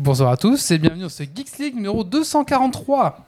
Bonsoir à tous et bienvenue dans ce Geeks League numéro 243.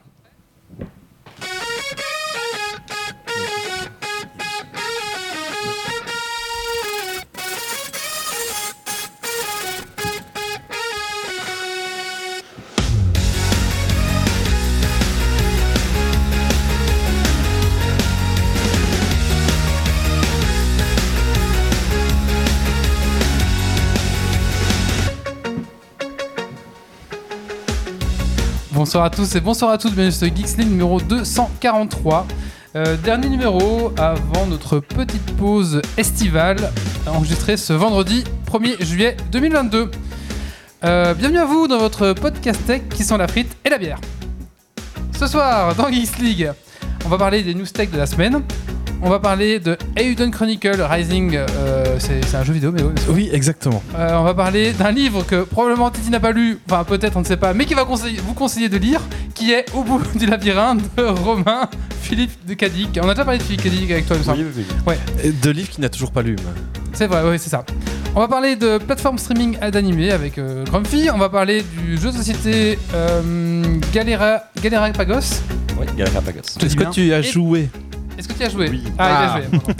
Bonsoir à tous et bonsoir à toutes, bienvenue sur ce Geeks League numéro 243. Euh, dernier numéro avant notre petite pause estivale enregistrée ce vendredi 1er juillet 2022. Euh, bienvenue à vous dans votre podcast tech qui sont la frite et la bière. Ce soir, dans Geeks League, on va parler des news tech de la semaine. On va parler de Euden Chronicle Rising, euh, c'est un jeu vidéo, mais oui. Oui, exactement. Euh, on va parler d'un livre que probablement Titi n'a pas lu, enfin peut-être on ne sait pas, mais qui va conseiller- vous conseiller de lire, qui est Au bout du labyrinthe de Romain Philippe de Cadic. On a déjà parlé de Philippe Cadic avec toi, il me semble. Et De livres qu'il n'a toujours pas lu. mais- C'est vrai, oui, c'est ça. On va parler de plateforme streaming d'animé avec euh, Grumpy. On va parler du jeu de société euh, Galera, Galera Pagos. Oui, Galapagos. Je Est-ce que tu as Et- joué? Est-ce que tu as joué Oui. Ah, il a Ah. joué. pardon.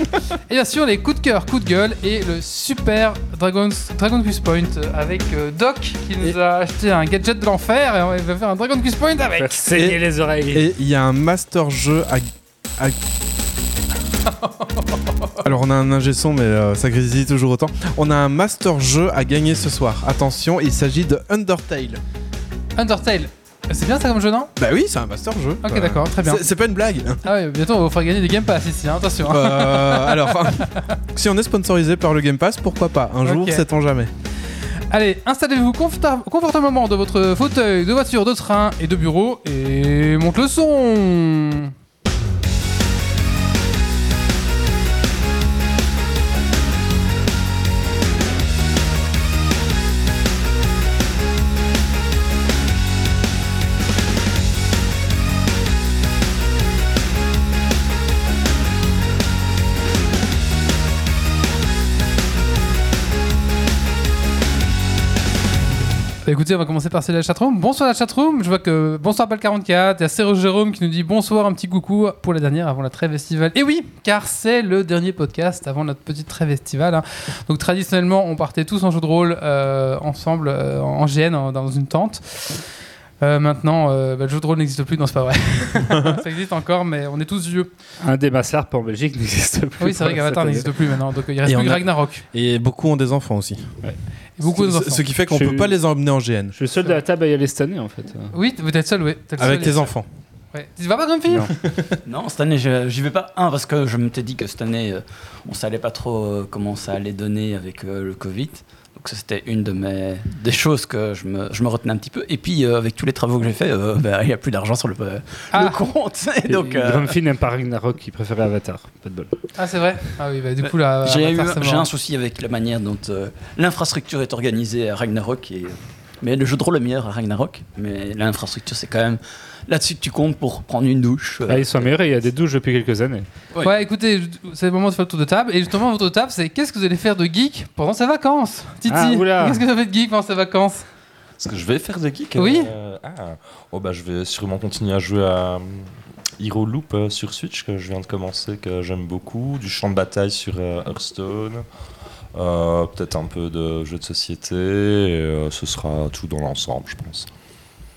et bien sûr, les coups de cœur, coups de gueule et le super Dragon, Dragon Quest Point avec euh, Doc qui nous Et- a acheté un gadget de l'enfer et on va faire un Dragon Quest Point avec. Faire saigner Et- les oreilles. Et il y a un master jeu à. à- Alors on a un ingé son mais euh, ça grésille toujours autant. On a un master jeu à gagner ce soir. Attention, il s'agit de Undertale. Undertale. C'est bien ça comme jeu, non Bah oui, c'est un master jeu. Ok, d'accord, très bien. c'est- C'est pas une blague. Ah ouais, bientôt on va vous faire gagner des Game Pass ici, hein, attention. hein. Euh, alors, enfin, si on est sponsorisé par le Game Pass, pourquoi pas? Un jour, Ok. sait-on jamais. Allez, installez-vous conforta- confortablement dans votre fauteuil de voiture, de train et de bureau et monte le son. Écoutez, on va commencer par celle de la chatroom. Bonsoir la chatroom. Je vois que bonsoir Pal44. Il y a Jérôme qui nous dit bonsoir, un petit coucou pour la dernière avant la trêve estivale. Et oui, car c'est le dernier podcast avant notre petite trêve estivale. hein. Donc traditionnellement, on partait tous en jeu de rôle euh, ensemble euh, en GN dans une tente. Euh, maintenant, euh, bah, le jeu de rôle n'existe plus. Non, c'est pas vrai. Ça existe encore, mais on est tous vieux. Un des Massarp en Belgique n'existe plus. Oui, c'est vrai qu'Avatar n'existe plus maintenant. Donc il reste Et plus a- Ragnarok. Et beaucoup ont des enfants aussi. Beaucoup ce, d'enfants. ce qui fait qu'on Je peut suis- pas les emmener en GN. Je suis le seul de la table à y aller cette année en fait. Oui, vous êtes seul, oui. Avec seul. tes enfants. Ouais. Tu vas pas, Grumpy Non. Non, cette année, je- j'y vais pas. Un, parce que je m'étais dit que cette année, euh, on savait pas trop euh, comment ça allait donner avec euh, le Covid. Donc ça, c'était une de mes des choses que je me, je me retenais un petit peu. Et puis, euh, avec tous les travaux que j'ai fait, euh, bah, il n'y a plus d'argent sur le, le Ah. compte. Et donc, euh, n'aime pas Ragnarok, il préférait Avatar. Pas de bol. Ah, c'est vrai Ah oui, bah du coup, là. j'ai un souci avec la manière dont euh, l'infrastructure est organisée à Ragnarok. Et, mais le jeu de rôle est meilleur à Ragnarok. Mais l'infrastructure, c'est quand même là-dessus que tu comptes pour prendre une douche. euh, Ah, ils sont améliorés, il y a des douches depuis quelques années. Ouais, écoutez, c'est le moment de faire le tour de table. Et justement, votre table, c'est qu'est-ce que vous allez faire de geek pendant ces vacances? Titi, Ah, qu'est-ce que vous avez de geek pendant ces vacances? Ce que je vais faire de geek Oui. euh, ah. oh, bah, Je vais sûrement continuer à jouer à Hero Loop euh, sur Switch, que je viens de commencer, que j'aime beaucoup. Du champ de bataille sur euh, Hearthstone. Euh, Peut-être un peu de jeux de société. Et, euh, ce sera tout dans l'ensemble, je pense.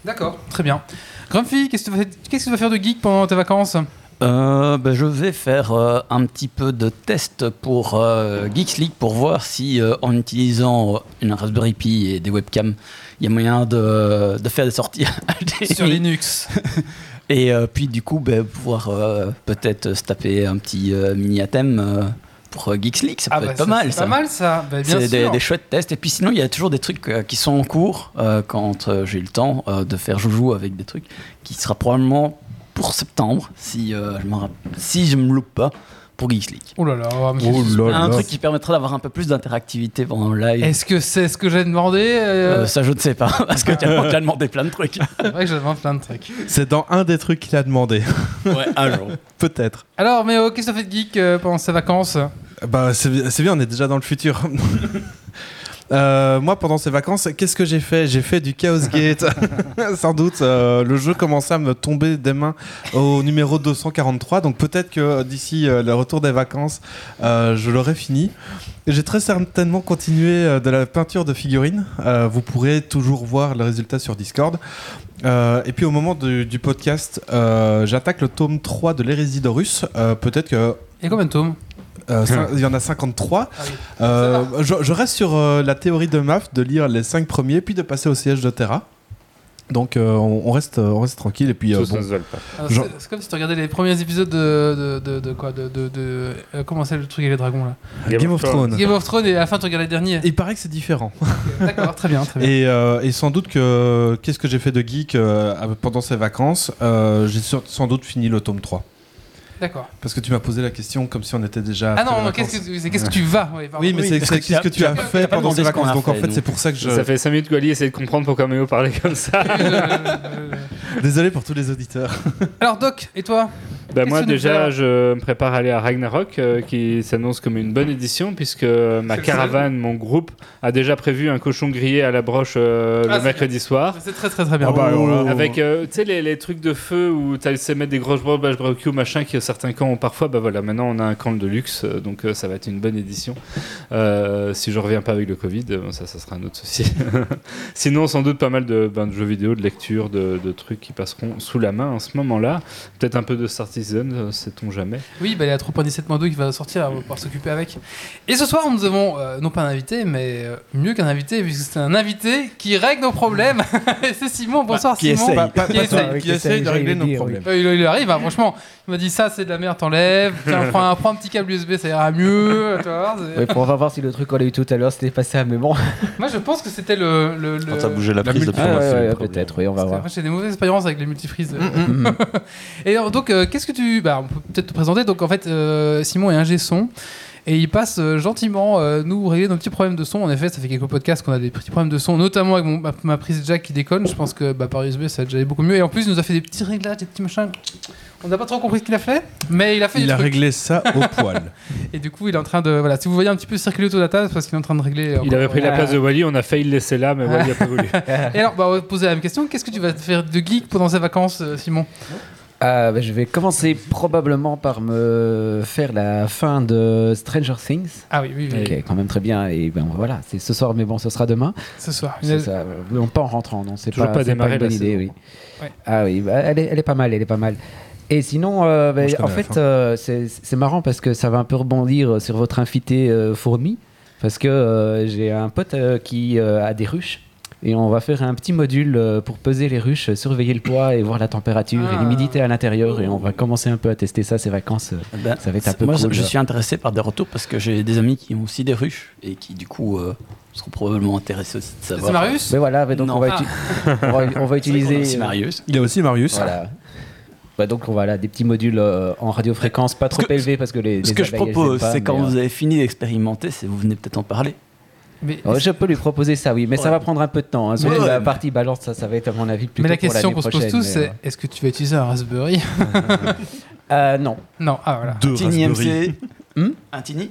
D'accord, très bien. Grumpy, qu'est-ce que tu vas- qu'est-ce que tu vas faire de geek pendant tes vacances? Euh, ben, je vais faire euh, un petit peu de test pour euh, Geeks League pour voir si euh, en utilisant euh, une Raspberry Pi et des webcams, il y a moyen de, de faire des sorties. Sur Linux. Et euh, puis du coup, ben, pouvoir euh, peut-être se taper un petit euh, mini athème euh, pour Geeks League, ça Ah peut bah, être pas mal c'est ça. Pas mal ça, bah, C'est des, chouettes tests. Et puis sinon, il y a toujours des trucs euh, qui sont en cours euh, quand euh, j'ai eu le temps euh, de faire joujou avec des trucs qui sera probablement pour septembre, si, je, me si je me loupe pas, pour Geeks League. Oh là là, mais Oh là Un là. truc qui permettra d'avoir un peu plus d'interactivité pendant le live. Est-ce que c'est ce que j'ai demandé euh, Euh, ça, je ne sais pas, parce que tu as demandé plein de trucs. C'est vrai que je demande plein de trucs. C'est dans un des trucs qu'il a demandé. ouais, un jour. Peut-être. Alors, Méo, qu'est-ce que tu as fait de geek euh, pendant ces vacances? Bah, c'est bien, on est déjà dans le futur. Euh, moi, pendant ces vacances, qu'est-ce que j'ai fait? J'ai fait du Chaos Gate. Sans doute, euh, le jeu commençait à me tomber des mains au numéro 243. Donc peut-être que d'ici euh, le retour des vacances, euh, je l'aurai fini. Et J'ai très certainement continué euh, de la peinture de figurines. Euh, vous pourrez toujours voir le résultat sur Discord. Euh, et puis au moment du, du podcast, euh, j'attaque le tome 3 de l'hérésie d'Horus. Euh, peut-être que Et combien de tomes? Euh, cin- il y en a 53. Ah oui. Euh, je, je reste sur euh, la théorie de MAF de lire les 5 premiers, puis de passer au siège de Terra. Donc euh, on, on reste, on reste tranquille. Et puis euh, bon. Alors, C'est c'est comme si tu regardais les premiers épisodes de, de, de, de quoi de, de, de- euh, Comment c'est le truc avec les dragons là? Game of Thrones. Game of Thrones et à la fin tu regardes les derniers. Il paraît que c'est différent. D'accord, très bien, très bien. Et, euh, et sans doute que qu'est-ce que j'ai fait de geek euh, pendant ces vacances? Euh, J'ai sur- sans doute fini le tome 3. D'accord. Parce que tu m'as posé la question comme si on était déjà. Ah non, les qu'est-ce que, c'est qu'est-ce que tu vas Oui, mais Oui, c'est qu'est-ce que tu as- fait pendant qu'on vacances. a Donc en fait, c'est pour ça que je. Ça fait 5 minutes que Ali essaie de comprendre pourquoi Méo parlait comme ça. Désolé pour tous les auditeurs. Alors Doc, et toi? Bah moi déjà je me prépare à aller à Ragnarok euh, qui s'annonce comme une bonne édition puisque ma caravane, mon groupe a déjà prévu un cochon grillé à la broche euh, Ah, le mercredi soir. C'est très très très bien. Ah bah, Avec euh, tu sais les, les trucs de feu où tu sais mettre des grosses broches barbecue machin qui certains camps ont parfois bah voilà maintenant on a un camp de luxe euh, donc euh, ça va être une bonne édition Euh, si je reviens pas avec le Covid ça ça sera un autre souci sinon sans doute pas mal de, ben, de jeux vidéo de lecture de, de trucs qui passeront sous la main en ce moment là peut-être un peu de Star Citizen sait-on jamais Oui, bah, il y a 3.17.2 qui va sortir, on va pouvoir s'occuper avec. Et ce soir, nous avons euh, non pas un invité, mais euh, mieux qu'un invité, puisque c'est un invité qui règle nos problèmes. C'est Simon. Bonsoir qui Simon. essaye. Pas- Qui pas- essaye. qui Qui essaye de régler nos dire, problèmes. Euh, il, il arrive, hein, franchement. Il m'a dit ça, c'est de la merde, t'enlèves. Tiens, prends un, prends un petit câble USB, ça ira mieux. Tu Ouais, pour- on va voir si le truc qu'on a eu tout à l'heure c'était passé à mais bon. Moi, je pense que c'était le. le, le- Quand t'as bougé la la prise depuis Ah, ouais, peut-être, oui, on va voir. Moi, j'ai des mauvaises expériences avec les multifrises. Mhm. Et alors, donc, euh, qu'est-ce que tu. Bah, on peut peut-être te présenter. Donc, en fait, euh, Simon est ingé son. Et il passe euh, gentiment euh, nous régler nos petits problèmes de son. En effet, ça fait quelques podcasts qu'on a des petits problèmes de son, notamment avec mon- ma, ma prise jack qui déconne. Je pense que bah, par USB, ça va déjà beaucoup mieux. Et en plus, il nous a fait des petits réglages, des petits machins. On n'a pas trop compris ce qu'il a fait, mais il a fait Il des a trucs. réglé ça au poil. Et du coup, il est en train de. Voilà, si vous voyez un petit peu circuler autour de la table, c'est parce qu'il est en train de régler. il encore- avait pris la place de Wally on a failli le laisser là mais Wally a pas voulu Et alors, bah, on va poser la même question. Qu'est-ce que tu vas faire de geek pendant ces vacances, euh, Simon? Euh, bah, je vais commencer probablement par me faire la fin de Stranger Things. Ah oui, oui, oui. Qui est quand même très bien. Et ben voilà, c'est ce soir, mais bon, ce sera demain. Ce soir. C'est ça. euh, Non, pas en rentrant, non, c'est Toujours pas, pas une bonne idée, saison. oui. Ouais. Ah oui, bah, elle, est, elle est pas mal, elle est pas mal. Et sinon, euh, bah, en fait, euh, c'est c'est marrant parce que ça va un peu rebondir sur votre invité euh, fourmi. Parce que euh, j'ai un pote euh, qui euh, a des ruches. Et on va faire un petit module euh, pour peser les ruches, surveiller le poids et voir la température et Ah. l'humidité à l'intérieur. Et on va commencer un peu à tester ça ces vacances. euh. Ben, Ça va être un peu moi, cool, je là. suis intéressé par des retours parce que j'ai des amis qui ont aussi des ruches et qui, du coup, euh, seront probablement intéressés aussi de savoir. C'est Marius Mais voilà, mais donc on va, Ah. on va, on va utiliser. aussi Marius. Il y a aussi Marius. Voilà. Bah, donc on va là des petits modules euh, en radiofréquence pas trop élevés parce que les. Ce les que je propose, c'est quand vous avez fini d'expérimenter, c'est vous venez peut-être en parler. Mais, je peux lui proposer ça, oui, mais ça va prendre un peu de temps. hein. Surtout Ouais. la partie balance, ça, ça va être à mon avis plus mais la question qu'on se pose tous, c'est euh, est-ce que tu vas utiliser un Raspberry euh, non, Non, ah voilà. Deux Tiny Raspberry. MC. Hmm Un Tiny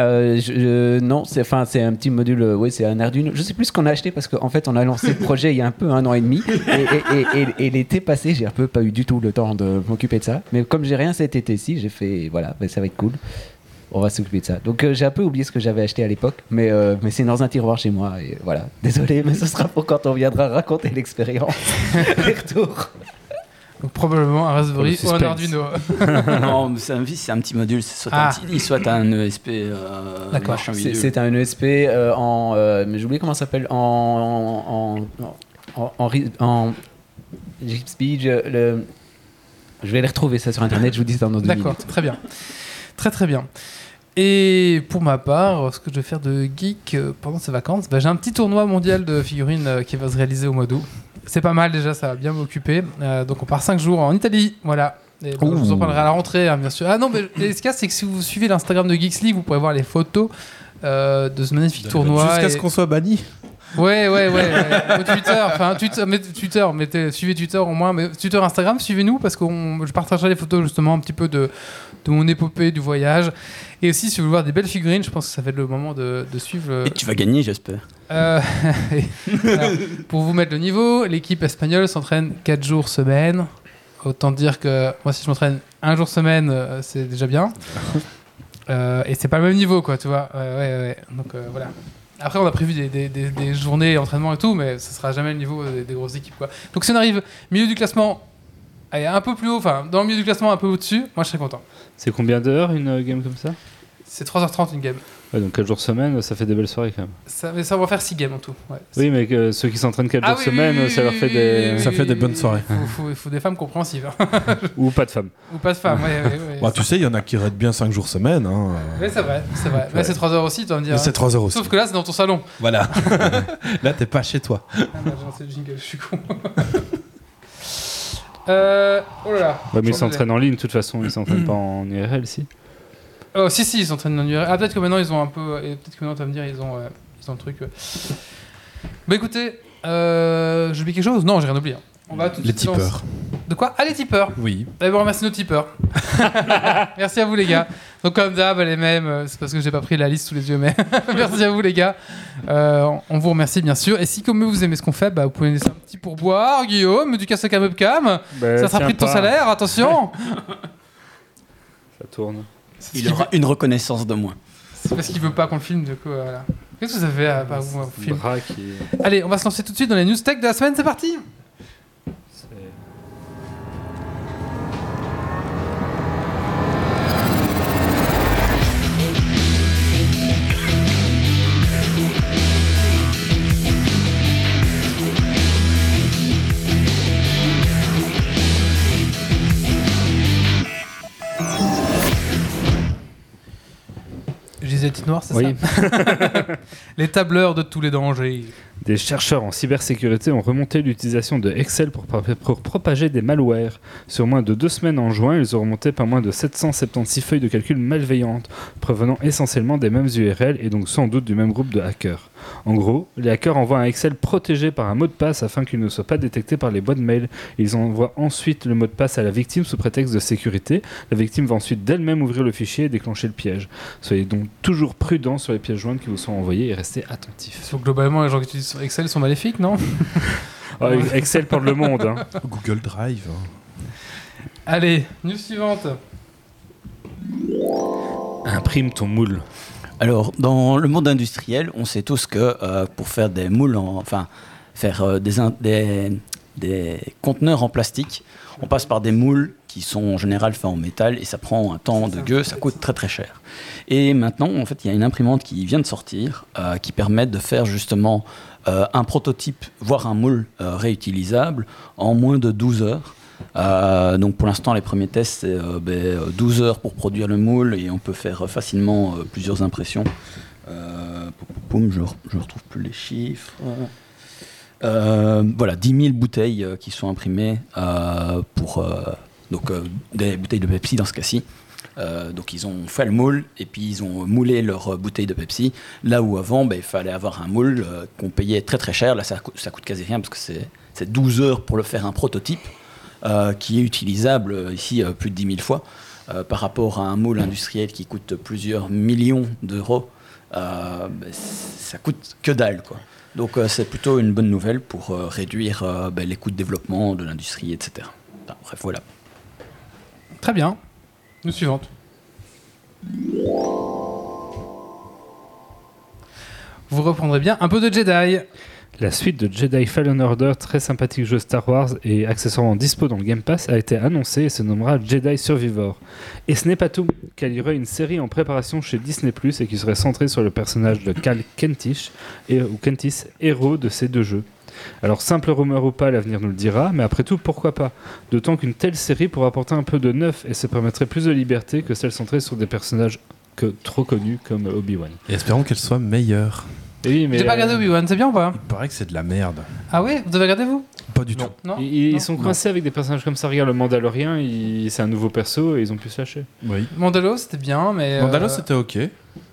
Euh, je- je- non, c'est enfin c'est un petit module, euh, oui, c'est un Arduino. Je sais plus ce qu'on a acheté parce qu'en fait on a lancé le projet il y a un peu un an et demi et, et- et- et- et l'été passé j'ai un peu pas eu du tout le temps de m'occuper de ça. Mais comme j'ai rien cet été-ci, j'ai fait voilà, ben, ça va être cool. On va s'occuper de ça. Donc euh, j'ai un peu oublié ce que j'avais acheté à l'époque, mais, euh, mais c'est dans un tiroir chez moi et voilà. Désolé, mais ce sera pour quand on viendra raconter l'expérience. Les retours. Donc probablement un Raspberry Pour ou un. Arduino. Non, c'est un, c'est un petit module, c'est soit Ah. un Tiny, soit un ESP. Euh, D'accord. machin C'est un ESP euh, en. euh, mais j'ai oublié comment ça s'appelle. En. En. En. En. en Speed, je, le- je vais les retrouver ça sur internet, je vous dis ça dans deux D'accord, minutes. très bien. Très très bien. Et pour ma part, ce que je vais faire de geek euh, pendant ces vacances, bah, j'ai un petit tournoi mondial de figurines euh, qui va se réaliser au mois d'août. C'est pas mal déjà, ça va bien m'occuper. Euh, donc on part 5 jours en Italie, voilà. Et bon, je vous en parlerai à la rentrée, hein, bien sûr. Ah non, mais ce qu'il y a, c'est que si vous suivez l'Instagram de Geeks League, vous pourrez voir les photos euh, de ce magnifique tournoi. Jusqu'à et- ce qu'on soit banni. Ouais, ouais, ouais. ouais. Au Twitter, enfin, Twitter, mais, Twitter mettez- suivez Twitter au moins. Mais Twitter, Instagram, suivez-nous parce que je partagerai les photos justement un petit peu de, de mon épopée du voyage. Et aussi, si vous voulez voir des belles figurines, je pense que ça va être le moment de, de suivre. le- Et tu vas gagner, j'espère. Euh, alors, pour vous mettre le niveau, l'équipe espagnole s'entraîne 4 jours semaine. Autant dire que moi, si je m'entraîne un jour semaine, euh, c'est déjà bien. Euh, et c'est pas le même niveau, quoi, tu vois. Ouais, ouais, ouais. Donc euh, voilà. Après, on a prévu des, des, des, des journées d'entraînement et tout, mais ce sera jamais le niveau des, des grosses équipes, quoi. Donc si on arrive milieu du classement, allez, un peu plus haut, enfin, dans le milieu du classement, un peu au-dessus, moi je serais content. C'est combien d'heures une euh, game comme ça? C'est 3h30 une game. Ouais, donc 4 jours semaine, ça fait des belles soirées quand même. Ça, mais ça va faire 6 games en tout. Ouais. Oui, mais que ceux qui s'entraînent 4 Ah jours oui, semaine, oui, oui, ça leur oui, fait oui, des. oui, Ça oui, fait des oui, bonnes oui. soirées. Il faut, faut des femmes compréhensives. hein. Ou pas de femmes. Ou pas de femmes, ouais, ouais, ouais. Bah, tu sais, il y en a qui raident bien 5 jours semaine. Hein. Ouais, c'est vrai, c'est vrai. Mais c'est 3 heures aussi, tu vas me dire. C'est hein. 3 heures aussi. Sauf que là, c'est dans ton salon. Voilà. Là, t'es pas chez toi. Ah, bah, j'ai lancé le jingle, je suis con. euh, oh là là. Ouais, mais ils s'entraînent en ligne, de toute façon, ils s'entraînent pas en IRL, si. Oh, si, si, ils s'entraînent en URL. Ah, peut-être que maintenant, ils ont un peu. Et peut-être que maintenant, tu vas me dire, ils ont, euh, ils ont le truc. euh. Bah écoutez, euh, j'ai oublié quelque chose? Non, j'ai rien oublié. hein. On va tout de Les suite tipeurs. De quoi? Ah, les tipeurs. Oui. D'abord, merci nos tipeurs. merci à vous, les gars. Donc, comme d'hab, les mêmes. euh, C'est parce que j'ai pas pris la liste sous les yeux, mais merci à vous, les gars. Euh, on vous remercie, bien sûr. Et si, comme vous aimez ce qu'on fait, bah, vous pouvez nous laisser un petit pourboire, Guillaume, du casse à webcam. Bah, Ça sera pris de ton pas, salaire, attention. Ça tourne. Il aura une reconnaissance de moins. C'est parce qu'il veut pas qu'on le filme, du coup, voilà. Qu'est-ce que ça fait à pas vous, un film. Allez, on va se lancer tout de suite dans les news tech de la semaine, c'est parti Je disais titre noir, c'est Oui. ça Les tableurs de tous les dangers. Des chercheurs en cybersécurité ont remonté l'utilisation de Excel pour, pour propager des malwares. Sur moins de deux semaines en juin, ils ont remonté pas moins de 776 feuilles de calcul malveillantes, provenant essentiellement des mêmes URL et donc sans doute du même groupe de hackers. En gros, les hackers envoient un Excel protégé par un mot de passe afin qu'il ne soit pas détecté par les boîtes mail. Ils envoient ensuite le mot de passe à la victime sous prétexte de sécurité. La victime va ensuite d'elle-même ouvrir le fichier et déclencher le piège. Soyez donc toujours prudents sur les pièges jointes qui vous sont envoyés et restez attentifs. Que globalement, les gens qui utilisent Excel sont maléfiques, non Ah, Excel pour le monde. hein. Google Drive. hein. Allez, news suivante. Imprime ton moule. Alors, dans le monde industriel, on sait tous que euh, pour faire des moules, en- enfin, faire euh, des, in- des, des conteneurs en plastique, on passe par des moules qui sont en général faits en métal et ça prend un temps de gueux, ça coûte très très cher. Et maintenant, en fait, il y a une imprimante qui vient de sortir euh, qui permet de faire justement euh, un prototype, voire un moule euh, réutilisable en moins de 12 heures. Euh, donc pour l'instant, les premiers tests, c'est euh, ben, euh, 12 heures pour produire le moule et on peut faire facilement euh, plusieurs impressions. Poum, je, je retrouve plus les chiffres. Voilà, 10 000 bouteilles qui sont imprimées pour donc, des bouteilles de Pepsi dans ce cas-ci. Donc ils ont fait le moule et puis ils ont moulé leur euh, bouteille de Pepsi. Là où avant, ben, il fallait avoir un moule qu'on payait très très cher. Là, ça, ça coûte quasi rien parce que c'est c'est 12 heures pour le faire un prototype qui est utilisable euh, ici euh, plus de 10 000 fois. Euh, par rapport à un moule industriel qui coûte plusieurs millions d'euros, euh, ben, ça coûte que dalle. Quoi. Donc euh, c'est plutôt une bonne nouvelle pour euh, réduire euh, ben, les coûts de développement de l'industrie, etc. Bref, voilà. Très bien. News suivante. Vous reprendrez bien un peu de Jedi. La suite de Jedi Fallen Order, très sympathique jeu Star Wars et accessoirement dispo dans le Game Pass, a été annoncé et se nommera Jedi Survivor. Et ce n'est pas tout, car il y aurait une série en préparation chez Disney Plus et qui serait centrée sur le personnage de Cal Kentish, ou Kentis, héros de ces deux jeux. Alors simple rumeur ou pas, l'avenir nous le dira, mais après tout, pourquoi pas? D'autant qu'une telle série pourrait apporter un peu de neuf et se permettrait plus de liberté que celle centrée sur des personnages que trop connus comme Obi-Wan. Et espérons qu'elle soit meilleure. Et oui, mais J'ai pas regardé euh, Obi-Wan, c'est bien ou pas Il paraît que c'est de la merde. Ah oui Vous avez regardé vous Pas du tout. Non ils, ils Non sont coincés avec des personnages comme ça. Regarde le Mandalorien, il- c'est un nouveau perso et ils ont pu se lâcher. Oui. Mandalo, c'était bien, mais. Mandalo, euh, c'était ok.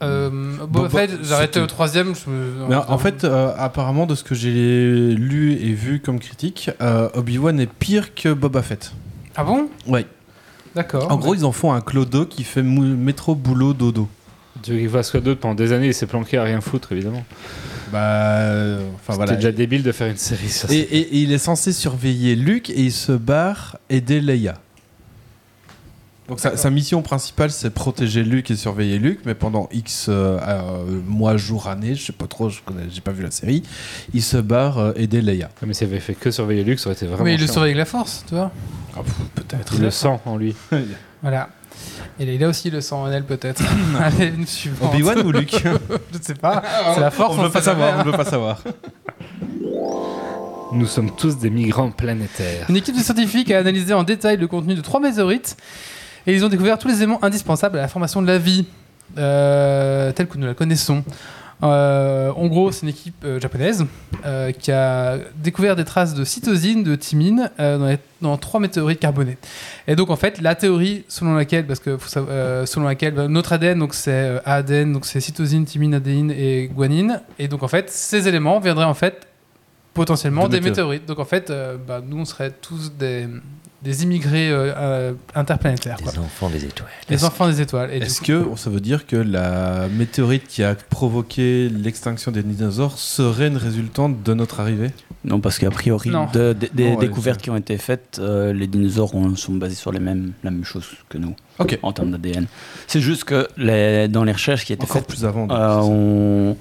euh, Boba Boba- Fett, j'ai arrêté c'était- au troisième. je me- Mais en fait, euh, apparemment, de ce que j'ai lu et vu comme critique, euh, Obi-Wan est pire que Boba Fett. Ah bon Ouais. D'accord. En gros, ils en font un clodo qui fait mou- métro boulot dodo. Dieu qu'il fasse quoi d'autre pendant des années, il s'est planqué à rien foutre, évidemment. Bah, euh, enfin C'était voilà. déjà débile de faire une série sur ça. Et, et- et il est censé surveiller Luke et il se barre aider Leia. Donc sa, sa mission principale c'est protéger Luke et surveiller Luke, mais pendant X euh, euh, mois, jours, années, je sais pas trop, je connais, j'ai pas vu la série, il se barre euh, aider Leia. Ah, Mais s'il avait fait que surveiller Luke, ça aurait été vraiment. Mais il le chiant. surveille avec la force, tu vois. Ah, Peut-être. Il le sent en lui. Voilà. Et il a aussi le sang en elle, peut-être. Allez, une suivante. Obi-Wan ou Luke Je ne sais pas. C'est la force. On veut sait pas savoir, on veut pas savoir. Nous sommes tous des migrants planétaires. Une équipe de scientifiques a analysé en détail le contenu de trois météorites et ils ont découvert tous les éléments indispensables à la formation de la vie, euh, telle que nous la connaissons. Euh, en gros, c'est une équipe euh, japonaise euh, qui a découvert des traces de cytosine, de thymine dans, les- dans trois météorites carbonées. Et donc, en fait, la théorie selon laquelle, parce que faut savoir- selon laquelle ben, notre ADN, donc c'est ADN, donc c'est cytosine, thymine, adéine et guanine. Et donc, en fait, ces éléments viendraient en fait potentiellement De des météo- météorites. Donc, en fait, euh, bah, nous, on serait tous des, des immigrés euh, euh, interplanétaires. quoi. Les enfants des étoiles. Les enfants des étoiles. Est-ce coup- que ça veut dire que la météorite qui a provoqué l'extinction des dinosaures serait une résultante de notre arrivée? Non, parce qu'a priori, Non. de- de- des Non, ouais, découvertes qui ont été faites, euh, les dinosaures ont- sont basés sur les mêmes, la même chose que nous en termes d'ADN. C'est juste que les, dans les recherches qui étaient Encore faites, plus avant. donc, euh, on-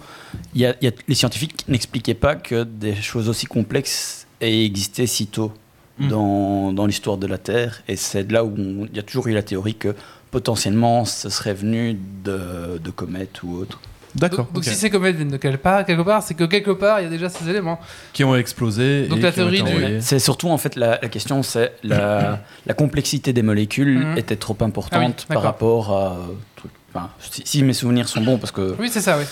y a- y a- les scientifiques n'expliquaient pas que des choses aussi complexes aient existé si tôt Mm. dans, dans l'histoire de la Terre. Et c'est de là où il y a toujours eu la théorie que potentiellement ce serait venu de, de comètes ou autre. D'accord. Donc, si ces comètes viennent de quelque part, quelque part, c'est que quelque part, il y a déjà ces éléments. Qui ont explosé. Donc et la théorie du-. C'est surtout en fait la, la question, c'est la, la complexité des molécules Mhm. était trop Ah importante oui, par rapport à euh, truc. Enfin, si, si mes souvenirs sont bons, parce que Oui, c'est ça, oui.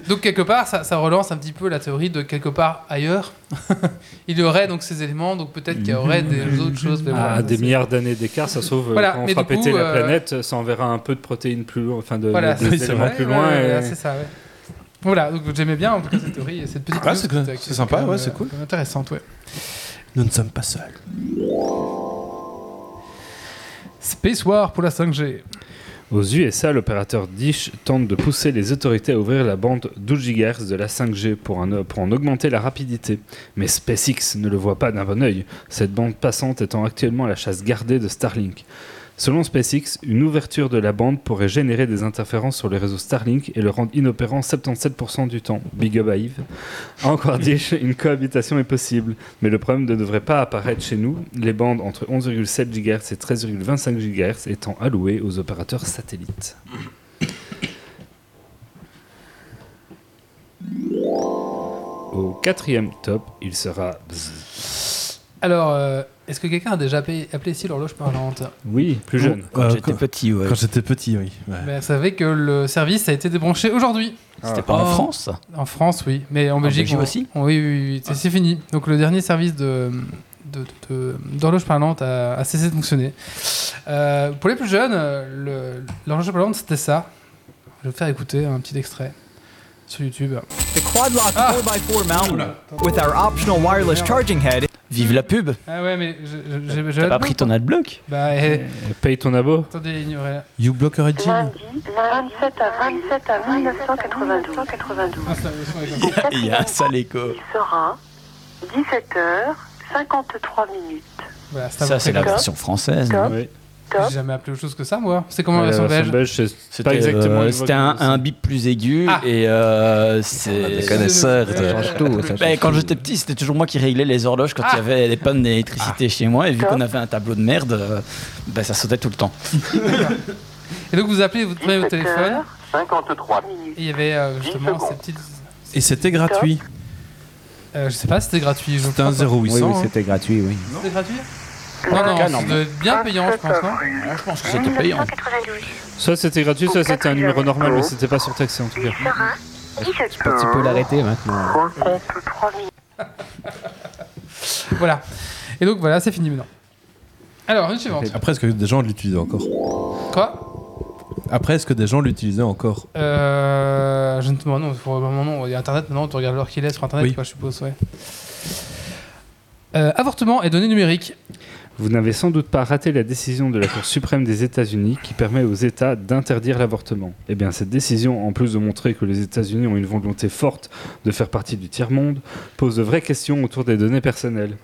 donc quelque part, ça, ça relance un petit peu la théorie de quelque part ailleurs. il y aurait donc ces éléments, donc peut-être qu'il y aurait des autres choses. mais À voilà, des milliards d'années d'écart, ça sauve. Voilà, quand on mais fera du coup, péter la euh, planète, ça enverra un peu de protéines plus loin, enfin de, Voilà, des éléments vrai. plus Ouais, loin. ouais, et- ouais, c'est ça, ouais. Voilà, donc j'aimais bien en tout cas cette théorie et cette petite Ah, c'est cool. sympa, ouais, c'est euh, cool. Intéressante, ouais. Nous ne sommes pas seuls. Space War pour la 5G. Aux USA, l'opérateur Dish tente de pousser les autorités à ouvrir la bande 12 GHz de la 5G pour, en augmenter la rapidité. Mais SpaceX ne le voit pas d'un bon oeil, cette bande passante étant actuellement la chasse gardée de Starlink. Selon SpaceX, une ouverture de la bande pourrait générer des interférences sur le réseau Starlink et le rendre inopérant 77% du temps. Big up à Yves. Encore Dish, une cohabitation est possible, mais le problème ne devrait pas apparaître chez nous, les bandes entre 11,7 GHz et 13,25 GHz étant allouées aux opérateurs satellites. Au quatrième top, il sera... Alors, euh, est-ce que quelqu'un a déjà appelé, appelé ici l'horloge parlante Oui, plus jeune. quand Euh, j'étais petit, ouais. Quand j'étais petit, oui. Ouais. Mais Vous savez que le service a été débranché aujourd'hui. C'était pas en. France, ça En France, oui. Mais en, Belgique, Belgique on- aussi on- Oui, oui, oui. C'est- C'est fini. Donc le dernier service de d'horloge parlante a, a cessé de fonctionner. Euh, pour les plus jeunes, le- l'horloge parlante, c'était ça. Je vais vous faire écouter un petit extrait sur YouTube. The Quadlock Ah. 4x4 mount with our optional wireless charging head Vive la pub Ah ouais, mais je- je- j'ai T'as pas pris ton adblock Bah, eh, Paye ton abo. attendez, ignorez. You Block Origin Lundi, 27 avril 27 avril 1992. Ah, ça, le son est comme ça. Il y a un sale écho. Il sera 17h53 minutes. Voilà, c'est à Ça, peu c'est la version française. Top. Oui. J'ai jamais appelé autre chose que ça, moi. C'est comment la version belge c'est pas exactement euh, c'était un, un bip plus aigu Ah. et euh, c'est. Ouais, Ça change tout. ça Ben, change quand j'étais petit, c'était toujours moi qui réglais les horloges quand il Ah. y avait des pannes d'électricité chez moi. Et vu Top. qu'on avait un tableau de merde, euh, ben, ça sautait tout le temps. Et donc vous appelez, vous prenez votre téléphone, 53 minutes. et il y avait euh, justement ces petites. Et c'était gratuit. Euh, je sais pas si c'était gratuit. C'était un crois pas. 0800. Oui, oui, hein. c'était gratuit, oui. C'était gratuit? Non, non, Ah, ça non, doit être bien payant, je pense, non je pense que c'était payant. 1992. Soit c'était gratuit, soit c'était un numéro normal, mais c'était pas surtaxé en tout cas. Pense que tu peux l'arrêter maintenant? Voilà. Et donc voilà, c'est fini maintenant. Alors, une suivante. Après, est-ce que des gens l'utilisaient encore? Quoi? Après, est-ce que des gens l'utilisaient encore? Euh, Je ne sais pas, non, pour le moment, non. Il y a Internet maintenant, tu regardes l'heure qu'il est sur Internet, Oui. quoi, je suppose, ouais. Euh, avortement et données numériques. Vous n'avez sans doute pas raté la décision de la Cour suprême des États-Unis qui permet aux États d'interdire l'avortement. Eh bien, cette décision, en plus de montrer que les États-Unis ont une volonté forte de faire partie du tiers-monde, pose de vraies questions autour des données personnelles.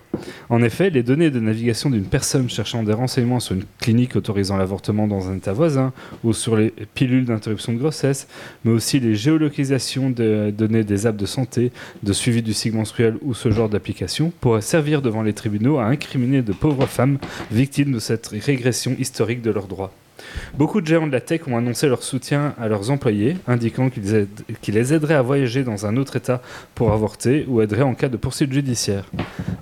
En effet, les données de navigation d'une personne cherchant des renseignements sur une clinique autorisant l'avortement dans un État voisin ou sur les pilules d'interruption de grossesse, mais aussi les géolocalisations de données des apps de santé, de suivi du cycle menstruel ou ce genre d'application, pourraient servir devant les tribunaux à incriminer de pauvres femmes victimes de cette régression historique de leurs droits. Beaucoup de géants de la tech ont annoncé leur soutien à leurs employés, indiquant qu'ils les aideraient à voyager dans un autre État pour avorter ou aideraient en cas de poursuite judiciaire.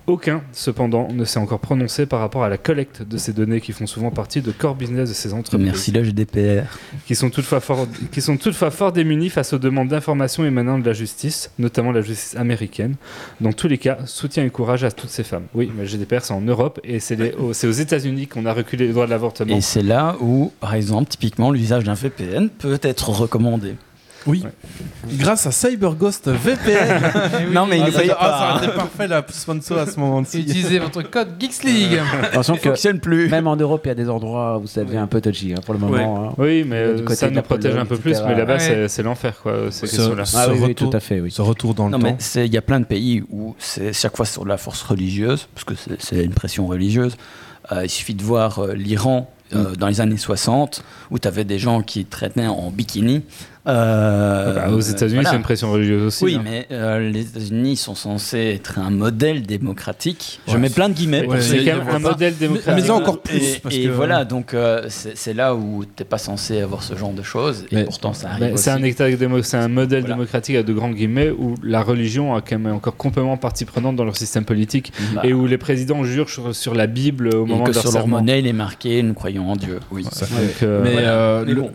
Aucun, cependant, ne s'est encore prononcé par rapport à la collecte de ces données qui font souvent partie de core business de ces entreprises Merci la GDPR. qui sont toutefois fort, qui sont toutefois fort démunis face aux demandes d'informations émanant de la justice, notamment la justice américaine. Dans tous les cas, soutien et courage à toutes ces femmes. Oui, mais le GDPR c'est en Europe et c'est aux États-Unis qu'on a reculé les droits de l'avortement. Et c'est là où, par exemple, typiquement, l'usage d'un VPN peut être recommandé. Oui. Grâce à CyberGhost VPN. Non, mais il Ah, ça, paye ah, ça pas. aurait été parfait la sponsor à ce moment-ci. Utilisez votre code Geeks League. Attention Il que fonctionne plus. même en Europe, il y a des endroits où ça devient un peu touchy hein, pour le moment. hein. Oui, mais euh, ça nous protège un peu plus, mais là-bas Ouais. c'est- l'enfer quoi, ces Ce- Ah oui, tout à fait, oui. Ce retour dans le Non, mais temps. c'est- il y a plein de pays où c'est chaque fois sur la force religieuse, parce que c'est- c'est une pression religieuse. Euh, il suffit de voir euh, l'Iran euh, dans les années 60, où tu des gens qui traînaient en bikini. Euh, Bah, aux États-Unis, voilà. c'est une pression religieuse aussi. Oui, hein. mais euh, les États-Unis sont censés être un modèle démocratique. Je mets plein de guillemets. Ouais, c'est quand même un pas. modèle démocratique. mais encore plus, Et, parce et que- voilà, donc euh, c'est là où t'es pas censé avoir ce genre de choses, et Mais- pourtant ça arrive. Ben, c'est un, aussi. état démo- c'est un modèle Voilà. démocratique à de grands guillemets où la religion a quand même encore complètement partie prenante dans leur système politique Bah, et où les présidents jurent sur, sur la Bible au et moment que de leur sur leur serment. monnaie, il est marqué nous croyons en Dieu. Oui. Ça fait- Donc, euh, mais, bon.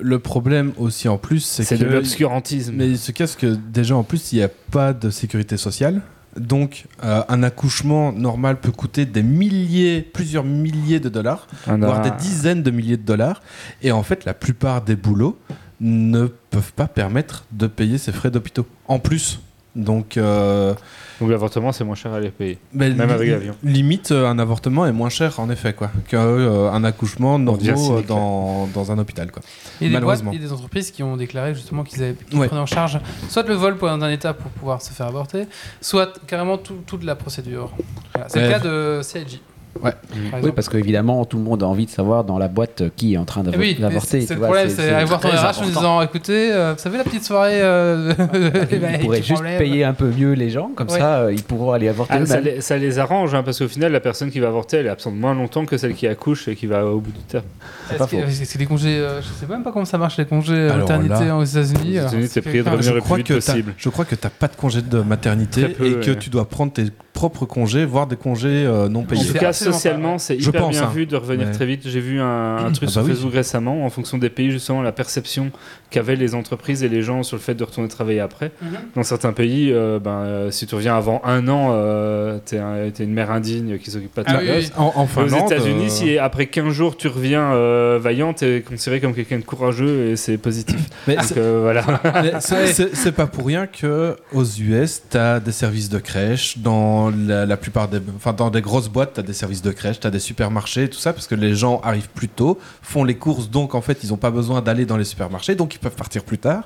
le problème aussi en plus, c'est de l'obscurantisme. Mais il se casse que déjà en plus il n'y a pas de sécurité sociale. Donc euh, un accouchement normal peut coûter des milliers, plusieurs milliers de dollars, On a- voire des dizaines de milliers de dollars. Et en fait la plupart des boulots ne peuvent pas permettre de payer ces frais d'hôpitaux. En plus. Donc euh, Donc l'avortement, c'est moins cher à les payer. ben, Même avec l'avion. Limite euh, un avortement est moins cher en effet quoi qu'un accouchement devient normal dans, dans un hôpital quoi. Il y a des boîtes Malheureusement. et des entreprises qui ont déclaré justement qu'ils avaient Ouais. prenaient en charge soit le vol pour un état pour pouvoir se faire avorter, soit carrément tout- toute la procédure. Voilà. C'est le cas de CIG. Ouais. par Oui, parce qu'évidemment, tout le monde a envie de savoir dans la boîte euh, qui est en train Eh d'avo- oui, d'avorter. c'est c'est le problème, c'est aller voir ton RH en disant écoutez, euh, vous savez la petite soirée euh, Ils pourraient petit juste problème. payer un peu mieux les gens, comme Ouais. ça, euh, ils pourront aller avorter Ah, ça, les, ça les arrange hein, parce qu'au final, la personne qui va avorter, elle est absente moins longtemps que celle qui accouche et qui va au bout du terme. Que les congés, euh, je sais même pas comment ça marche les congés Alors maternité là, aux États-Unis. aux États-Unis, c'est t'es prié de revenir je le crois plus vite t'as- possible. Je crois que tu n'as pas de congé de maternité et que tu dois prendre tes propres congés, voire des congés euh, non En payés. tout C'est cas, socialement, c'est Je hyper pense, bien hein. vu de revenir Ouais. très vite. J'ai vu un, un truc Ah sur bah oui. Facebook récemment, en fonction des pays, justement, la perception qu'avaient les entreprises et les gens sur le fait de retourner travailler après. Mhm. Dans certains pays, euh, ben, euh, si tu reviens avant un an, euh, t'es un- une mère indigne qui s'occupe pas de Ah ta oui, gosse. oui. En, en Aux Finlande, États-Unis, euh, si après 15 jours tu reviens euh, vaillant, t'es considéré comme quelqu'un de courageux et c'est positif. mais Donc c'est- euh, voilà. pas pour rien que aux US, tu as des services de crèche. Dans la, la plupart des, enfin dans des grosses boîtes, tu as des services de crèche, tu as des supermarchés, tout ça, parce que les gens arrivent plus tôt, font les courses, donc en fait, ils n'ont pas besoin d'aller dans les supermarchés, donc ils peuvent partir plus tard.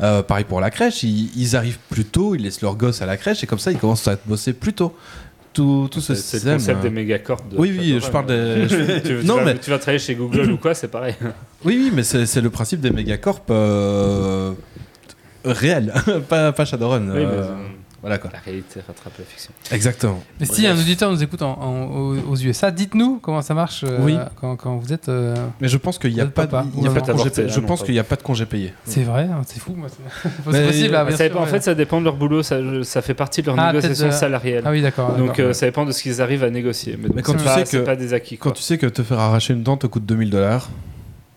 Euh, pareil pour la crèche, ils, ils arrivent plus tôt, ils laissent leurs gosses à la crèche, et comme ça, ils commencent à bosser plus tôt. Tout, tout ce C'est le concept euh, des mégacorps. de- Oui, oui, je parle des. je- tu, Non, vas, mais- tu vas travailler chez Google ou quoi, c'est pareil. Oui, oui, mais c'est le principe des mégacorps euh, réels, pas, pas Shadowrun. Oui, mais, euh, voilà quoi. La réalité rattrape la fiction. Exactement. Mais si un auditeur nous écoute en- en- aux, aux USA, dites-nous comment ça marche euh, Oui. quand, quand vous êtes. euh, Mais je pense qu'il n'y a pas, y a pas de congé payé. ah Je non, pense pas- qu'il n'y a pas de congé payé. C'est vrai, hein, c'est fou. moi, c'est possible. Ça dépend- en fait, ça dépend de leur boulot, ça, ça fait partie de leur Ah, négociation peut-être, euh, salariale. Ah oui, d'accord. Donc euh, ça dépend de ce qu'ils arrivent à négocier. Mais, donc, Mais quand tu pas- sais que- pas des acquis. Quand tu sais que te faire arracher une dent te coûte 2000 dollars,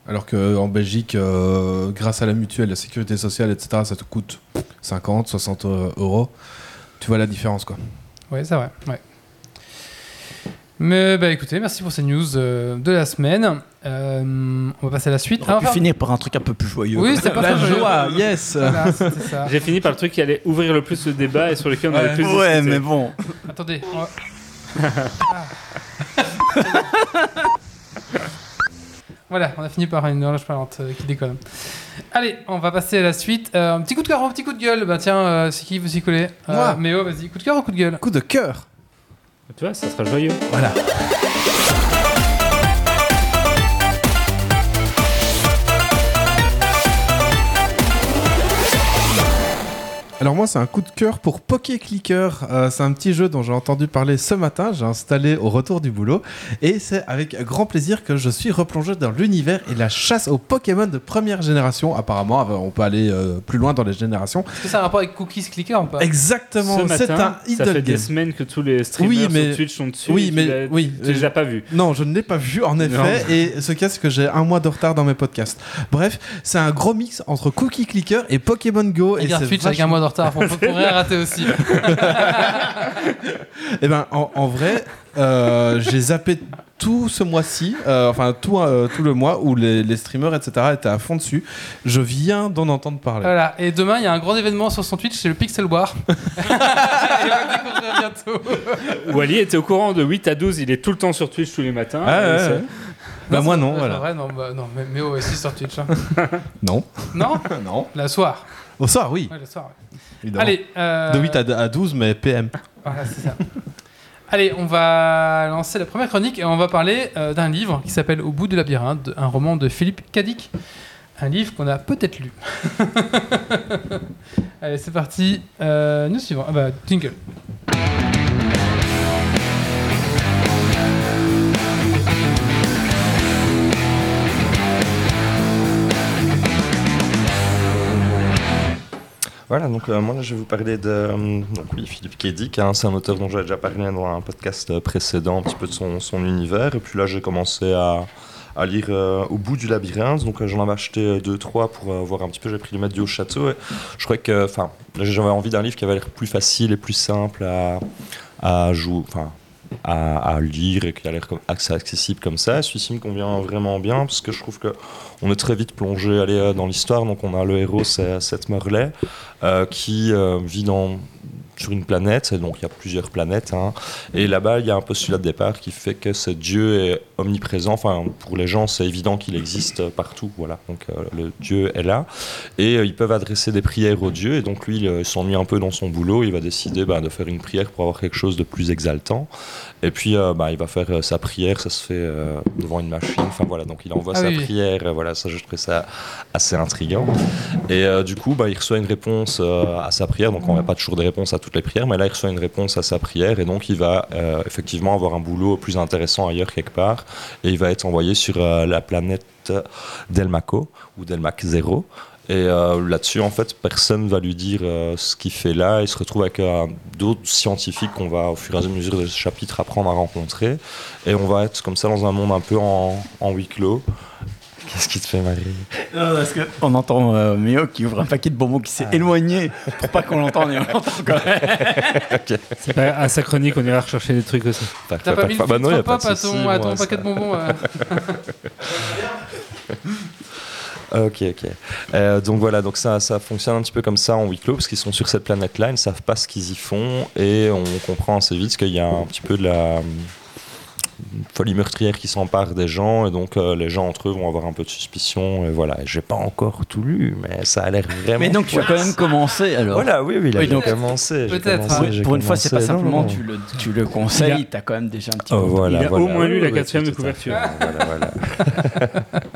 Alors qu'en Belgique, euh, grâce à la mutuelle, la sécurité sociale, etc., ça te coûte 50, 60 euros. Tu vois la différence, quoi. Ouais, c'est vrai. Ouais. Mais bah écoutez, merci pour ces news euh, de la semaine. Euh, on va passer à la suite. On aurait Ah, enfin- finir par un truc un peu plus joyeux. Oui, c'est pas La joyeux. joie, yes. Voilà, c'était ça. J'ai fini par le truc qui allait ouvrir le plus le débat et sur lequel on avait le plus Ouais, discuté. mais bon. Attendez. on va- Ah. Voilà, on a fini par une horloge parlante euh, qui déconne. Allez, on va passer à la suite. Euh, un petit coup de cœur ou un petit coup de gueule Bah tiens, euh, c'est qui veut s'y coller Euh, Moi. Méo, vas-y, coup de cœur ou coup de gueule Coup de cœur. Tu vois, ça sera joyeux. Voilà. Alors moi c'est un coup de cœur pour Poké Clicker. Euh, c'est un petit jeu dont j'ai entendu parler ce matin. J'ai installé au retour du boulot et c'est avec grand plaisir que je suis replongé dans l'univers et la chasse aux Pokémon de première génération. Apparemment, euh, on peut aller euh, plus loin dans les générations. Est-ce que ça a un rapport avec Cookies Clicker ou pas? Exactement. Ce C'est un matin, ça idle fait des semaines que tous les streamers Oui, mais- sur Twitch sont dessus. Oui, et tu mais oui. Tu les as pas vus. Non, je ne l'ai pas vu en effet. Et ce cas, c'est que j'ai un mois de retard dans mes podcasts. Bref, c'est un gros mix entre Cookie Clicker et Pokémon Go. Et Regarde c'est Twitch avec un mois de retard, on peut rien rater aussi. Eh ben, en, en vrai, euh, j'ai zappé tout ce mois-ci, euh, enfin tout, euh, tout le mois où les, les streamers, etc., étaient à fond dessus. Je viens d'en entendre parler. Voilà, et demain il y a un grand événement sur son Twitch, c'est le Pixel War. Et on va le découvrir bientôt. Wally était au courant de 8 à 12, il est tout le temps sur Twitch tous les matins. Ah, ouais. Bah, moi, non, c'est voilà. vrai, non, bah, non, mais, mais oh, aussi sur Twitch. hein. Non. Non non. La soir. Au soir, oui. Ouais, le soir. ouais. Évidemment. Allez. euh, De 8 à, à 12, mais PM. Voilà, c'est ça. Allez, on va lancer la première chronique et on va parler euh, d'un livre qui s'appelle Au bout du labyrinthe, un roman de Philippe Cadic. Un livre qu'on a peut-être lu. Allez, c'est parti. Euh, nous suivons. Ah bah, jingle. Voilà, donc euh, moi je vais vous parler de euh, donc, oui, Philippe Kédic, hein, c'est un auteur dont j'avais déjà parlé dans un podcast euh, précédent, un petit peu de son, son univers. Et puis là, j'ai commencé à, à lire euh, Au bout du labyrinthe, donc j'en avais acheté deux, trois pour voir un petit peu. J'ai pris le du haut château. Et je croyais que, enfin, j'avais envie d'un livre qui avait l'air plus facile et plus simple à, à jouer, enfin, à, à lire et qui a l'air accessible comme ça. Celui-ci me convient vraiment bien parce que je trouve que on est très vite plongé euh, dans l'histoire. Donc on a le héros, c'est Seth Murley, euh, qui euh, vit sur une planète, et donc il y a plusieurs planètes, hein. et là-bas il y a un postulat de départ qui fait que ce Dieu est omniprésent, enfin pour les gens c'est évident qu'il existe partout, voilà, donc le Dieu est là, et ils peuvent adresser des prières au Dieu, et donc lui il s'ennuie un peu dans son boulot, il va décider bah, de faire une prière pour avoir quelque chose de plus exaltant, et puis euh, bah, il va faire euh, sa prière, ça se fait euh, devant une machine, enfin voilà, donc il envoie Ah sa oui, prière, voilà, ça je trouvais ça assez intriguant. Et du coup, bah, il reçoit une réponse à sa prière. Donc, on n'a pas toujours des réponses à toutes les prières, mais là, il reçoit une réponse à sa prière. Et donc, il va effectivement avoir un boulot plus intéressant ailleurs, quelque part. Et il va être envoyé sur la planète Delmaco, ou Delmac 0. Et euh, là-dessus, en fait, personne va lui dire euh, ce qu'il fait là. Il se retrouve avec euh, d'autres scientifiques qu'on va, au fur et à mesure des chapitres, apprendre à rencontrer. Et on va être comme ça dans un monde un peu en, en huis clos. Qu'est-ce qui te fait marrer Non, parce qu'on entend euh, Méo qui ouvre un paquet de bonbons qui s'est éloigné pour pas qu'on l'entende et on l'entend quand même. C'est pas à sa chronique, on ira rechercher des trucs aussi. T'as pas mis le Bah non, pas pop de à souci, ton, à ton paquet de bonbons euh. Ok, ok. Euh, donc voilà, donc ça, ça fonctionne un petit peu comme ça en huis clos, parce qu'ils sont sur cette planète-là, ils ne savent pas ce qu'ils y font, et on comprend assez vite qu'il y a un petit peu de la hum, folie meurtrière qui s'empare des gens, et donc euh, les gens entre eux vont avoir un peu de suspicion, et voilà. J'ai pas encore tout lu, mais ça a l'air vraiment. Mais donc tu as quand même commencé alors. Voilà, oui, oui, là, Oui, j'ai donc- commencé. Peut-être, hein. Pour une fois, c'est pas simplement non. tu le, tu le conseilles, t'as quand même déjà un petit Oh, peu. voilà, Il a voilà. au moins lu Oui, la oui, quatrième de couverture. Voilà, voilà.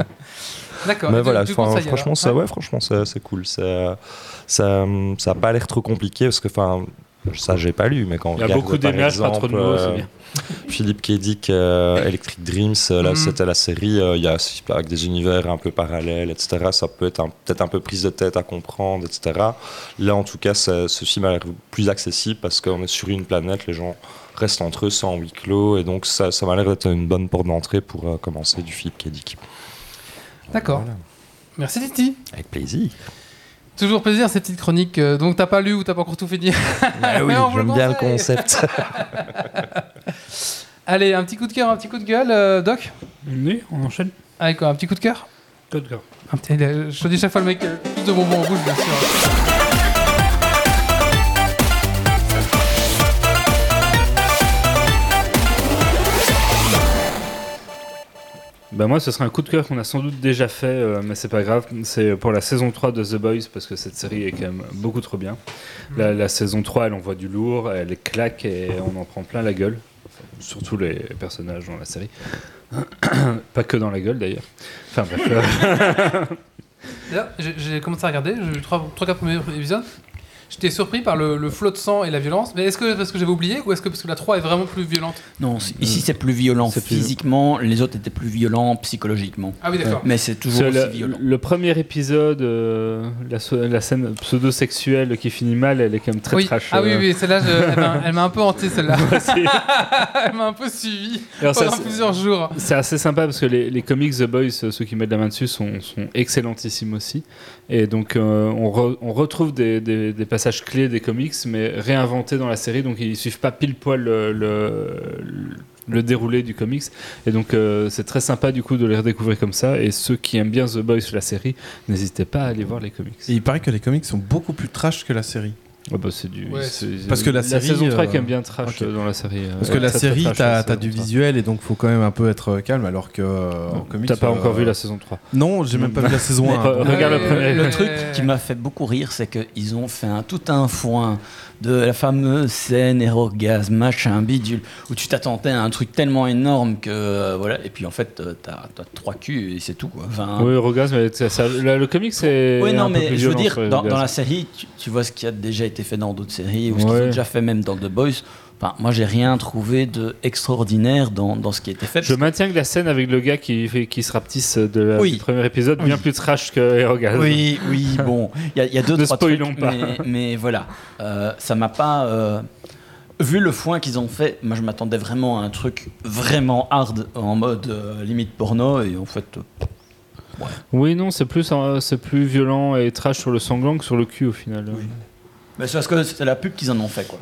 D'accord. Mais voilà, enfin, conseil, franchement, ça, ouais, franchement, c'est cool. Ça, ça, ça a pas l'air trop compliqué parce que, enfin, ça, j'ai pas lu, mais quand on Il y a beaucoup d'images, pas trop de mots, c'est euh, bien. Philippe Kédic, euh, Electric Dreams, euh, là, Mhm. c'était la série. euh, Il y a avec des univers un peu parallèles, etc. Ça peut être un- peut-être un peu prise de tête à comprendre, etc. Là, en tout cas, ce film a l'air plus accessible parce qu'on est sur une planète, les gens restent entre eux sans huis clos, et donc ça, ça m'a l'air d'être une bonne porte d'entrée pour euh, commencer du Philippe Kédic. D'accord. Voilà. Merci Titi. Avec plaisir. Toujours plaisir ces petites chroniques. euh, donc t'as pas lu ou t'as pas encore tout fini. Ah oui, Mais on vous le j'aime bien le concept. Allez, un petit coup de cœur, un petit coup de gueule, euh, Doc. Oui, on enchaîne. Allez quoi, un petit coup de cœur. Code cœur. Un petit, euh, je te dis chaque fois le mec euh, plus de bonbons en bouche, bien sûr. Bah moi, ce sera un coup de cœur qu'on a sans doute déjà fait, euh, mais c'est pas grave. C'est pour la saison 3 de The Boys, parce que cette série est quand même beaucoup trop bien. La, la saison 3, elle envoie du lourd, elle claque et on en prend plein la gueule. Enfin, surtout les personnages dans la série. pas que dans la gueule d'ailleurs. Enfin bref. euh, j'ai- j'ai commencé à regarder, j'ai vu 3-4 premiers épisodes. J'étais surpris par le, le flot de sang et la violence. Mais est-ce que parce que j'avais oublié ou est-ce que parce que la 3 est vraiment plus violente Non, ici c'est plus violent plus- physiquement, les autres étaient plus violents psychologiquement. Ah oui, d'accord. Mais c'est toujours aussi le, violent. le premier épisode, euh, la, scène pseudo-sexuelle qui finit mal, elle est quand même très oui. trash. Ah oui, euh. oui, celle-là, je- elle m'a- un peu hanté, celle-là. Elle m'a un peu suivi Alors, pendant c'est- plusieurs jours. C'est assez sympa parce que les, les comics The Boys, euh, ceux qui mettent la main dessus, sont, sont excellentissimes aussi. Et donc euh, on, re- on retrouve des, passages clés des comics, mais réinventés dans la série. Donc ils suivent pas pile poil le, déroulé du comics. Et donc euh, c'est très sympa du coup de les redécouvrir comme ça. Et ceux qui aiment bien The Boys, la série, n'hésitez pas à aller voir les comics. Il paraît que les comics sont beaucoup plus trash que la série. Ouais, bah, c'est du, Ouais, c'est- parce que la série, saison 3 euh, qui aime bien trash euh, dans la série. euh, Parce que la très, série, t'as du 3. visuel et donc faut quand même un peu être calme, alors que euh, en comics. T'as pas euh, encore vu la saison 3 Non, j'ai même pas vu la saison Mais 1. re- regarde le premier. Le truc qui m'a fait beaucoup rire, c'est qu'ils ont fait un, tout un foin de la fameuse scène orgasme, machin, bidule, où tu t'attendais à un truc tellement énorme que euh, voilà, et puis en fait euh, t'as as trois culs et c'est tout quoi. Enfin, Oui, Orgasme, mais ça- ça- là, le comic c'est. Oui, non, un peu mais plus je veux violent dire, dans, la série, tu, tu vois ce qui a déjà été fait dans d'autres séries ou ce qu'ils Ouais. ont déjà fait même dans The Boys. Enfin, moi, j'ai rien trouvé de extraordinaire dans, dans ce qui a été fait. Je maintiens que la scène avec le gars qui, fait- qui se rapetisse de la, Oui. du premier épisode, bien Oui. plus trash que Orgasme. Oui, oui, bon, il y, a- il y a deux, Ne trois spoilons trucs, pas. Mais, mais voilà, Euh, ça m'a pas... euh, vu le foin qu'ils ont fait, moi je m'attendais vraiment à un truc vraiment hard, en mode euh, limite porno, et en fait... euh, Oui, non, c'est plus, euh, c'est plus violent et trash sur le sanglant que sur le cul au final. mais c'est parce que c'était la pub qu'ils en ont fait, quoi.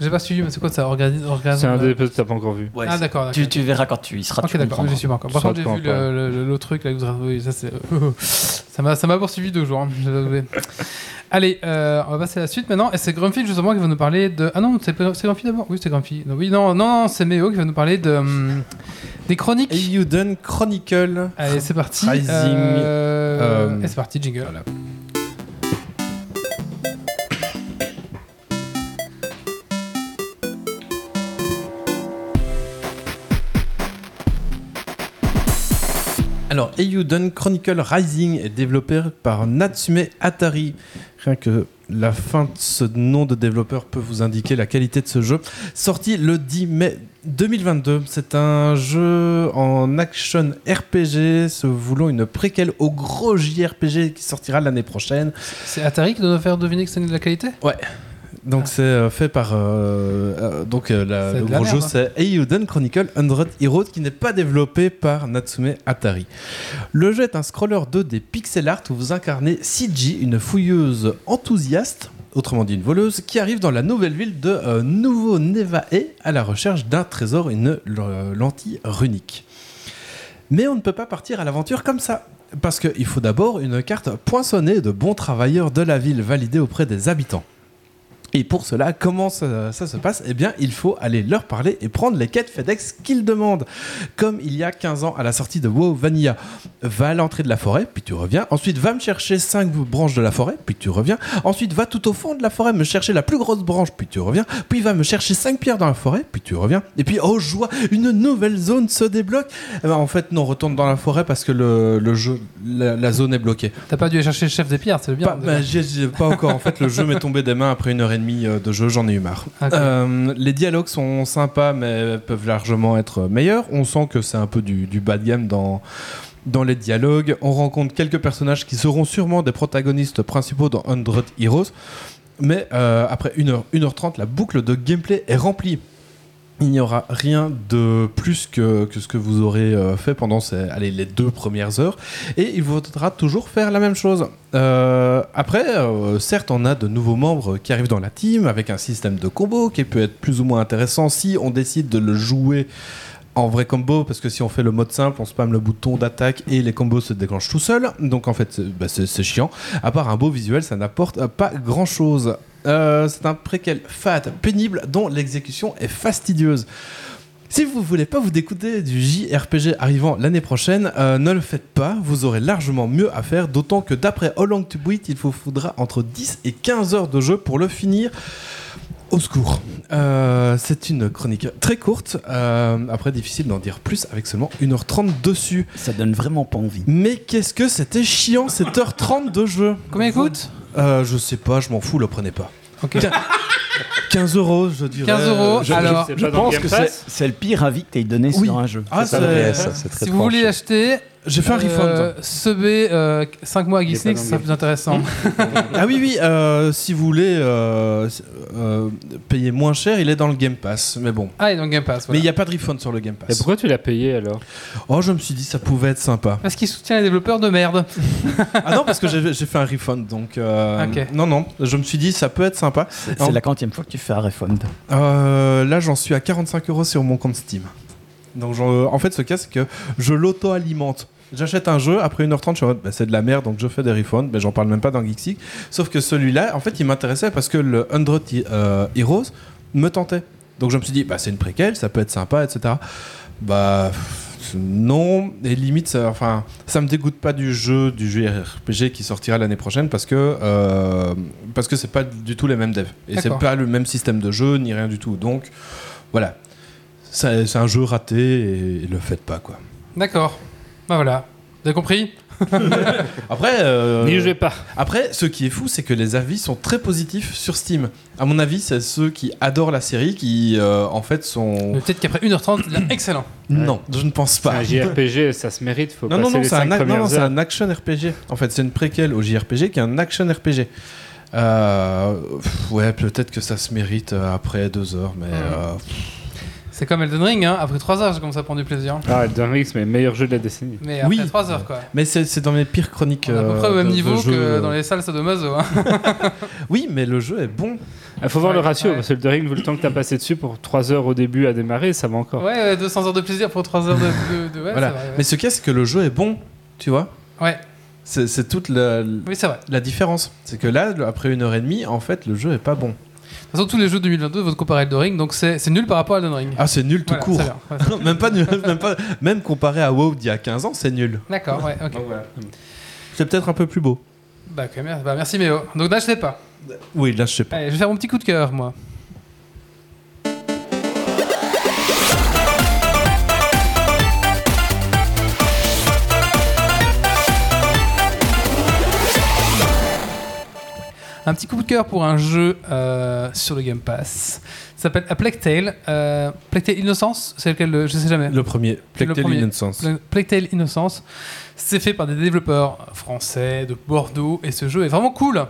J'ai pas suivi, mais c'est quoi ça Orgasme C'est un des épisodes que t'as pas encore vu. Ouais, Ah d'accord, tu, tu verras quand tu y seras, Ok, d'accord, je comprendras. suis pas encore. Par contre, j'ai vu le- le- l'autre truc là que vous avez. oui, ça c'est. ça m'a, ça m'a poursuivi deux jours. hein. Allez, euh, on va passer à la suite maintenant. Et c'est Grumpy justement qui va nous parler de. Ah non, c'est, Grumpy d'abord? Oui, c'est Grumpy. Non, oui, non, non, non, c'est Méo qui va nous parler de hum, des chroniques. Eiyuden Chronicle. Allez, c'est parti. Rising. Euh, Euh, Et c'est parti, jingle. Alors, Eiyuden Chronicle Rising est développé par Natsume Atari. Rien que la fin de ce nom de développeur peut vous indiquer la qualité de ce jeu. Sorti le 10 mai 2022. C'est un jeu en action RPG, se voulant une préquelle au gros JRPG qui sortira l'année prochaine. C'est Atari qui doit nous faire deviner que c'est de la qualité? Donc c'est euh, fait par euh, euh, donc la- le gros jeu hein. c'est Eiyuden Chronicle 100 Heroes qui n'est pas développé par Natsume Atari. Le jeu est un scroller 2D pixel art où vous incarnez Siji, une fouilleuse enthousiaste, autrement dit une voleuse, qui arrive dans la nouvelle ville de euh, Nouveau Nevae à la recherche d'un trésor, une lentille runique. Mais on ne peut pas partir à l'aventure comme ça. Parce qu'il faut d'abord une carte poinçonnée de bons travailleurs de la ville validée auprès des habitants. Et pour cela, comment ça, ça se passe? Eh bien, il faut aller leur parler et prendre les quêtes FedEx qu'ils demandent. Comme il y a 15 ans à la sortie de WoW Vanilla. Va à l'entrée de la forêt, puis tu reviens. Ensuite, va me chercher 5 branches de la forêt, puis tu reviens. Ensuite, va tout au fond de la forêt me chercher la plus grosse branche, puis tu reviens. Puis va me chercher 5 pierres dans la forêt, puis tu reviens. Et puis, oh joie, une nouvelle zone se débloque. Eh ben, en fait, non, retourne dans la forêt parce que le, le jeu, la- la zone est bloquée. T'as pas dû aller chercher le chef des pierres, c'est bien. Pas, bah, j'ai- j'ai pas encore. En fait, le jeu m'est tombé des mains après une heure et demie euh, de jeu. J'en ai eu marre. Ok. Euh, les dialogues sont sympas, mais peuvent largement être meilleurs. On sent que c'est un peu du, du bas de gamme dans dans les dialogues. On rencontre quelques personnages qui seront sûrement des protagonistes principaux dans 100 Heroes. Mais euh, après 1h, 1h30, la boucle de gameplay est remplie. Il n'y aura rien de plus que, que ce que vous aurez euh, fait pendant ces, les deux premières heures. Et il vous faudra toujours faire la même chose. Euh, après, euh, certes, on a de nouveaux membres qui arrivent dans la team avec un système de combo qui peut être plus ou moins intéressant si on décide de le jouer en vrai combo, parce que si on fait le mode simple, on spamme le bouton d'attaque et les combos se déclenchent tout seuls. Donc en fait, c'est bah, c'est- chiant. À part un beau visuel, ça n'apporte pas grand chose. C'est un préquel fat, pénible, dont l'exécution est fastidieuse. Si vous voulez pas vous découdrer du JRPG arrivant l'année prochaine, euh, ne le faites pas, vous aurez largement mieux à faire, d'autant que d'après How Long to il vous faudra entre 10 et 15 heures de jeu pour le finir. Au secours. Euh, c'est une chronique très courte, euh, après difficile d'en dire plus avec seulement 1h30 dessus. Ça donne vraiment pas envie. Mais qu'est-ce que c'était chiant cette heure 30 de jeu Combien il coûte? Euh, Je sais pas, je m'en fous, le prenez pas. Ok. 15 euros, je dirais. 15 euros, Je- alors. Je pense que c'est le pire avis que tu aies donné Oui. sur un jeu. Ah, C'est c'est- vrai, ça, c'est très Si vous voulez l'acheter, J'ai fait un refund. euh, subez euh, 5 mois à Il est dans c'est le plus intéressant. Ah oui, oui, euh, si vous voulez euh, euh, payer moins cher, il est dans le Game Pass. Mais bon. Ah, et dans Game Pass. Mais il n'y a pas de refund sur le Game Et Pass. pourquoi tu l'as payé alors? Oh, je me suis dit, ça pouvait être sympa. Parce qu'il soutient les développeurs de merde. Ah non, parce que j'ai fait un refund. Donc, euh, Ok. non, non, je me suis dit, ça peut être sympa. C'est la quantième fois que tu fais un refund. Euh, là, j'en suis à 45 euros sur mon compte Steam. Donc, en fait, ce cas, c'est que je l'auto-alimente. J'achète un jeu, après 1h30, je suis en mode, bah, c'est de la merde, donc je fais des refunds. Mais j'en parle même pas dans Geeksy. Sauf que celui-là, en fait, il m'intéressait parce que le 100 euh, Heroes me tentait. Donc, je me suis dit, bah, c'est une préquelle, ça peut être sympa, etc. Bah. Non, et limite, ça, enfin, ça me dégoûte pas du jeu, du jeu RPG qui sortira l'année prochaine parce que euh, parce que c'est pas du tout les mêmes devs et c'est pas le même système de jeu ni rien du tout. Donc voilà, c'est un jeu raté et, le faites pas quoi. D'accord. Bah voilà. Vous avez compris Après, euh, N'y jouez pas. après, ce qui est fou, c'est que les avis sont très positifs sur Steam. À mon avis, c'est ceux qui adorent la série qui, euh, en fait, sont. Mais Peut-être qu'après 1h30, il est excellent. Non, je ne pense C'est pas. un JRPG, ça se mérite. Faut Non, passer non, non, les c'est un, non, c'est un action RPG. En fait, c'est une préquelle au JRPG qui est un action RPG. Euh, pff, ouais, peut-être que ça se mérite euh, après deux heures, mais euh, C'est comme Elden Ring, hein. après 3 heures, j'ai commencé à prendre du plaisir. Ah, Elden Ring, c'est le meilleur jeu de la décennie. Mais après Oui. 3 heures, quoi. mais c'est dans mes pires chroniques. On est à peu euh, près au même niveau que euh. dans les salles sadomaso. Hein. Oui, mais le jeu est bon. Il faut voir Ouais, le ratio, ouais. parce que Elden Ring, vu le temps que tu as passé dessus pour 3 heures au début à démarrer, ça va encore. Ouais, ouais, 200 heures de plaisir pour 3 heures de. de, de- ouais, voilà. c'est vrai, ouais. Mais ce qu'il y a, c'est que le jeu est bon, tu vois. Ouais, C'est toute la, oui, la différence. C'est que là, après une heure et demie, en fait, le jeu est pas bon. De toute façon, tous les jeux de 2022 vont comparer Elden Ring, donc c'est c'est nul par rapport à Elden Ring. Ah, c'est nul tout Voilà, court. Ouais. même pas nul, même pas, même comparé à WoW d'il y a 15 ans, c'est nul. D'accord, ouais, ok. C'est peut-être un peu plus beau. Bah, ok, mer- bah, merci Méo. Donc n'achetez pas. Oui, là, je sais pas. Allez, je vais faire mon petit coup de cœur, moi. Un petit coup de cœur pour un jeu euh, sur le Game Pass. Ça s'appelle A Plague Tale. Euh, Plague Tale Innocence, c'est lequel le- Je sais jamais. Le premier, Plague Tale. Innocence. Pla- Plague Tale Innocence. C'est fait par des développeurs français de Bordeaux et ce jeu est vraiment cool.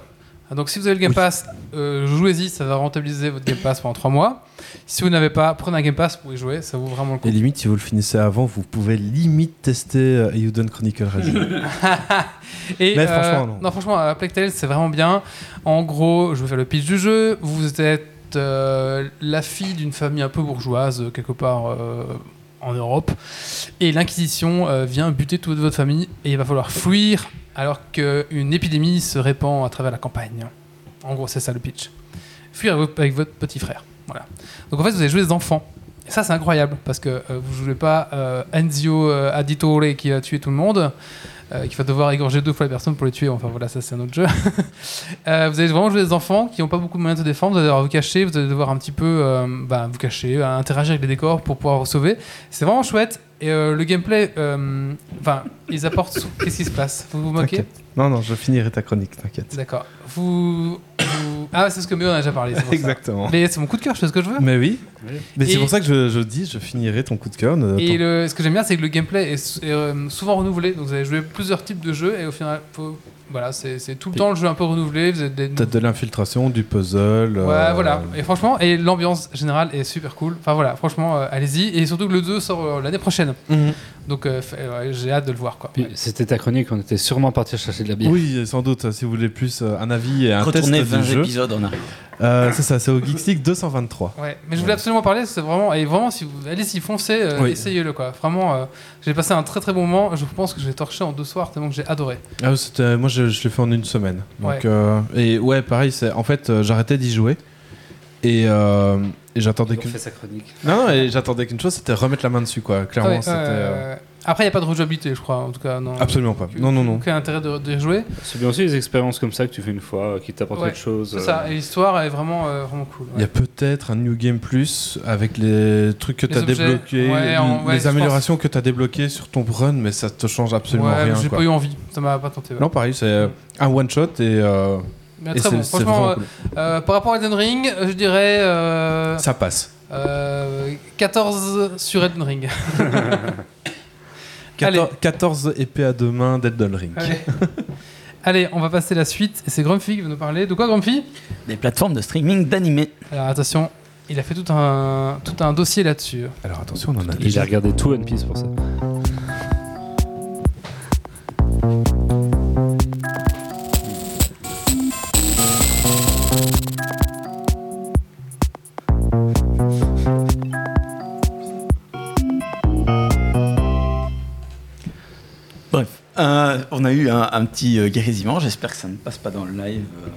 Donc si vous avez le Game. Pass, euh, jouez-y, ça va rentabiliser votre Game Pass pendant 3 mois. Si vous n'avez pas, prenez un Game Pass pour y jouer, ça vaut vraiment le coup. Et limite, si vous le finissez avant, vous pouvez limite tester euh, Eiyuden Chronicle. Et, Mais euh, franchement, non. franchement, euh, Plague Tale, c'est vraiment bien. En gros, je vais faire le pitch du jeu. Vous êtes la fille d'une famille un peu bourgeoise, quelque part en Europe. Et l'Inquisition euh, vient buter toute votre famille. Et il va falloir fuir alors qu'une épidémie se répand à travers la campagne. En gros, c'est ça le pitch. Fuir avec votre- petit frère. Voilà. Donc en fait, vous allez jouer des enfants. Et ça, c'est incroyable parce que euh, vous jouez pas euh, Enzio euh, Auditore qui a tué tout le monde, euh, qui va devoir égorger deux fois la personne pour les tuer. Enfin voilà, ça c'est un autre jeu. Euh, vous allez vraiment jouer des enfants qui n'ont pas beaucoup de moyens de se défendre. Vous allez devoir vous cacher, vous allez devoir un petit peu euh, bah, vous cacher, interagir avec les décors pour pouvoir vous sauver. C'est vraiment chouette. Et euh, le gameplay, euh, enfin, ils apportent. Qu'est-ce qui se passe? Vous vous moquez? Non, non, je finirai ta chronique, t'inquiète. D'accord. Vous, vous- Ah, c'est ce que Méo en a déjà parlé. pour ça. Exactement. Mais c'est mon coup de cœur, je fais ce que je veux. Mais oui. Oui. Mais c'est pour ça que je, je dis, je finirai ton coup de cœur. ne- Et le, ce que j'aime bien, c'est que le gameplay est, euh, souvent renouvelé. Donc vous allez jouer plusieurs types de jeux et au final, faut- Voilà, c'est tout le temps le jeu un peu renouvelé. Vous êtes des... De l'infiltration, du puzzle. Ouais, euh, voilà. Et franchement, et l'ambiance générale est super cool. Enfin voilà, franchement, euh, allez-y. Et surtout que le 2 sort euh, l'année prochaine. Mhm. Donc euh, ouais, j'ai hâte de le voir. Quoi. C'était ta chronique, on était sûrement parti chercher de la bière. Oui, sans doute. Si vous voulez plus euh, un avis et un Retournez test 20 du jeu, épisodes en arrière. euh, c'est ça, c'est au Geeks League 223. Ouais, mais je voulais absolument parler, c'est vraiment, et vraiment, si vous allez-y, foncez, euh, Oui. essayez-le quoi. Vraiment, euh, j'ai passé un très très bon moment. Je pense que je l'ai torché en deux soirs tellement que j'ai adoré. Ah, c'était- moi, je, je l'ai fait en une semaine. Donc, Ouais. euh, et ouais, pareil, c'est en fait, euh, j'arrêtais d'y jouer et, euh, et j'attendais qu'une. sa chronique. Non, non, et j'attendais qu'une chose, c'était remettre la main dessus, quoi. Clairement, Ouais, c'était. euh, euh, Après, il n'y a pas de rejouabilité, je crois, en tout cas. Non. Absolument pas. Non, non, non. Aucun intérêt de, jouer. C'est bien aussi les expériences comme ça que tu fais une fois, euh, qui t'apportent Ouais, autre chose. C'est euh, ça, et l'histoire est vraiment, euh, vraiment cool. Il y a peut-être un New Game Plus avec les trucs que Les tu as objets, débloqués, ouais, en- ouais, les améliorations que tu as débloquées sur ton run, mais ça te change absolument ouais, rien. j'ai quoi. pas eu envie, ça m'a pas tenté. ouais. Non, pareil, c'est euh, un one shot et, euh, Mais très bon, franchement, euh, cool. euh, par rapport à Elden Ring, je dirais euh, Ça passe. euh, 14 sur Elden Ring. 14, 14 épées à deux mains d'Elden Ring. Allez. Allez, on va passer à la suite. Et c'est Grumpy qui va nous parler. De quoi, Grumpy? Des plateformes de streaming d'animés. Alors attention, il a fait tout un, tout un dossier là-dessus. Alors attention, on en a Il déjà. a regardé tout One Piece pour ça. On a eu un, un petit euh, grésillement. J'espère que ça ne passe pas dans le live. euh.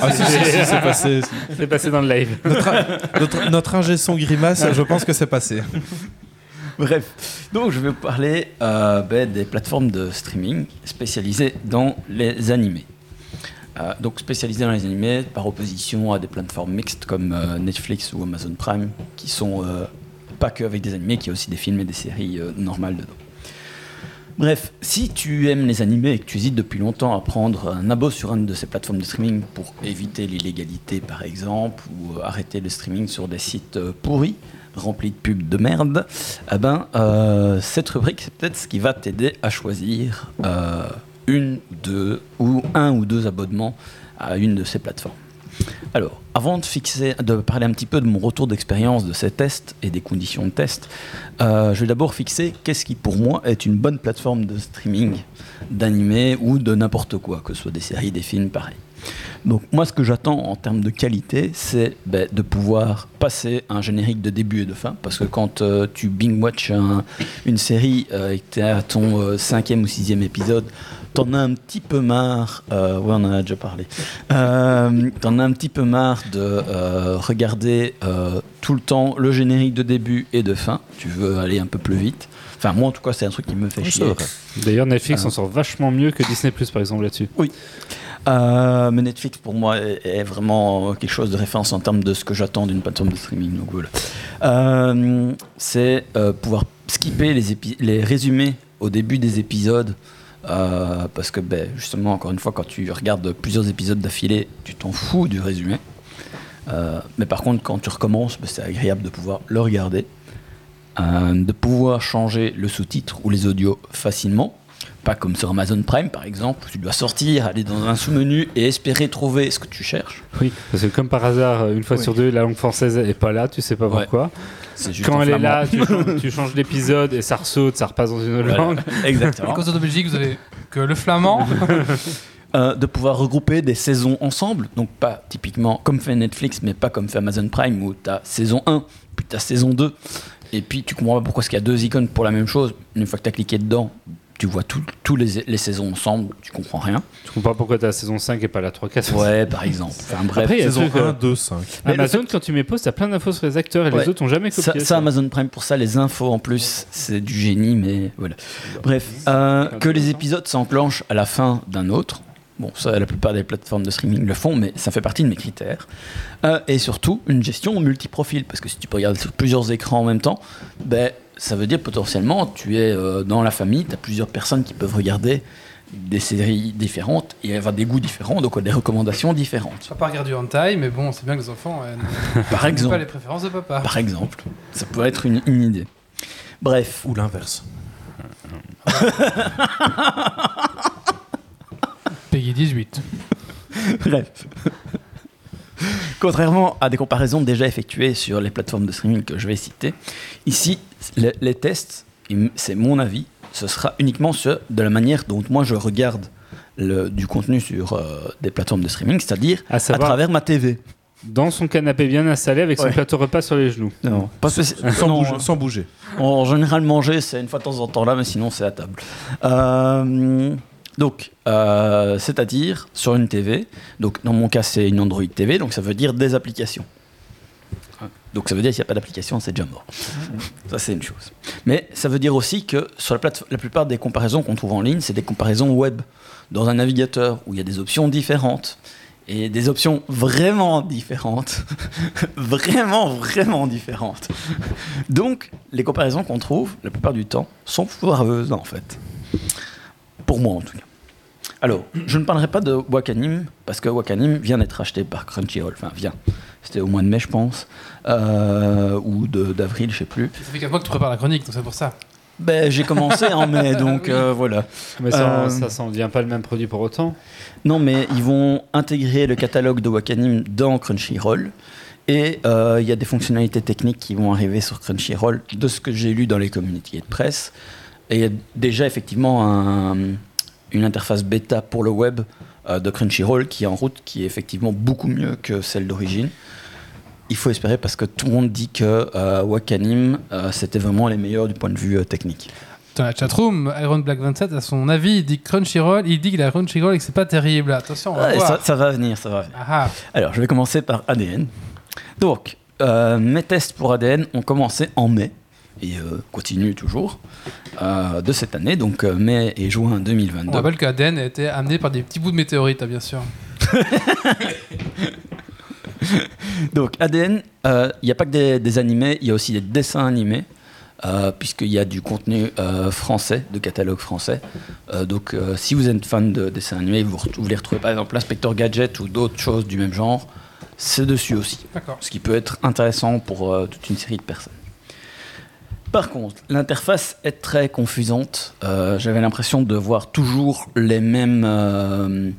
Ah, si, si, si, c'est passé. C'est passé dans le live. Notre, notre ingé son grimace, je pense que c'est passé. Bref, donc je vais vous parler euh, ben, des plateformes de streaming spécialisées dans les animés. Euh, donc spécialisées dans les animés par opposition à des plateformes mixtes comme euh, Netflix ou Amazon Prime, qui sont euh, pas que avec des animés, qui ont aussi des films et des séries euh, normales dedans. Bref, si tu aimes les animés et que tu hésites depuis longtemps à prendre un abo sur une de ces plateformes de streaming pour éviter l'illégalité par exemple, ou euh, arrêter le streaming sur des sites euh, pourris, remplis de pubs de merde, eh ben, euh, cette rubrique, c'est peut-être ce qui va t'aider à choisir une, deux ou un ou deux abonnements à une de ces plateformes. Alors, avant de, fixer, de parler un petit peu de mon retour d'expérience de ces tests et des conditions de test, euh, je vais d'abord fixer qu'est-ce qui pour moi est une bonne plateforme de streaming d'animé ou de n'importe quoi, que ce soit des séries, des films, pareil. Donc moi ce que j'attends en termes de qualité, c'est ben, de pouvoir passer un générique de début et de fin, parce que quand euh, tu bing-watch un- une série euh, et que tu es à ton euh, cinquième ou sixième épisode, t'en as un petit peu marre, euh, ouais on en a déjà parlé, euh, t'en as un petit peu marre de euh, regarder tout le temps le générique de début et de fin, tu veux aller un peu plus vite. Enfin moi en tout cas c'est un truc qui me fait Oui, chier. D'ailleurs, Netflix Ah. en sort vachement mieux que Disney Plus par exemple là-dessus. Euh, Netflix pour moi est, vraiment quelque chose de référence en termes de ce que j'attends d'une plateforme de streaming. Donc voilà. Euh, c'est euh, pouvoir skipper les, résumés au début des épisodes. euh, parce que ben, justement, encore une fois, quand tu regardes plusieurs épisodes d'affilée, tu t'en fous du résumé. Euh, mais par contre, quand tu recommences, ben, c'est agréable de pouvoir le regarder, de pouvoir changer le sous-titre ou les audios facilement. Pas comme sur Amazon Prime par exemple, où tu dois sortir, aller dans un sous-menu et espérer trouver ce que tu cherches. Oui, parce que comme par hasard, une fois Oui. sur deux, la langue française est pas là, tu sais pas pourquoi. Quand elle est là, tu changes, tu changes d'épisode et ça ressaute, ça repasse dans une autre Voilà. langue. Et Exactement. quand vous êtes en Belgique, vous avez que le flamand. Euh, de pouvoir regrouper des saisons ensemble, donc pas typiquement comme fait Netflix, mais pas comme fait Amazon Prime où tu as saison 1, puis tu as saison 2, et puis tu comprends pas pourquoi est-ce qu'il y a deux icônes pour la même chose. Une fois que tu as cliqué dedans, tu vois tous tous les, les saisons ensemble, tu comprends rien. Je comprends pas pourquoi t'as la saison 5 et pas la 3, 4. Ouais, par exemple. Enfin bref. Après, il y a Saison le truc, 1, euh, 2, 5. Mais le Amazon, quand tu mets pause, t'as plein d'infos sur les acteurs et Ouais. les autres ont jamais Ça, copié. ça, Amazon Prime pour ça, les infos en plus, c'est du génie, mais voilà. Bref, euh, que les épisodes s'enclenchent à la fin d'un autre. Bon, ça, la plupart des plateformes de streaming le font, mais ça fait partie de mes critères. Euh, et surtout, une gestion multiprofil, parce que si tu peux regarder sur plusieurs écrans en même temps, ben, ça veut dire potentiellement, tu es euh, dans la famille, tu as plusieurs personnes qui peuvent regarder des séries différentes et avoir des goûts différents, donc des recommandations différentes. Papa regarde du hentai, mais bon, c'est bien que les enfants euh, n'aient Par pas exemple, les préférences de papa. par exemple, ça peut être une, une idée. Bref, Ou l'inverse. Peggy 18. Bref. Contrairement à des comparaisons déjà effectuées sur les plateformes de streaming que je vais citer, ici, le- les tests, c'est mon avis, ce sera uniquement sur de la manière dont moi je regarde le- du contenu sur euh, des plateformes de streaming, c'est-à-dire À travers ma TV. dans son canapé bien installé avec son Ouais. plateau repas sur les genoux. Non, pas spéci- Sans, non, bouger, sans bouger. En général, manger, c'est une fois de temps en temps là, mais sinon, c'est à table. Euh, donc, euh, c'est-à-dire sur une TV. Donc, dans mon cas, c'est une Android TV, donc ça veut dire des applications. Donc, ça veut dire qu'il n'y a pas d'application, c'est déjà mort. Ça, c'est une chose. Mais ça veut dire aussi que sur la, plate- la plupart des comparaisons qu'on trouve en ligne, c'est des comparaisons web. Dans un navigateur où il y a des options différentes. Et des options vraiment différentes. vraiment, vraiment différentes. Donc, les comparaisons qu'on trouve, la plupart du temps, sont foireuses, en fait. Pour moi, en tout cas. Alors, je ne parlerai pas de Wakanim, parce que Wakanim vient d'être acheté par Crunchyroll. Enfin, vient. C'était au mois de mai, je pense. euh, ou de- d'avril, je sais plus. Ça fait 4 mois que tu prépares la chronique, donc c'est pour ça. Ben, j'ai commencé en mai, donc euh, voilà. Mais ça, Euh, ça, ça en devient pas le même produit pour autant. Non, mais ils vont intégrer le catalogue de Wakanim dans Crunchyroll. Et euh, il y a des fonctionnalités techniques qui vont arriver sur Crunchyroll, de ce que j'ai lu dans les communiqués de presse. Et il y a déjà effectivement un- une interface bêta pour le web euh, de Crunchyroll qui est en route, qui est effectivement beaucoup mieux que celle d'origine. Il faut espérer parce que tout le monde dit que euh, Wakanim, euh, c'était vraiment les meilleurs du point de vue technique. Dans la chatroom, Iron Black 27 a son avis, il dit Crunchyroll, il dit qu'il a Crunchyroll et que c'est pas terrible. Attention, on va Ouais, voir. ça, ça va venir, ça va venir. Ah, ah. Alors, je vais commencer par ADN. Donc, mes tests pour ADN ont commencé en mai et euh, continuent toujours euh, de cette année, donc euh, mai et juin On 2022. rappelle qu'ADN a été amené par des petits bouts de météorites, hein, bien sûr. Donc, ADN, euh, il n'y a pas que des, des animés, il y a aussi des dessins animés. puisqu'il y a du contenu français, de catalogue français. Donc, si vous êtes fan de dessins animés, vous, vous les retrouvez par exemple l'Inspecteur Gadget ou d'autres choses du même genre, c'est dessus aussi. Ce qui peut être intéressant pour toute une série de personnes. Par contre, l'interface est très confusante. Euh, J'avais l'impression de voir toujours les mêmes, euh,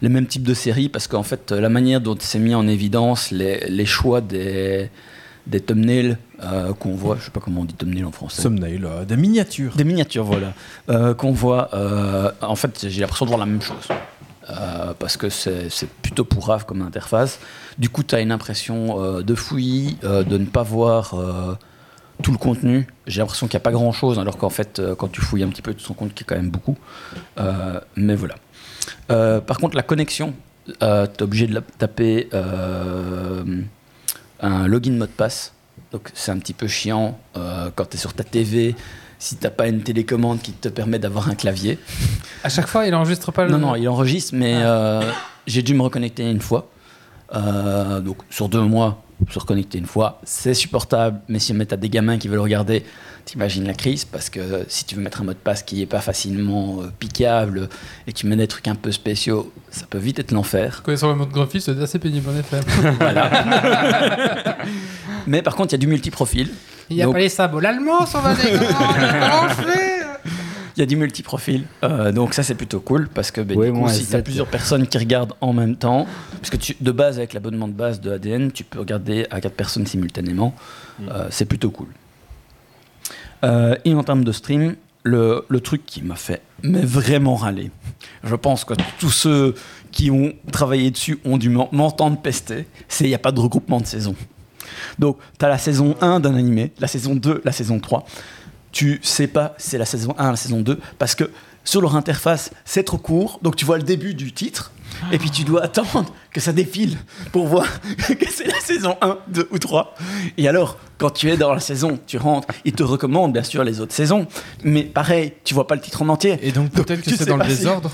les mêmes types de séries parce qu'en fait, la manière dont c'est mis en évidence les, les choix des, des thumbnails euh, qu'on voit, je sais pas comment on dit thumbnail en français. Thumbnail, euh, des miniatures. Des miniatures, voilà. Euh, qu'on voit. en fait, j'ai l'impression de voir la même chose. Parce que c'est c'est plutôt pourrave comme interface. Du coup, tu as une impression de fouillis, de ne pas voir tout le contenu. J'ai l'impression qu'il n'y a pas grand chose, alors qu'en fait, euh, quand tu fouilles un petit peu, tu te rends compte qu'il y a quand même beaucoup. Euh, mais voilà. Euh, par contre, la connexion, tu es obligé de la taper euh, un login mot de passe. Donc, c'est un petit peu chiant euh, quand tu es sur ta TV. Si t'as pas une télécommande qui te permet d'avoir un clavier. À chaque fois, il enregistre pas le. Non, non, il enregistre, mais euh, j'ai dû me reconnecter une fois. Euh, donc sur deux mois, se reconnecter une fois, c'est supportable. Mais si tu as des gamins qui veulent regarder, t'imagines la crise parce que si tu veux mettre un mot de passe qui est pas facilement euh, piquable et tu mets des trucs un peu spéciaux, ça peut vite être l'enfer. Connaissant le mode graphiste, c'est assez pénible en effet. Voilà. mais par contre, il y a du multiprofil. Il n'y a Donc- pas les sabots. L'allemand, ça va des Il y a du multiprofil, euh, donc ça c'est plutôt cool parce que ben, Ouais, du coup, si tu as plusieurs personnes qui regardent en même temps, puisque tu, de base avec l'abonnement de base de ADN, tu peux regarder à quatre personnes simultanément, euh, c'est plutôt cool. Euh, et en termes de stream, le, le truc qui m'a fait mais vraiment râler, je pense que tous ceux qui ont travaillé dessus ont dû m'en- m'entendre pester, c'est il n'y a pas de regroupement de saison. Donc, tu as la saison 1 d'un animé, la saison 2, la saison 3 tu sais pas si c'est la saison 1 la saison 2 parce que sur leur interface c'est trop court donc tu vois le début du titre et puis tu dois attendre que ça défile pour voir que c'est la saison 1, 2 ou 3 et alors quand tu es dans la saison tu rentres ils te recommandent bien sûr les autres saisons mais pareil tu vois pas le titre en entier Et donc peut-être que c'est dans le si- désordre.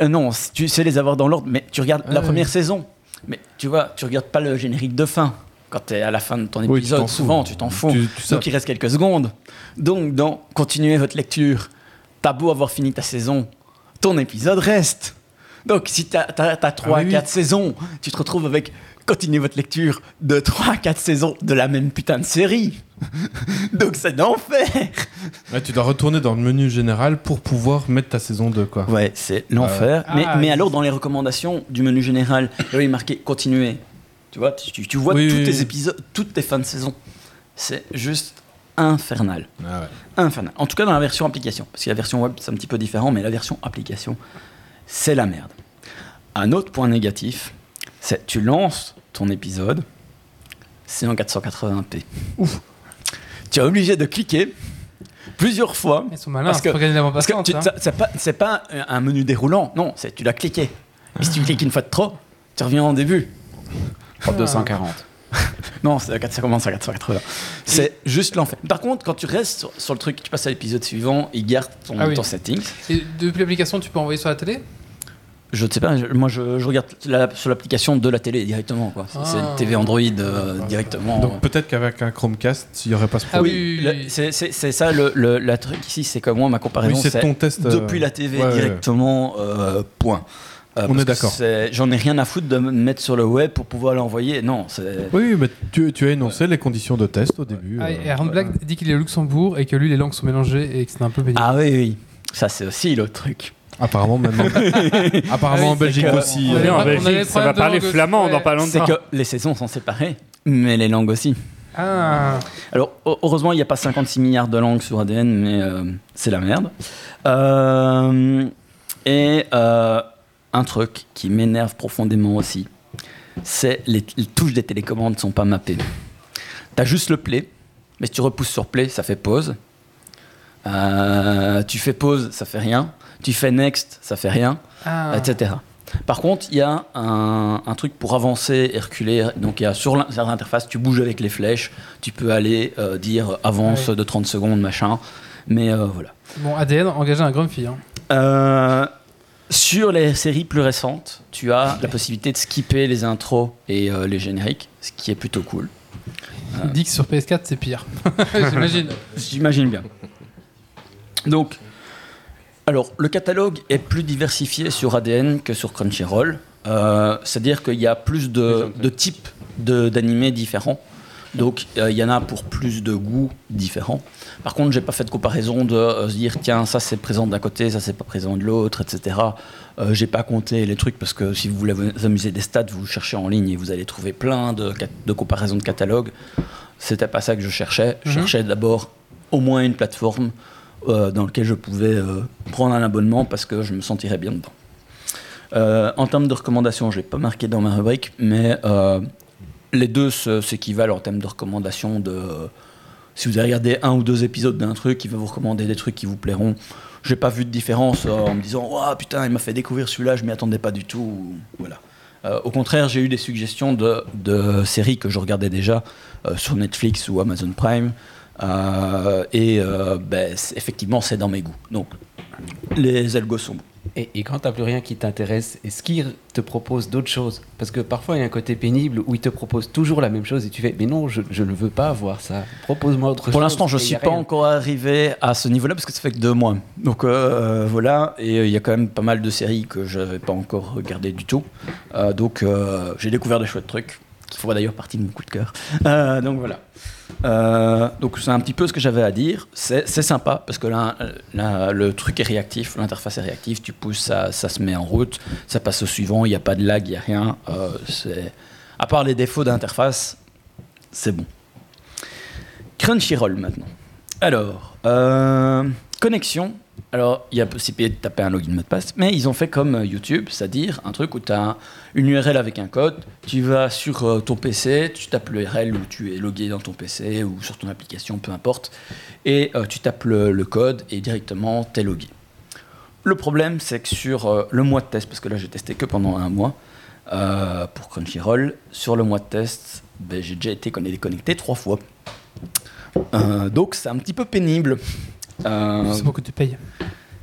euh, non, tu sais les avoir dans l'ordre, mais tu regardes la Ouais. première saison. Mais tu vois, tu regardes pas le générique de fin. Quand tu es à la fin de ton Oui, tu épisode, souvent tu t'en fous. Tu- tu sais- Donc il reste quelques secondes. Donc dans Continuez votre lecture, t'as beau avoir fini ta saison, ton épisode reste. Donc si t'as as, 3 Ah oui, oui. 4 saisons, tu te retrouves avec Continuez votre lecture de 3 4 saisons de la même putain de série. Donc c'est d'enfer. Ouais, tu dois retourner dans le menu général pour pouvoir mettre ta saison 2, quoi. Ouais, c'est l'enfer. Ah, mais, ah, mais alors, dans les recommandations du menu général, il est marqué continuer. Tu vois, tu, vois Oui, tous oui, tes oui. épisodes, toutes tes fins de saison. C'est juste infernal. Ah ouais. Infernal. En tout cas, dans la version application. Parce que la version web, c'est un petit peu différent, mais la version application, c'est la merde. Un autre point négatif, c'est tu lances ton épisode, c'est en 480p. Ouf. Tu es obligé de cliquer plusieurs fois. Ils sont malins, Parce c'est que- Parce tu- hein. c'est pas, c'est pas un menu déroulant, non, c'est tu dois cliquer. Et si tu cliques une fois de trop, tu reviens au début. Pour 240. Non, c'est à 4 ça commence à 480. C'est juste l'enfer. Par contre, quand tu restes sur, sur le truc, tu passes à l'épisode suivant, il garde ton, Ah oui. ton setting. Et depuis l'application, tu peux envoyer sur la télé? Je ne sais pas, je- moi je, je regarde la- sur l'application de la télé directement. quoi. C'est- C'est Ah. une TV Android euh, directement. Donc peut-être qu'avec un Chromecast, il n'y aurait pas ce Ah problème. oui, oui, c'est- c'est c'est ça le, le- la truc ici, c'est que moi ma comparaison Oui, c'est c'est ton test. euh, depuis la TV ouais, ouais, ouais. directement, euh, point. Euh, On est d'accord. c'est- J'en ai rien à foutre de me mettre sur le web pour pouvoir l'envoyer. Non, c'est. Oui, mais tu, tu as énoncé les conditions de test au début. Ah, euh, et Aaron Black dit qu'il est au Luxembourg et que lui, les langues sont mélangées et que c'est un peu pénible. Ah oui, oui. Ça, c'est aussi l'autre truc. Apparemment, même en, apparemment oui, en Belgique c'est que- aussi. on euh, en des Belgique, ça va parler flamand dans pas C'est longtemps. que les saisons sont séparées, mais les langues aussi. Ah, Alors, heu- heureusement, il n'y a pas 56 milliards de langues sur ADN, mais euh, c'est la merde. Euh, et euh, un truc qui m'énerve profondément aussi, c'est les, les touches des télécommandes ne sont pas mappées. Tu as juste le play, mais si tu repousses sur play, ça fait pause. Euh, tu fais pause, ça fait rien. Tu fais next, ça fait rien ah. etc. Par contre, il y a un, un truc pour avancer et reculer. Donc, il y a sur l'in- sur l'interface, tu bouges avec les flèches, tu peux aller euh, dire avance Ouais. de 30 secondes, machin. Mais euh, voilà. Bon, ADN engagé un Grumpy. Hein. Euh, sur les séries plus récentes, tu as la possibilité de skipper les intros et euh, les génériques, ce qui est plutôt cool. Dit que sur PS4, c'est pire. J'imagine. J'imagine bien. Donc, alors, le catalogue est plus diversifié sur ADN que sur Crunchyroll. Euh, C'est-à-dire qu'il y a plus de, de types d'animés différents. Donc, euh, il y en a pour plus de goûts différents. Par contre, j'ai pas fait de comparaison de euh, se dire, tiens, ça c'est présent d'un côté, ça c'est pas présent de l'autre, etc. Euh, j'ai pas compté les trucs parce que si vous voulez vous amuser des stats, vous cherchez en ligne et vous allez trouver plein de, comparaisons de catalogues. C'était pas ça que je cherchais. Je Mhm. cherchais d'abord au moins une plateforme euh, dans laquelle je pouvais euh, prendre un abonnement parce que je me sentirais bien dedans. En termes de recommandations, je l'ai pas marqué dans ma rubrique, mais les deux s'équivalent en termes de recommandations. De, si vous avez regardé un ou deux épisodes d'un truc, il va vous recommander des trucs qui vous plairont. J'ai pas vu de différence euh, en me disant oh putain il m'a fait découvrir celui-là, je m'y attendais pas du tout. Voilà. Euh, au contraire, j'ai eu des suggestions de, de séries que je regardais déjà euh, sur Netflix ou Amazon Prime. Et ben, effectivement, c'est dans mes goûts. Donc, les algos sont bons. Et, et quand t'as plus rien qui t'intéresse, est-ce qu'il te propose d'autres choses? Parce que parfois il y a un côté pénible où il te propose toujours la même chose et tu fais mais non, je, je ne veux pas avoir ça. Propose-moi autre chose. Pour l'instant, je Et suis pas rien. encore arrivé à ce niveau-là parce que ça fait que deux mois. Donc euh, voilà, et euh, il y a quand même pas mal de séries que je n'avais pas encore regardées du tout. Euh, donc euh, j'ai découvert des chouettes trucs qui font d'ailleurs partie de mon coup de cœur. Euh, donc voilà. Euh, donc c'est un petit peu ce que j'avais à dire. C'est sympa parce que là, le truc est réactif, l'interface est réactive, tu pousses, ça, se met en route, ça passe au suivant, il n'y a pas de lag, il n'y a rien. Euh, à part les défauts d'interface, c'est bon. Crunchyroll maintenant. Alors, euh, connexion. Alors, il y a possibilité de taper un login mot de passe, mais ils ont fait comme YouTube, c'est-à-dire un truc où tu as une URL avec un code, tu vas sur euh, ton PC, tu tapes l'URL où tu es logué dans ton PC ou sur ton application, peu importe, et euh, tu tapes le, code et directement tu es logué. Le problème, c'est que sur euh, le mois de test, parce que là j'ai testé que pendant un mois pour Crunchyroll, sur le mois de test, ben, j'ai déjà été conne- déconnecté trois fois. Donc c'est un petit peu pénible. C'est beaucoup que tu payes.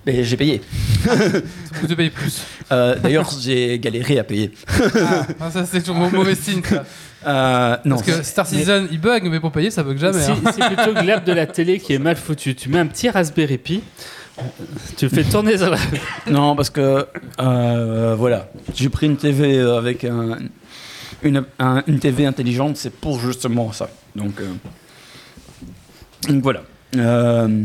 Mais j'ai payé. C'est que tu payes plus. Euh, D'ailleurs, j'ai galéré à payer. Ah, ça, c'est toujours mon mauvais signe. ça. Euh, non, Parce que Star Citizen, il bug, mais pour payer, ça bug jamais. Si- hein. C'est plutôt que l'app de la télé qui est mal foutue. Tu mets un petit Raspberry Pi, tu le fais tourner sur la... non, parce que euh, voilà, j'ai pris une TV avec un- une, un- une TV intelligente, c'est pour justement ça. Donc, euh, donc voilà. Euh,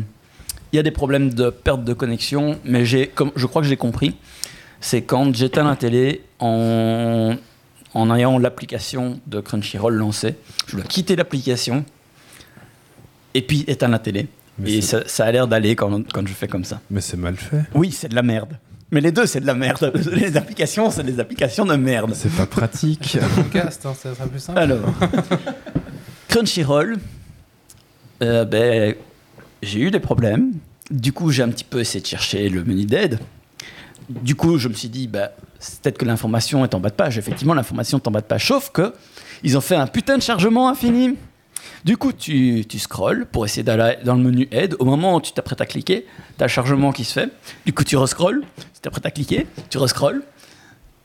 il y a des problèmes de perte de connexion, mais j'ai, comme, je crois que j'ai compris. C'est quand j'éteins la télé en, en ayant l'application de Crunchyroll lancée. Je dois quitter l'application et puis éteindre la télé. Mais et ça, ça a l'air d'aller quand, quand je fais comme ça. Mais c'est mal fait. Oui, c'est de la merde. Mais les deux, c'est de la merde. Les applications, c'est des applications de merde. C'est pas pratique. Podcast, hein, ça serait plus simple. Alors, Crunchyroll, euh, ben, j'ai eu des problèmes. Du coup, j'ai un petit peu essayé de chercher le menu d'aide. Du coup, je me suis dit, bah, peut-être que l'information est en bas de page. Effectivement, l'information est en bas de page. Sauf que ils ont fait un putain de chargement infini. Du coup, tu, tu scrolles pour essayer d'aller dans le menu aide. Au moment où tu t'apprêtes à cliquer, tu as le chargement qui se fait. Du coup, tu rescrolles. Tu t'apprêtes à cliquer, tu rescrolles.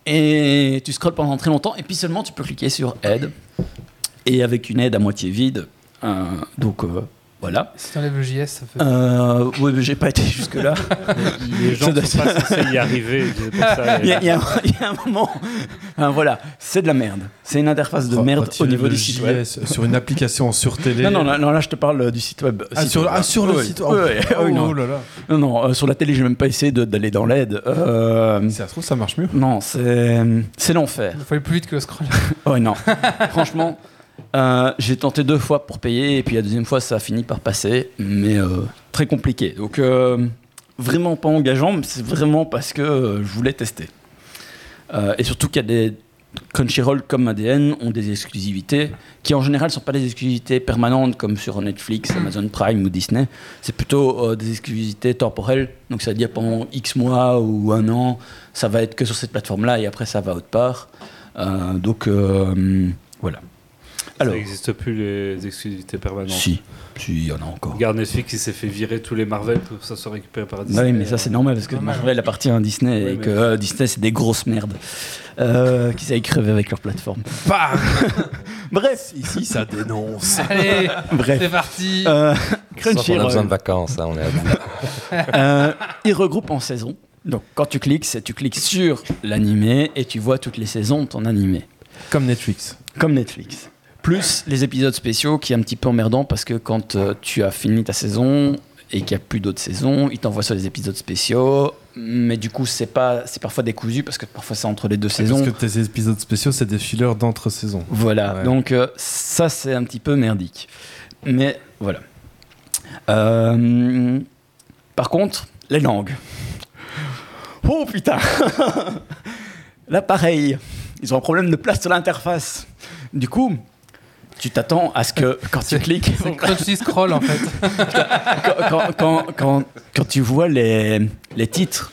Et tu scrolles pendant très longtemps. Et puis seulement, tu peux cliquer sur aide. Et avec une aide à moitié vide. donc, euh, voilà. Si tu enlèves le JS, ça fait. Euh, ouais, mais j'ai pas été jusque-là. Les gens doit- sont pas censés y arriver. Il y, a- y un- il y a un moment. Enfin, voilà, c'est de la merde. C'est une interface de merde au niveau du site web. Sur une application sur télé. Non, non, là, non, là, je te parle du site web. Ah, Site sur, web. ah, sur le Ouais, site. ouais, ouais, oh, ouais, non. oh là là. Non, non, euh, sur la télé, j'ai même pas essayé d'aller dans l'aide. Euh, Si ça se trouve, ça marche mieux. non, c'est c'est l'enfer. Il faut aller plus vite que le scroll. Ouais, non. Franchement, euh, j'ai tenté deux fois pour payer et puis la deuxième fois, ça a fini par passer, mais euh, très compliqué. Donc, euh, vraiment pas engageant, mais c'est vraiment parce que je voulais tester. Et surtout qu'il y a des. Crunchyroll comme ADN ont des exclusivités qui en général ne sont pas des exclusivités permanentes comme sur Netflix, Amazon Prime ou Disney. C'est plutôt euh, des exclusivités temporelles. Donc ça veut dire pendant X mois ou un an, ça va être que sur cette plateforme-là et après ça va autre part. Euh, donc euh, voilà. Alors, Ça n'existe plus les exclusivités permanentes. si, si, il y en a encore. Regarde Netflix, il s'est fait virer tous les Marvel pour que ça soit récupéré par Bah Disney. oui, mais ça c'est normal parce que Normal. Marvel appartient à Disney Ouais, et mais- que euh, Disney c'est des grosses merdes euh, qui savent crever avec leur plateforme. Bref, Ici, ça dénonce. Allez, bref. c'est parti. Euh, Sauf qu'on a Crunchyroll. besoin de vacances, hein, on est à. Euh, il regroupe en saisons. Donc quand tu cliques, c'est tu cliques sur l'animé et tu vois toutes les saisons de ton animé. Comme Netflix. Comme Netflix. Plus les épisodes spéciaux qui est un petit peu emmerdant parce que quand euh, tu as fini ta saison et qu'il n'y a plus d'autres saisons, ils t'envoient sur les épisodes spéciaux. Mais du coup, c'est pas, c'est parfois décousu parce que parfois c'est entre les deux saisons. Parce que tes épisodes spéciaux, c'est des fillers d'entre-saison. Voilà, Ouais. donc euh, ça c'est un petit peu merdique. Mais voilà. Euh, par contre, les langues. Oh putain Là pareil, ils ont un problème de place sur l'interface. Du coup, tu t'attends à ce que quand tu cliques, C'est Crunchy Scroll en fait. quand, quand- quand- tu vois les, les titres,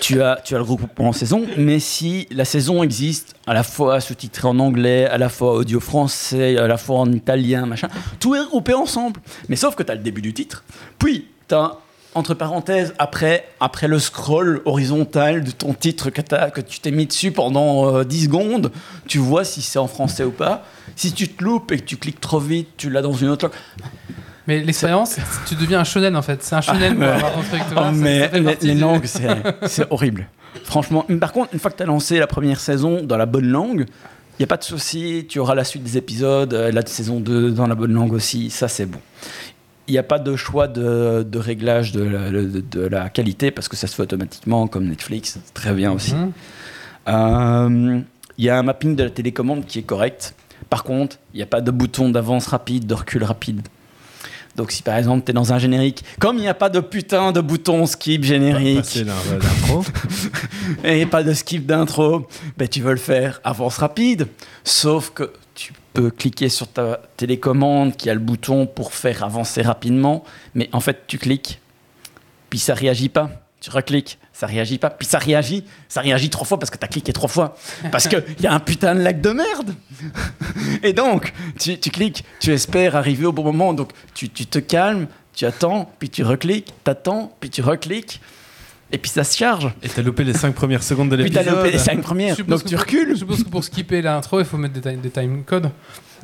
tu as, tu as le regroupement en saison, mais si la saison existe à la fois sous-titrée en anglais, à la fois audio français, à la fois en italien, machin, tout est regroupé ensemble. Mais sauf que tu as le début du titre, puis tu as entre parenthèses, après, après le scroll horizontal de ton titre que, tu t'es mis dessus pendant euh, 10 secondes, tu vois si c'est en français ou pas. Si tu te loupes et que tu cliques trop vite, tu l'as dans une autre langue. Mais l'expérience, tu deviens un shonen en fait. C'est un shonen Ah, truc. vois, Oh, ça- mais ça fait les, les langues, c'est horrible. Franchement, Mais par contre, une fois que tu as lancé la première saison dans la bonne langue, il n'y a pas de souci, tu auras la suite des épisodes, euh, la saison 2 dans la bonne langue aussi, ça c'est bon. Il n'y a pas de choix de, de réglage de la, de- de la qualité parce que ça se fait automatiquement comme Netflix, très bien aussi. Mhm. Euh, Il y a un mapping de la télécommande qui est correct. Par contre, il n'y a pas de bouton d'avance rapide, de recul rapide. Donc si par exemple tu es dans un générique, comme il n'y a pas de putain de bouton skip générique et pas de skip d'intro, ben tu veux le faire avance rapide. Sauf que peux cliquer sur ta télécommande qui a le bouton pour faire avancer rapidement, mais en fait tu cliques, puis ça réagit pas. Tu recliques, ça réagit pas, puis ça réagit, ça réagit trois fois parce que tu as cliqué trois fois. Parce qu'il y a un putain de lag de merde. Et donc, tu, tu cliques, tu espères arriver au bon moment, donc tu, tu te calmes, tu attends, puis tu recliques, t'attends, puis tu recliques, et puis ça se charge. Et t'as loupé les 5 premières secondes de Puis t'as l'épisode. loupé les 5 Je premières, donc tu recules. Je suppose que pour skipper l'intro, il faut mettre des, time, des time codes.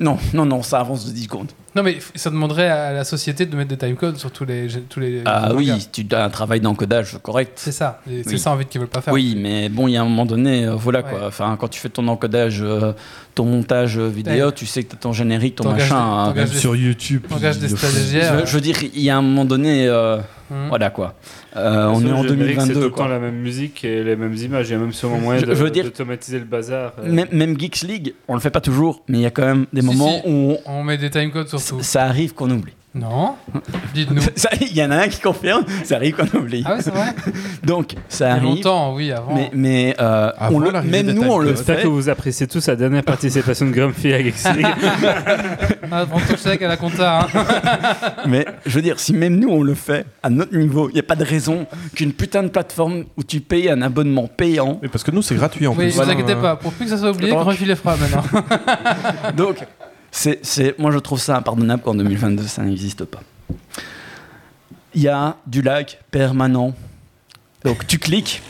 Non, non, non, ça avance de 10 secondes. Non, mais ça demanderait à la société de mettre des timecodes sur tous les. tous les Ah les oui, tu as un travail d'encodage correct. C'est ça. C'est Oui. ça en fait qu'ils veulent pas faire. Oui, mais bon, il y a un moment donné, euh, voilà Ouais. quoi. Enfin, quand tu fais ton encodage, euh, ton montage euh, vidéo, Ouais. tu sais que tu as ton générique, ton machin. des- hein. des- sur YouTube. T'engages des stagiaires. Je, veux- je veux dire, il y a un moment donné, euh, Mhm. voilà quoi. Euh, on est en générique, C'est tout 2022 le temps quoi. la même musique et les mêmes images. Il y a même sûrement moyen Je- de- je veux dire- d'automatiser le bazar. euh. Même, même Geeks League, on le fait pas toujours, mais il y a quand même des Si, moments si. où On met des timecodes sur tout. ça arrive qu'on oublie. Non Dites-nous. Ça, Il y en a un qui confirme, ça arrive qu'on oublie. Ah ouais, c'est vrai Donc, ça Il y a arrive. longtemps, oui, avant. Mais, mais euh, Avant on le- l'arrivée même des nous, on le. J'espère fait. que vous appréciez tous la dernière participation de Grumpy à League. Ah, prends ton chèque à la compta. hein. Mais je veux dire, si même nous on le fait à notre niveau, il n'y a pas de raison qu'une putain de plateforme où tu payes un abonnement payant. Oui, parce que nous, c'est gratuit en Oui, plus. ne vous Voilà. inquiétez pas. Pour plus que ça soit oublié, D'accord. Grumpy les fera maintenant. Donc, c'est, moi je trouve ça impardonnable qu'en 2022 ça n'existe pas. Il y a du lag permanent. Donc tu cliques,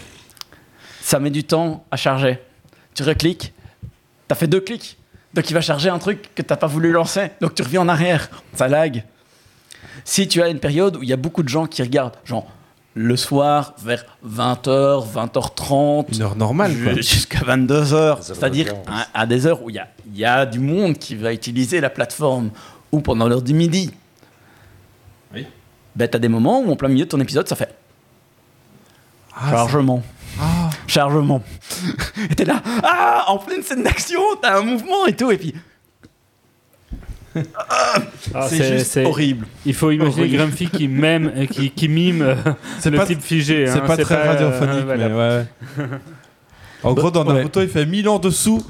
ça met du temps à charger. Tu recliques, t'as fait deux clics. Donc il va charger un truc que t'as pas voulu lancer. Donc tu reviens en arrière, ça lag. Si tu as une période où il y a beaucoup de gens qui regardent, genre le soir vers 20h, 20h30, Une heure normale, Jusqu'à 22 heures. Des heures C'est-à-dire d'audience. à, à des heures où il y a, il y a du monde qui va utiliser la plateforme ou pendant l'heure du midi. Oui. Ben, t'as des moments où en plein milieu de ton épisode, ça fait chargement. Chargement. et t'es là, ah, en pleine scène d'action, t'as un mouvement et tout, et puis Ah, c'est juste horrible. Il faut imaginer Horrible. Grumpy qui mime, euh, qui, qui mime euh, C'est le pas- type figé. C'est hein, pas très euh, radiophonique, voilà. mais ouais. En gros, dans Ouais. Naruto, il fait 1000 ans dessous.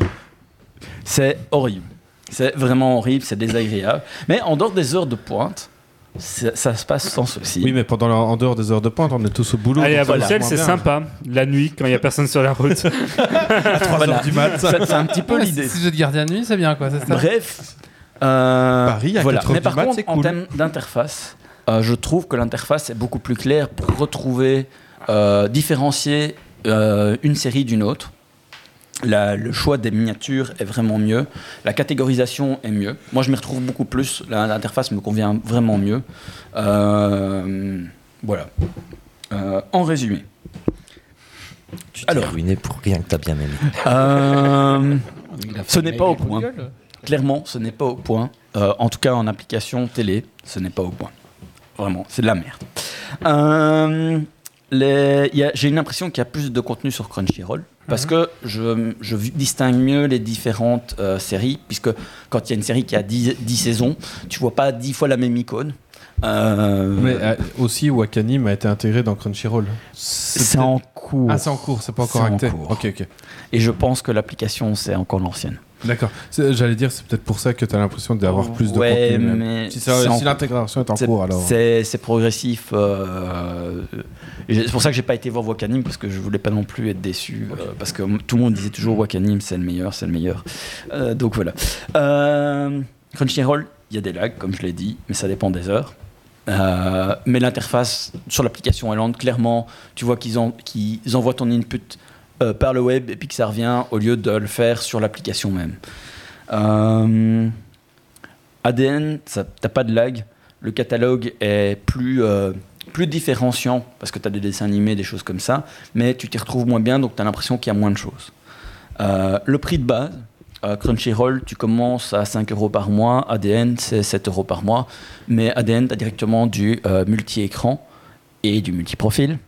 C'est horrible. C'est vraiment horrible, c'est désagréable. Mais en dehors des heures de pointe, ça, ça se passe sans souci. Oui, mais pendant la- en dehors des heures de pointe, on est tous au boulot. Allez, à Bruxelles, c'est sympa. La nuit, quand il n'y a personne sur la route. À 3 Voilà. heures du mat. C'est un petit peu l'idée. Si vous êtes gardien de nuit, c'est bien quoi. ça? Bref. Euh, Paris, à voilà. 4 heures Mais par mat, contre, en termes d'interface, euh, je trouve que l'interface est beaucoup plus claire pour retrouver, euh, différencier euh, une série d'une autre. La- le choix des miniatures est vraiment mieux. La catégorisation est mieux. Moi, je m'y retrouve beaucoup plus. L'interface me convient vraiment mieux. Euh, voilà. Euh, en résumé. Tu t'es Alors. ruiné pour rien que t'as bien aimé. Euh, ce n'est pas au point. gueule. Clairement, ce n'est pas au point. Euh, en tout cas, en application télé, ce n'est pas au point. Vraiment, c'est de la merde. Euh, J'ai une impression qu'il y a plus de contenu sur Crunchyroll. Parce que je, je distingue mieux les différentes euh, séries, puisque quand il y a une série qui a 10, 10 saisons, tu vois pas 10 fois la même icône. Euh, Mais euh, aussi, Wakanim a été intégré dans Crunchyroll. c'est en cours. Ah, c'est en cours, c'est pas encore en acté. cours. Ok, ok. Et je pense que l'application, c'est encore l'ancienne. D'accord. J'allais dire, c'est peut-être pour ça que tu as l'impression d'avoir plus de Ouais, contenu. mais Si, si l'intégration est en cours, alors. C'est progressif. euh, C'est pour ça que j'ai pas été voir Wakanim parce que je voulais pas non plus être déçu euh, parce que tout le monde disait toujours Wakanim c'est le meilleur, c'est le meilleur. Euh, donc voilà. Crunchyroll, il y a des lags comme je l'ai dit, mais ça dépend des heures. Mais l'interface sur l'application est lente. Clairement, tu vois qu'ils en- qu'ils envoient ton input euh, par le web et puis que ça revient au lieu de le faire sur l'application même. Euh, ADN, t'as pas de lag. Le catalogue est plus, euh, plus différenciant parce que tu as des dessins animés, des choses comme ça, mais tu t'y retrouves moins bien, donc tu as l'impression qu'il y a moins de choses. Euh, le prix de base, Crunchyroll, tu commences à 5 euros par mois, ADN, c'est 7 euros par mois, mais ADN, tu as directement du multi-écran et du multi-profil.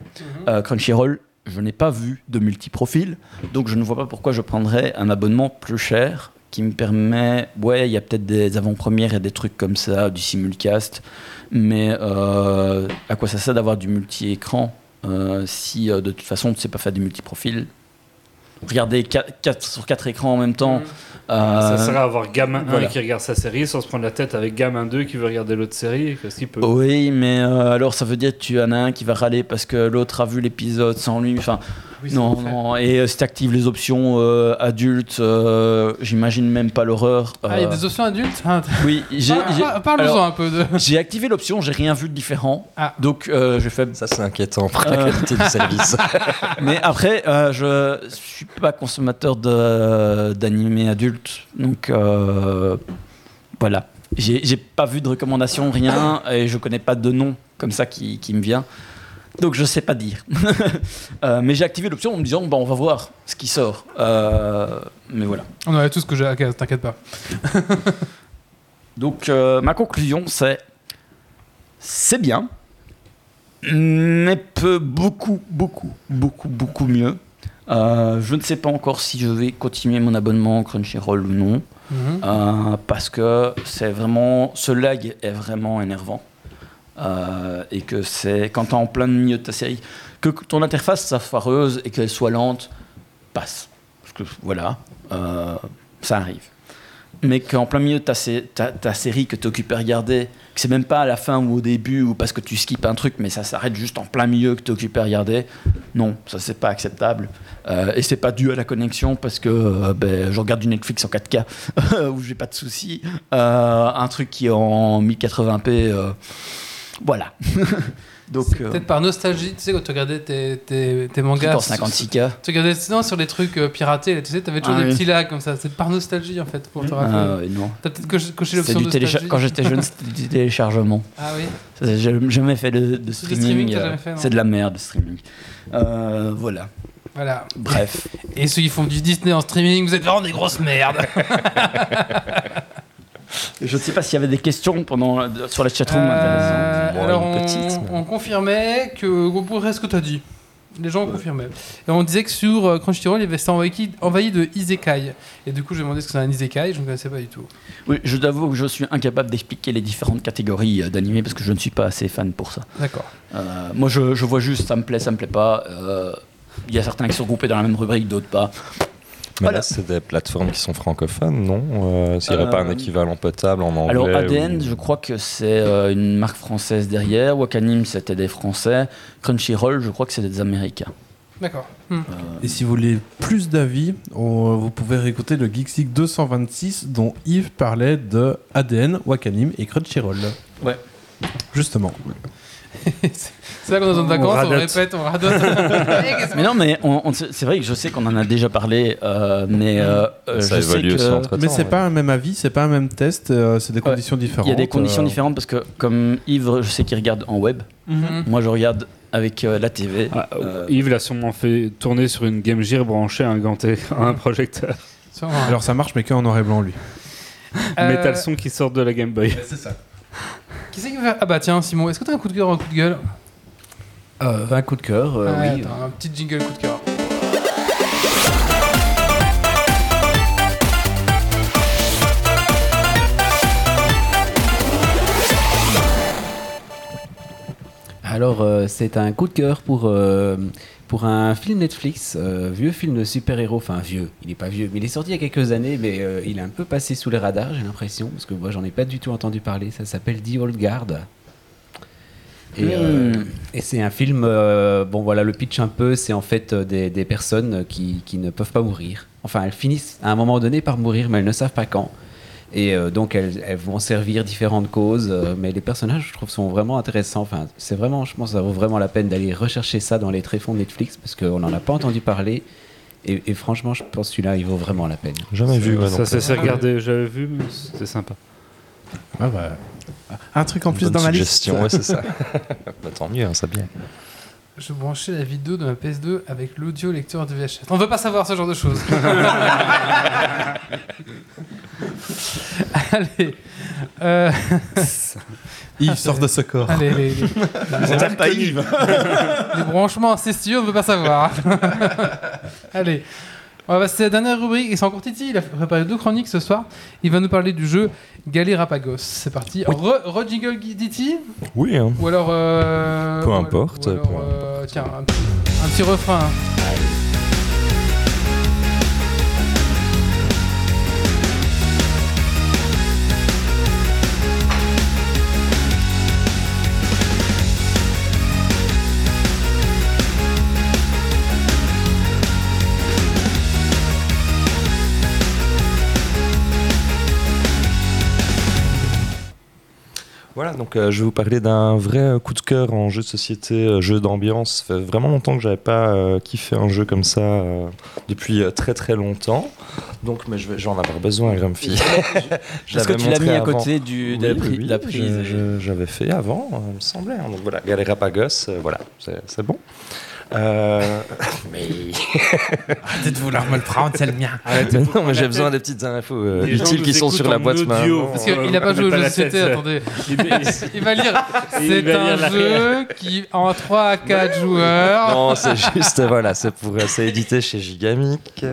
Euh, Crunchyroll, je n'ai pas vu de multi-profil, donc je ne vois pas pourquoi je prendrais un abonnement plus cher qui me permet, ouais, il y a peut-être des avant-premières et des trucs comme ça, du simulcast, mais euh, à quoi ça sert d'avoir du multi-écran euh, si euh, de toute façon tu ne sais pas faire du multi-profil? Regarder 4, sur 4 écrans en même temps. euh, Ça sert à avoir gamin 1 voilà. qui regarde sa série sans se prendre la tête avec gamin 2 qui veut regarder l'autre série. Qu'il peut Oui, mais euh, alors ça veut dire que tu en as un qui va râler parce que l'autre a vu l'épisode sans lui. Enfin, Oui, non, non. Et euh, si tu actives les options euh, adultes, euh, j'imagine même pas l'horreur. Ah, il y a des options adultes Ah, Oui, ah, un peu de. j'ai activé l'option, j'ai rien vu de différent. Ah. Donc euh, j'ai fait. Ça, c'est inquiétant pour la qualité du service. Mais après, euh, je suis pas consommateur d'animés adultes, donc euh, Voilà. J'ai j'ai pas vu de recommandation, rien, et je connais pas de nom comme ça qui, qui me vient. Donc je sais pas dire. Euh, mais j'ai activé l'option en me disant, bon, on va voir ce qui sort. Euh, mais voilà. On a tout ce que j'ai. Ok, t'inquiète pas. Donc euh, ma conclusion c'est c'est bien, mais peut beaucoup, beaucoup, beaucoup, beaucoup mieux. Je ne sais pas encore si je vais continuer mon abonnement Crunchyroll ou non, Mhm. parce que c'est vraiment ce lag est vraiment énervant Euh, et que c'est quand tu es en plein milieu de ta série que ton interface soit foireuse et qu'elle soit lente passe parce que voilà euh, ça arrive mais qu'en plein milieu de ta, sé- ta, ta série que tu occupes à regarder, que c'est même pas à la fin ou au début ou parce que tu skippes un truc, mais ça s'arrête juste en plein milieu que tu occupes à regarder, non, ça c'est pas acceptable. Euh, et c'est pas dû à la connexion parce que euh, ben, je regarde du Netflix en 4K où j'ai pas de soucis. Un truc qui est en 1080p, euh, voilà. Donc, euh, Peut-être par nostalgie, tu sais, quand tu regardais tes, tes, tes mangas. en 56K. Tu regardais sinon sur les trucs euh, piratés, tu sais, t'avais toujours Ah des oui. petits lags comme ça. C'est par nostalgie en fait, pour te rappeler. Ah, ouais, non. T'as peut-être coché, l'option du nostalgie. télécha- Quand j'étais jeune, c'était du téléchargement. Ah oui. Ça, J'ai jamais fait de, de streaming, euh, non c'est de la merde, le streaming. Euh, voilà. Voilà. Bref. Et ceux qui font du Disney en streaming, vous êtes vraiment des grosses merdes. Je ne sais pas s'il y avait des questions pendant, sur la chatroom Euh. Bon, alors, on, petite, mais- on confirmait que, de ce que tu as dit? Les gens confirmaient. Et on disait que sur euh, Crunchyroll, il avait ça envahi, envahi de Isekai. Et du coup, j'ai demandé ce que c'est un Isekai, je ne connaissais pas du tout. Oui, je t'avoue que je suis incapable d'expliquer les différentes catégories euh, d'animés parce que je ne suis pas assez fan pour ça. D'accord. Euh, moi, je, je vois juste ça me plaît, ça me plaît pas. Euh, Il y a certains qui sont groupés dans la même rubrique, d'autres pas. Mais Voilà. là, c'est des plateformes qui sont francophones, non euh, S'il n'y aurait pas un Euh, équivalent potable en anglais Alors ADN, ou- je crois que c'est euh, une marque française derrière. Wakanim, c'était des Français. Crunchyroll, je crois que c'est des Américains. D'accord. Hmm. Et si vous voulez plus d'avis, vous pouvez réécouter le Geeksig 226 dont Yves parlait de ADN, Wakanim et Crunchyroll. Ouais. Justement. C'est là qu'on est On vacances, on, répète, on radote. Mais non, mais on- on- c'est vrai que je sais qu'on en a déjà parlé, euh, mais euh, euh, Ça je sais aussi que entre Mais c'est pas un même avis, c'est pas un même test, euh, c'est des conditions différentes. il y a des conditions euh, différentes parce que comme Yves, je sais qu'il regarde en web. Mhm. Moi, je regarde avec euh, la TV. Ah, Euh, Yves l'a sûrement fait tourner sur une Game Gear branchée à un, ganté- à un projecteur. Ça. Alors ça marche, mais qu'en noir et blanc, lui. Euh, Mais t'as le son qui sort de la Game Boy. C'est ça. Qui c'est qui va Ah bah tiens, Simon, est-ce que t'as un coup de cœur ou un coup de gueule? Euh, un coup de cœur, euh, Ah, oui. attends, Un petit jingle coup de cœur. Alors, euh, c'est un coup de cœur pour, euh, pour un film Netflix, euh, vieux film de super-héros, enfin vieux, il n'est pas vieux, mais il est sorti il y a quelques années, mais euh, il est un peu passé sous les radars, j'ai l'impression, parce que moi j'en ai pas du tout entendu parler, ça s'appelle The Old Guard. Et, euh, Hmm. et c'est un film, euh, bon voilà, le pitch un peu, c'est en fait euh, des, des personnes qui, qui ne peuvent pas mourir. Enfin, elles finissent à un moment donné par mourir, mais elles ne savent pas quand. Et euh, donc elles, elles vont servir différentes causes, euh, mais les personnages, je trouve, sont vraiment intéressants. Enfin, c'est vraiment, je pense, que ça vaut vraiment la peine d'aller rechercher ça dans les tréfonds de Netflix parce qu'on n'en a pas entendu parler. Et, et franchement, je pense que celui-là, il vaut vraiment la peine. Jamais vu, ouais, ça non s'est regardé, j'avais vu, mais c'était sympa. Ah bah, Un truc en plus dans ma liste. suggestion, ouais, c'est ça. bah, tant mieux, hein, ça bien. Je branchais la vidéo de ma PS2 avec l'audio lecteur de VHS. On veut pas savoir ce genre de choses. Allez. Euh, Yves sort de ce corps. allez, les, les- On pas Yves. les branchements incestueux, on ne veut pas savoir. allez. On va passer à la dernière rubrique. Et c'est encore Titi, il a préparé deux chroniques ce soir. Il va nous parler du jeu Galérapagos. C'est parti. Re, re jingle Titi Oui, hein. Ou alors. euh, Peu importe, ou alors, peu euh, tiens, un petit, un petit refrain. Voilà, donc euh, je vais vous parler d'un vrai euh, coup de cœur en jeu de société, euh, jeu d'ambiance. Ça fait vraiment longtemps que j'avais pas euh, kiffé un jeu comme ça euh, depuis très très longtemps. Donc, mais je vais, je vais en avoir besoin, Grumpy. Parce que tu l'as mis à côté du, de, la, pri- oui, prise. je- J'avais fait avant, il me semblait. hein. Donc voilà, Galérapagos, euh, voilà, c'est c'est bon. Euh, mais Arrêtez de vouloir me le prendre, c'est le mien. Mais non, mais j'ai besoin des petites infos euh, utiles qui sont sur la boîte main. Parce qu'il a pas joué au jeu société, tête, attendez. Il- va lire. C'est un jeu qui, en 3 à 4 joueurs. Non, c'est juste, voilà, c'est pour, c'est édité chez Gigamic.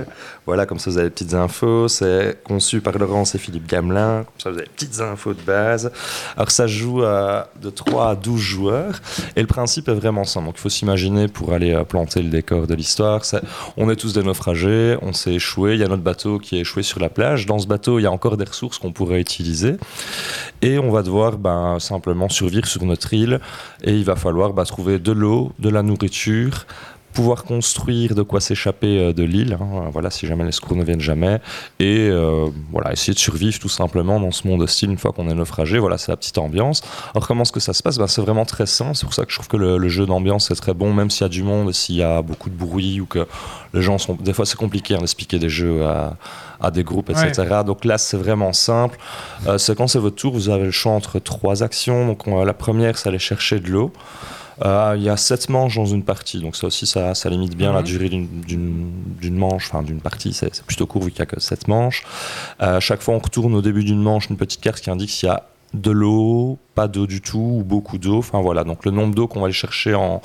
Voilà, comme ça vous avez des petites infos. C'est conçu par Laurence et Philippe Gamelin. Comme ça vous avez des petites infos de base. Alors ça joue à, de 3 à 12 joueurs. Et le principe est vraiment simple. Donc il faut s'imaginer pour aller euh, planter le décor de l'histoire. On est tous des naufragés, on s'est échoué. Il y a notre bateau qui est échoué sur la plage. Dans ce bateau, il y a encore des ressources qu'on pourrait utiliser. Et on va devoir ben, simplement survivre sur notre île. Et il va falloir ben, trouver de l'eau, de la nourriture, pouvoir construire de quoi s'échapper euh, de l'île, hein, voilà, si jamais les secours ne viennent jamais, et euh, voilà, essayer de survivre tout simplement dans ce monde hostile une fois qu'on est naufragé. Voilà, c'est la petite ambiance. Alors comment est-ce que ça se passe? Ben, C'est vraiment très simple, c'est pour ça que je trouve que le, le jeu d'ambiance est très bon, même s'il y a du monde, s'il y a beaucoup de bruit ou que les gens sont... Des fois c'est compliqué hein, d'expliquer des jeux à, à des groupes, etc. Donc là c'est vraiment simple. Euh, c'est quand c'est votre tour, vous avez le choix entre trois actions. Donc on- la première, c'est aller chercher de l'eau. Euh, Il y a sept manches dans une partie, donc ça aussi ça, ça limite bien la Mhm. durée d'une- manche, enfin d'une partie, c'est plutôt court vu qu'il n'y a que sept manches. Euh, chaque fois on retourne au début d'une manche une petite carte qui indique s'il y a de l'eau, pas d'eau du tout ou beaucoup d'eau. Enfin voilà, donc le nombre d'eau qu'on va aller chercher en-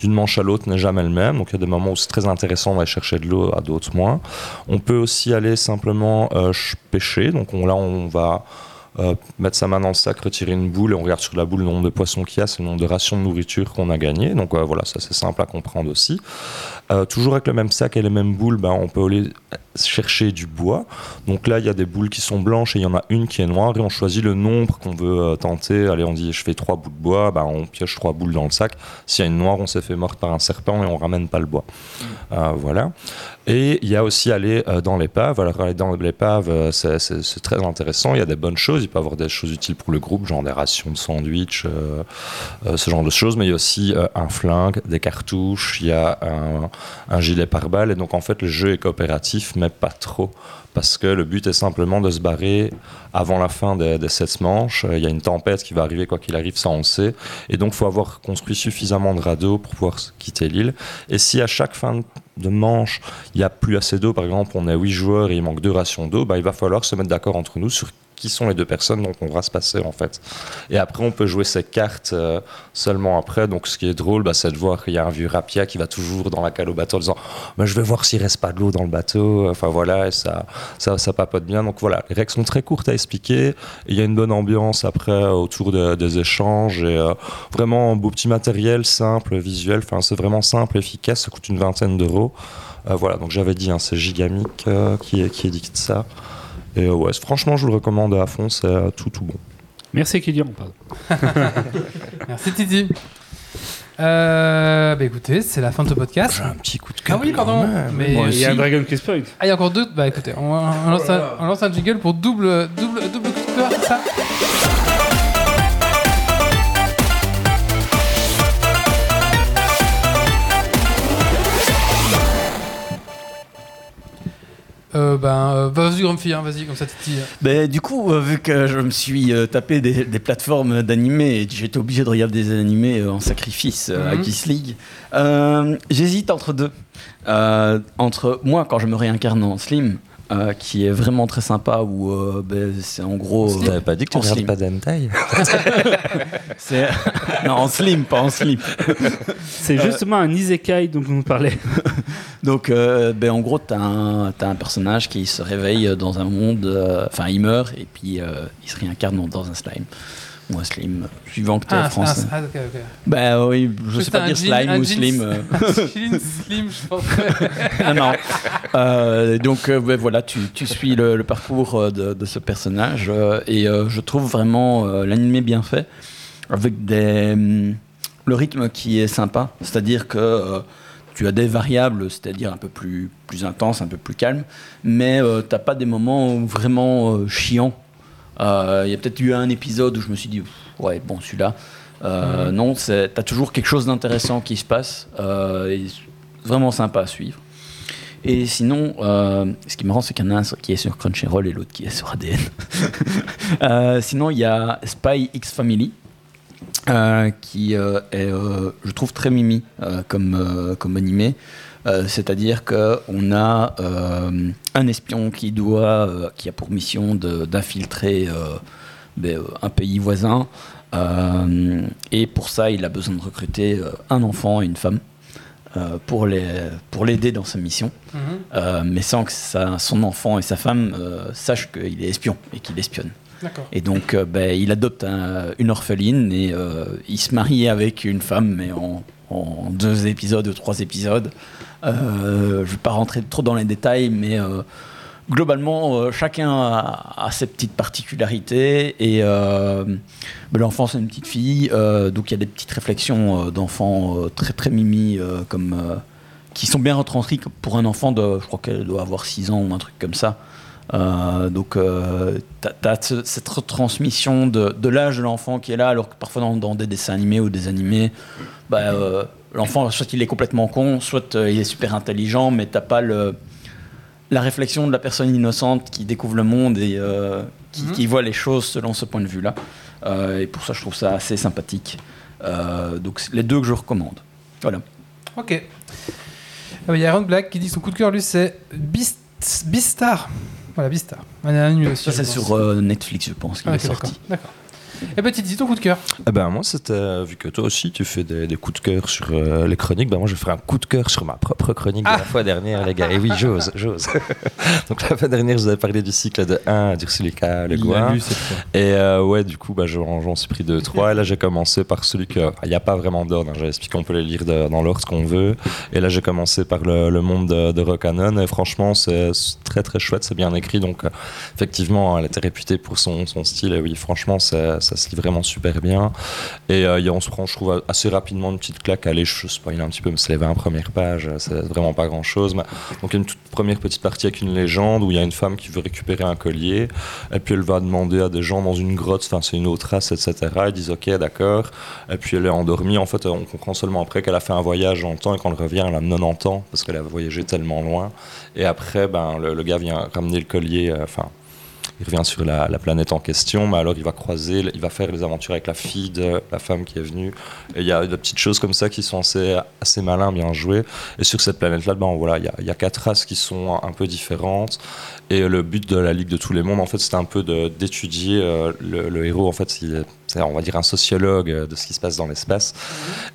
d'une manche à l'autre n'est jamais le même. Donc il y a des moments où c'est très intéressant d'aller chercher de l'eau, à d'autres moins. On peut aussi aller simplement euh, ch- pêcher. Donc on- là on va euh, mettre sa main dans le sac, retirer une boule et on regarde sur la boule le nombre de poissons qu'il y a, c'est le nombre de rations de nourriture qu'on a gagné. Donc euh, voilà, ça c'est simple à comprendre aussi. Euh, toujours avec le même sac et les mêmes boules, ben, on peut aller chercher du bois. Donc là, il y a des boules qui sont blanches et il y en a une qui est noire et on choisit le nombre qu'on veut euh, tenter. Allez, on dit je fais trois bouts de bois, ben, on pioche trois boules dans le sac. S'il y a une noire, on s'est fait morte par un serpent et on ramène pas le bois. Euh, voilà. Et il y a aussi aller dans l'épave. Alors aller dans l'épave, c'est- très intéressant. Il y a des bonnes choses. Il peut y avoir des choses utiles pour le groupe, genre des rations de sandwich, ce genre de choses. Mais il y a aussi un flingue, des cartouches, il y a un, un gilet pare-balles. Et donc en fait, le jeu est coopératif, mais pas trop. Parce que le but est simplement de se barrer avant la fin des, sept manches. Euh, Il y a une tempête qui va arriver, quoi qu'il arrive, ça on le sait. Et donc il faut avoir construit suffisamment de radeaux pour pouvoir quitter l'île. Et si à chaque fin de manche, il n'y a plus assez d'eau, par exemple, on est 8 joueurs et il manque deux rations d'eau, bah, il va falloir se mettre d'accord entre nous sur qui sont les deux personnes dont on va se passer en fait. Et après, on peut jouer ces cartes euh, seulement après. Donc, ce qui est drôle, bah, c'est de voir qu'il y a un vieux rapia qui va toujours dans la cale au bateau en disant bah, Je vais voir s'il reste pas de l'eau dans le bateau. Enfin voilà, et ça, ça, ça papote bien. Donc voilà, les règles sont très courtes à expliquer. Il y a une bonne ambiance après autour de- des échanges. Et euh, vraiment, beau petit matériel simple, visuel. Enfin, c'est vraiment simple, efficace. Ça coûte une vingtaine d'euros. Euh, voilà, donc j'avais dit, hein, c'est Gigamic qui, qui ça. Et euh, ouais, franchement, je vous le recommande à fond, c'est euh, tout tout bon. Merci Kylian. pardon. Merci Titi. Euh, bah écoutez, c'est la fin de ce podcast. un petit coup de Ah oui, pardon. Mais Il y a un Dragon Quest Point. Ah, il y a encore deux. Bah écoutez, on, on lance, un, on lance un jingle pour double, double, double coup de cœur, c'est ça Euh, ben, euh, vas-y, Grumpy, hein, vas-y, comme ça, Titi. Ben, du coup, euh, vu que je me suis euh, tapé des, des plateformes d'animés j'étais obligé de regarder des animés euh, en sacrifice euh, à Mhm. Geeks League, euh, j'hésite entre deux. Euh, entre moi, quand je me réincarne en Slim, euh, qui est vraiment très sympa, où euh, ben, c'est en gros. Tu n'avais pas dit que tu en regardes pas d'hentai? C'est- non, en Slim, pas en Slim. C'est justement un isekai dont on parlait. Donc, euh, ben, en gros, tu as, un t'as un personnage qui se réveille dans un monde. euh, Enfin, il meurt et puis euh, il se réincarne dans- un slime. Ou un slim, suivant que tu es Ah, français. ah, ah, ok, ok. Ben oui, je Juste sais pas un dire slime un ou slim. euh. Jean Slim, je pense. Ah non. Euh, donc euh, ben voilà, tu, tu suis le, le parcours euh, de, de ce personnage euh, et euh, je trouve vraiment euh, l'animé bien fait avec des hum, le rythme qui est sympa, c'est-à-dire que euh, tu as des variables, c'est-à-dire un peu plus plus intenses, un peu plus calmes, mais euh, t'as pas des moments vraiment euh, chiants. Euh, Il y a peut-être eu un épisode où je me suis dit Ouais, bon, celui-là. Euh, Non, t'as toujours quelque chose d'intéressant qui se passe. euh, et vraiment sympa à suivre. Et sinon, euh, ce qui est marrant, c'est qu'il y en a un qui est sur Crunchyroll et l'autre qui est sur ADN. Euh, sinon, il y a Spy X Family. Euh, qui euh, est, euh, je trouve, très mimi comme, comme animé. C'est-à-dire qu'on a un espion qui, doit, qui a pour mission d'infiltrer ben, un pays voisin. Et pour ça, il a besoin de recruter un enfant et une femme pour les- pour l'aider dans sa mission, Mhm. Mais sans que sa- son enfant et sa femme sachent qu'il est espion et qu'il espionne. Et donc, euh, ben, il adopte un- une orpheline et euh, il se marie avec une femme, mais en, deux épisodes ou trois épisodes. Euh, je ne vais pas rentrer trop dans les détails, mais globalement, chacun a, ses petites particularités. Et ben, l'enfant, c'est une petite fille, donc il y a des petites réflexions d'enfants très très mimi, comme, qui sont bien retranscrites pour un enfant de, je crois qu'elle doit avoir 6 ans ou un truc comme ça. Euh, donc, euh, tu as, cette retransmission de, de l'âge de l'enfant qui est là, alors que parfois dans, dans des dessins animés ou des animés, bah, euh, l'enfant, soit il est complètement con, soit euh, il est super intelligent, mais t'as pas le, la réflexion de la personne innocente qui découvre le monde et qui, Mhm. qui voit les choses selon ce point de vue-là. Et pour ça, je trouve ça assez sympathique. Donc, les deux que je recommande. Voilà. Ok. Ah Il y a Aaron Black qui dit que son coup de cœur, lui, c'est Beast- Beastar. Voilà, aussi. Ça, c'est sur euh, Netflix, je pense, qu'il Ah, est sorti. D'accord. Et bah, dis ton coup de cœur. Eh ben, moi, c'était, euh, vu que toi aussi, tu fais des, des coups de cœur sur euh, les chroniques, ben, moi, je faire un coup de cœur sur ma propre chronique de la fois dernière, les gars. Et oui, j'ose, j'ose. Donc, la fois dernière, je vous avais parlé du cycle de 1 d'Ursula Le fois. Et euh, ouais, du coup, bah, j'en, suis pris deux, trois. Et là, j'ai commencé par celui que. Il n'y a pas vraiment d'ordre. hein. J'ai expliqué qu'on peut les lire de- dans l'ordre qu'on veut. Et là, j'ai commencé par le, le monde de, de. Et franchement, c'est c'est très très chouette. C'est bien écrit. Donc, euh, effectivement, elle était réputée pour son, son style. Et oui, franchement, ça, ça se lit vraiment super bien. Et euh, on se prend, je trouve, assez rapidement une petite claque. Allez, je spoil un petit peu, mais c'est les 20 premières pages. C'est vraiment pas grand chose. Mais, donc, il y a une toute première petite partie avec une légende où il y a une femme qui veut récupérer un collier. Et puis elle va demander à des gens dans une grotte, enfin c'est une autre race, etc. Ils disent ok, d'accord. Et puis elle est endormie. En fait, on comprend seulement après qu'elle a fait un voyage en temps et elle revient, elle a 90 ans parce qu'elle a voyagé tellement loin. Et après, ben, le, le gars vient ramener le collier, euh, enfin. Il revient sur la, la planète en question, mais alors il va croiser, il va faire les aventures avec la fille de la femme qui est venue. Et il y a des petites choses comme ça qui sont assez, malins, bien jouées. Et sur cette planète-là, ben, voilà, il y a quatre races qui sont un peu différentes. Et le but de la Ligue de tous les mondes, en fait, c'était un peu d'étudier euh, le, le héros. En fait, c'est, on va dire, un sociologue euh, de ce qui se passe dans l'espace.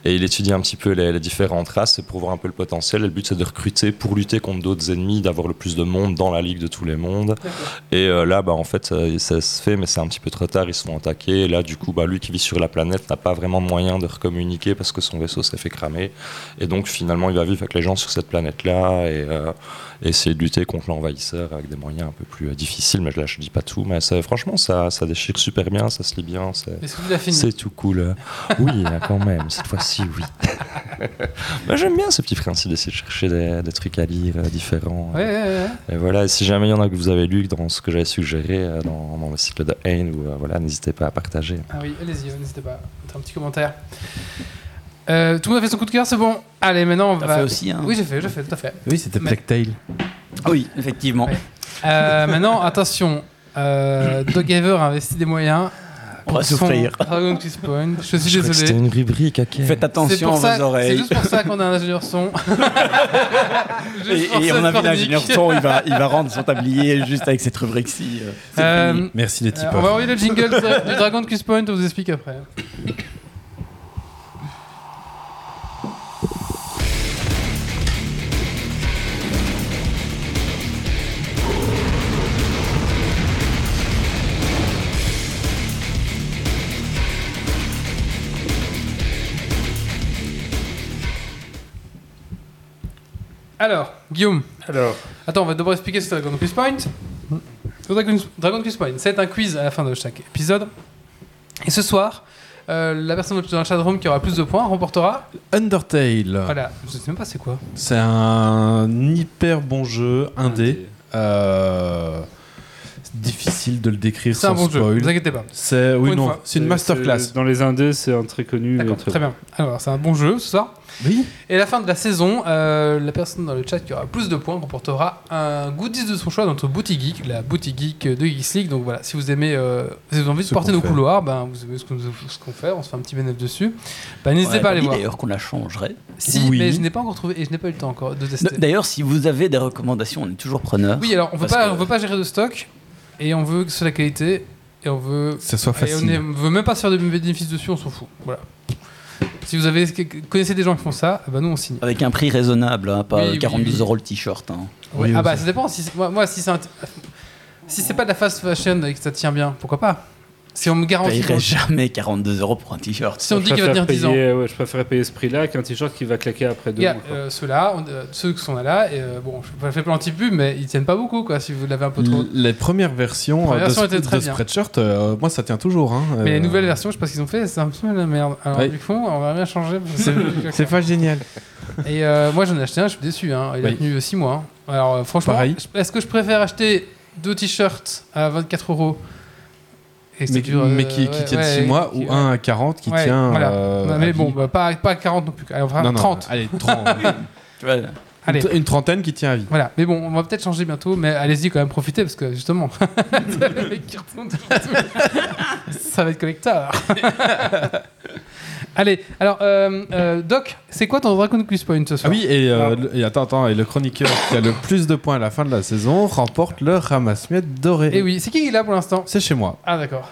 Et il étudie un petit peu les, les différentes races et pour voir un peu le potentiel. Et le but, c'est de recruter pour lutter contre d'autres ennemis, d'avoir le plus de monde dans la Ligue de tous les mondes. Et euh, là, bah, en fait, ça se fait, mais c'est un petit peu trop tard. Ils se font attaquer. Et là, du coup, bah, lui qui vit sur la planète n'a pas vraiment de moyen de recommuniquer parce que son vaisseau s'est fait cramer. Et donc, finalement, il va vivre avec les gens sur cette planète-là et euh, essayer de lutter contre l'envahisseur avec des moyens un peu plus euh, difficiles. Mais là, je dis pas tout. Mais ça, franchement, ça, ça déchire super bien. Ça se lit bien. C'est, tout cool. Oui, hein, quand même. Cette fois-ci, oui. Bah, j'aime bien ce petit principe d'essayer de chercher des, des trucs à lire euh, différents. Ouais, ouais, ouais. Et voilà, et si jamais il y en a que vous avez lu dans ce que j'avais suggéré euh, dans, dans le cycle de Haine, ou voilà, n'hésitez pas à partager. Ah oui, allez-y, n'hésitez pas. Un petit commentaire. Euh, tout le monde a fait son coup de cœur, c'est bon. Allez, maintenant on va. fait aussi, hein Oui, j'ai fait, j'ai fait, tout à fait. Oui, c'était Mais- Plague Tale. Oui, effectivement. Ouais. Euh, maintenant, attention. Euh, Doghaver a investi des moyens. On va pour son souffrir. Dragon Quest Point. Je suis Je crois que C'était désolé. une rubrique, ok. Faites C'est attention pour à ça- vos C'est oreilles. juste pour ça qu'on a un ingénieur son. Et, pour on a vu chronique. l'ingénieur son, il va, il va rendre son tablier juste avec cette rubrique-ci. euh, Euh. Merci les Euh, tipeurs. on va envoyer le jingle du du Dragon Quest Point, on vous explique après. Alors, Guillaume. Alors, Attends, on va d'abord expliquer ce qu'est Dragon Quiz Point. Le Dragon, Dragon Quiz Point, c'est un quiz à la fin de chaque épisode. Et ce soir, euh, la personne dans le chatroom qui aura le plus de points remportera. Undertale. Voilà, je sais même pas c'est quoi. C'est un hyper bon jeu, indé. Euh, difficile de le décrire C'est un sans bon jeu, spoil. ne vous inquiétez pas. C'est oui une non, fois. c'est une masterclass. Dans les indés, c'est un très connu. Très très bien. Alors, c'est un bon jeu ce soir. Oui. Et à la fin de la saison, euh, la personne dans le chat qui aura plus de points remportera un goodies de son choix dans notre boutique geek, la boutique geek de Geeks League. Donc voilà, si vous aimez, euh, si vous avez envie de porter nos fait. couloirs, ben, vous aimez ce qu'on fait, on se fait un petit bénéfice dessus. Ben, n'hésitez Ouais, pas à aller dit voir. D'ailleurs qu'on la changerait. Si, Oui. mais je n'ai pas encore trouvé et je n'ai pas eu le temps encore de tester. D'ailleurs, si vous avez des recommandations, on est toujours preneur. Oui, alors on que- on veut pas gérer de stock et on veut que ce soit la qualité et on veut Que ça soit et on facile. est- on veut même pas se faire de bénéfices dessus, on s'en fout. Voilà. Si vous avez connaissez des gens qui font ça, ben nous on signe. Avec un prix raisonnable, hein, pas Oui, oui, 42 oui. euros le t-shirt. hein. Oui, ah bah ça- dépend. Si c'est- moi, moi, si c'est un- si c'est pas de la fast fashion et que ça tient bien, pourquoi pas? Si on me Je garantit, payerais jamais 42 euros pour un t-shirt. si on Je dit qu'il va tenir préfère 10 ans. payer- ouais, je préférais payer ce prix-là qu'un t-shirt qui va claquer après deux mois. euh, ceux-là, on- euh, ceux qui sont là, et, euh, bon, je fais pas l'anti-pub, mais ils tiennent pas beaucoup, quoi, si vous l'avez un peu trop. L- Les premières versions Les premières euh, de, versions de. Spreadshirt, euh, moi ça tient toujours. Hein, Mais les nouvelles versions, je sais pas ce qu'ils ont fait, c'est un peu la merde. Alors, Oui. du coup, on va rien changer. c'est- pas génial. Et euh, moi, j'en ai acheté un, je suis déçu. Hein. Il a Oui. tenu 6 mois. hein. Alors, euh, franchement, Pareil. je- est-ce que je préfère acheter deux t-shirts à 24 euros et Mais, dure, euh, mais qui, qui ouais, tiennent ouais, 6 mois qui- ou un à 40 qui ouais, tient. voilà. euh, Non, à mais bon, bah, pas, pas 40 non plus. Allez, on va faire Non, non, 30. Allez, 30. Ouais. Allez. Une- trentaine qui tient à vie. Voilà, mais bon, on va peut-être changer bientôt, mais allez-y quand même, profitez parce que justement, ça va être collector. allez, alors, euh, euh, Doc, c'est quoi ton Dragon Quiz Point ce Ah soir oui, et, euh, le- et attends, attends, et le chroniqueur qui a le plus de points à la fin de la saison remporte le ramasse-miettes doré. Et Eh oui, c'est qui qui est là pour l'instant C'est chez moi. Ah d'accord.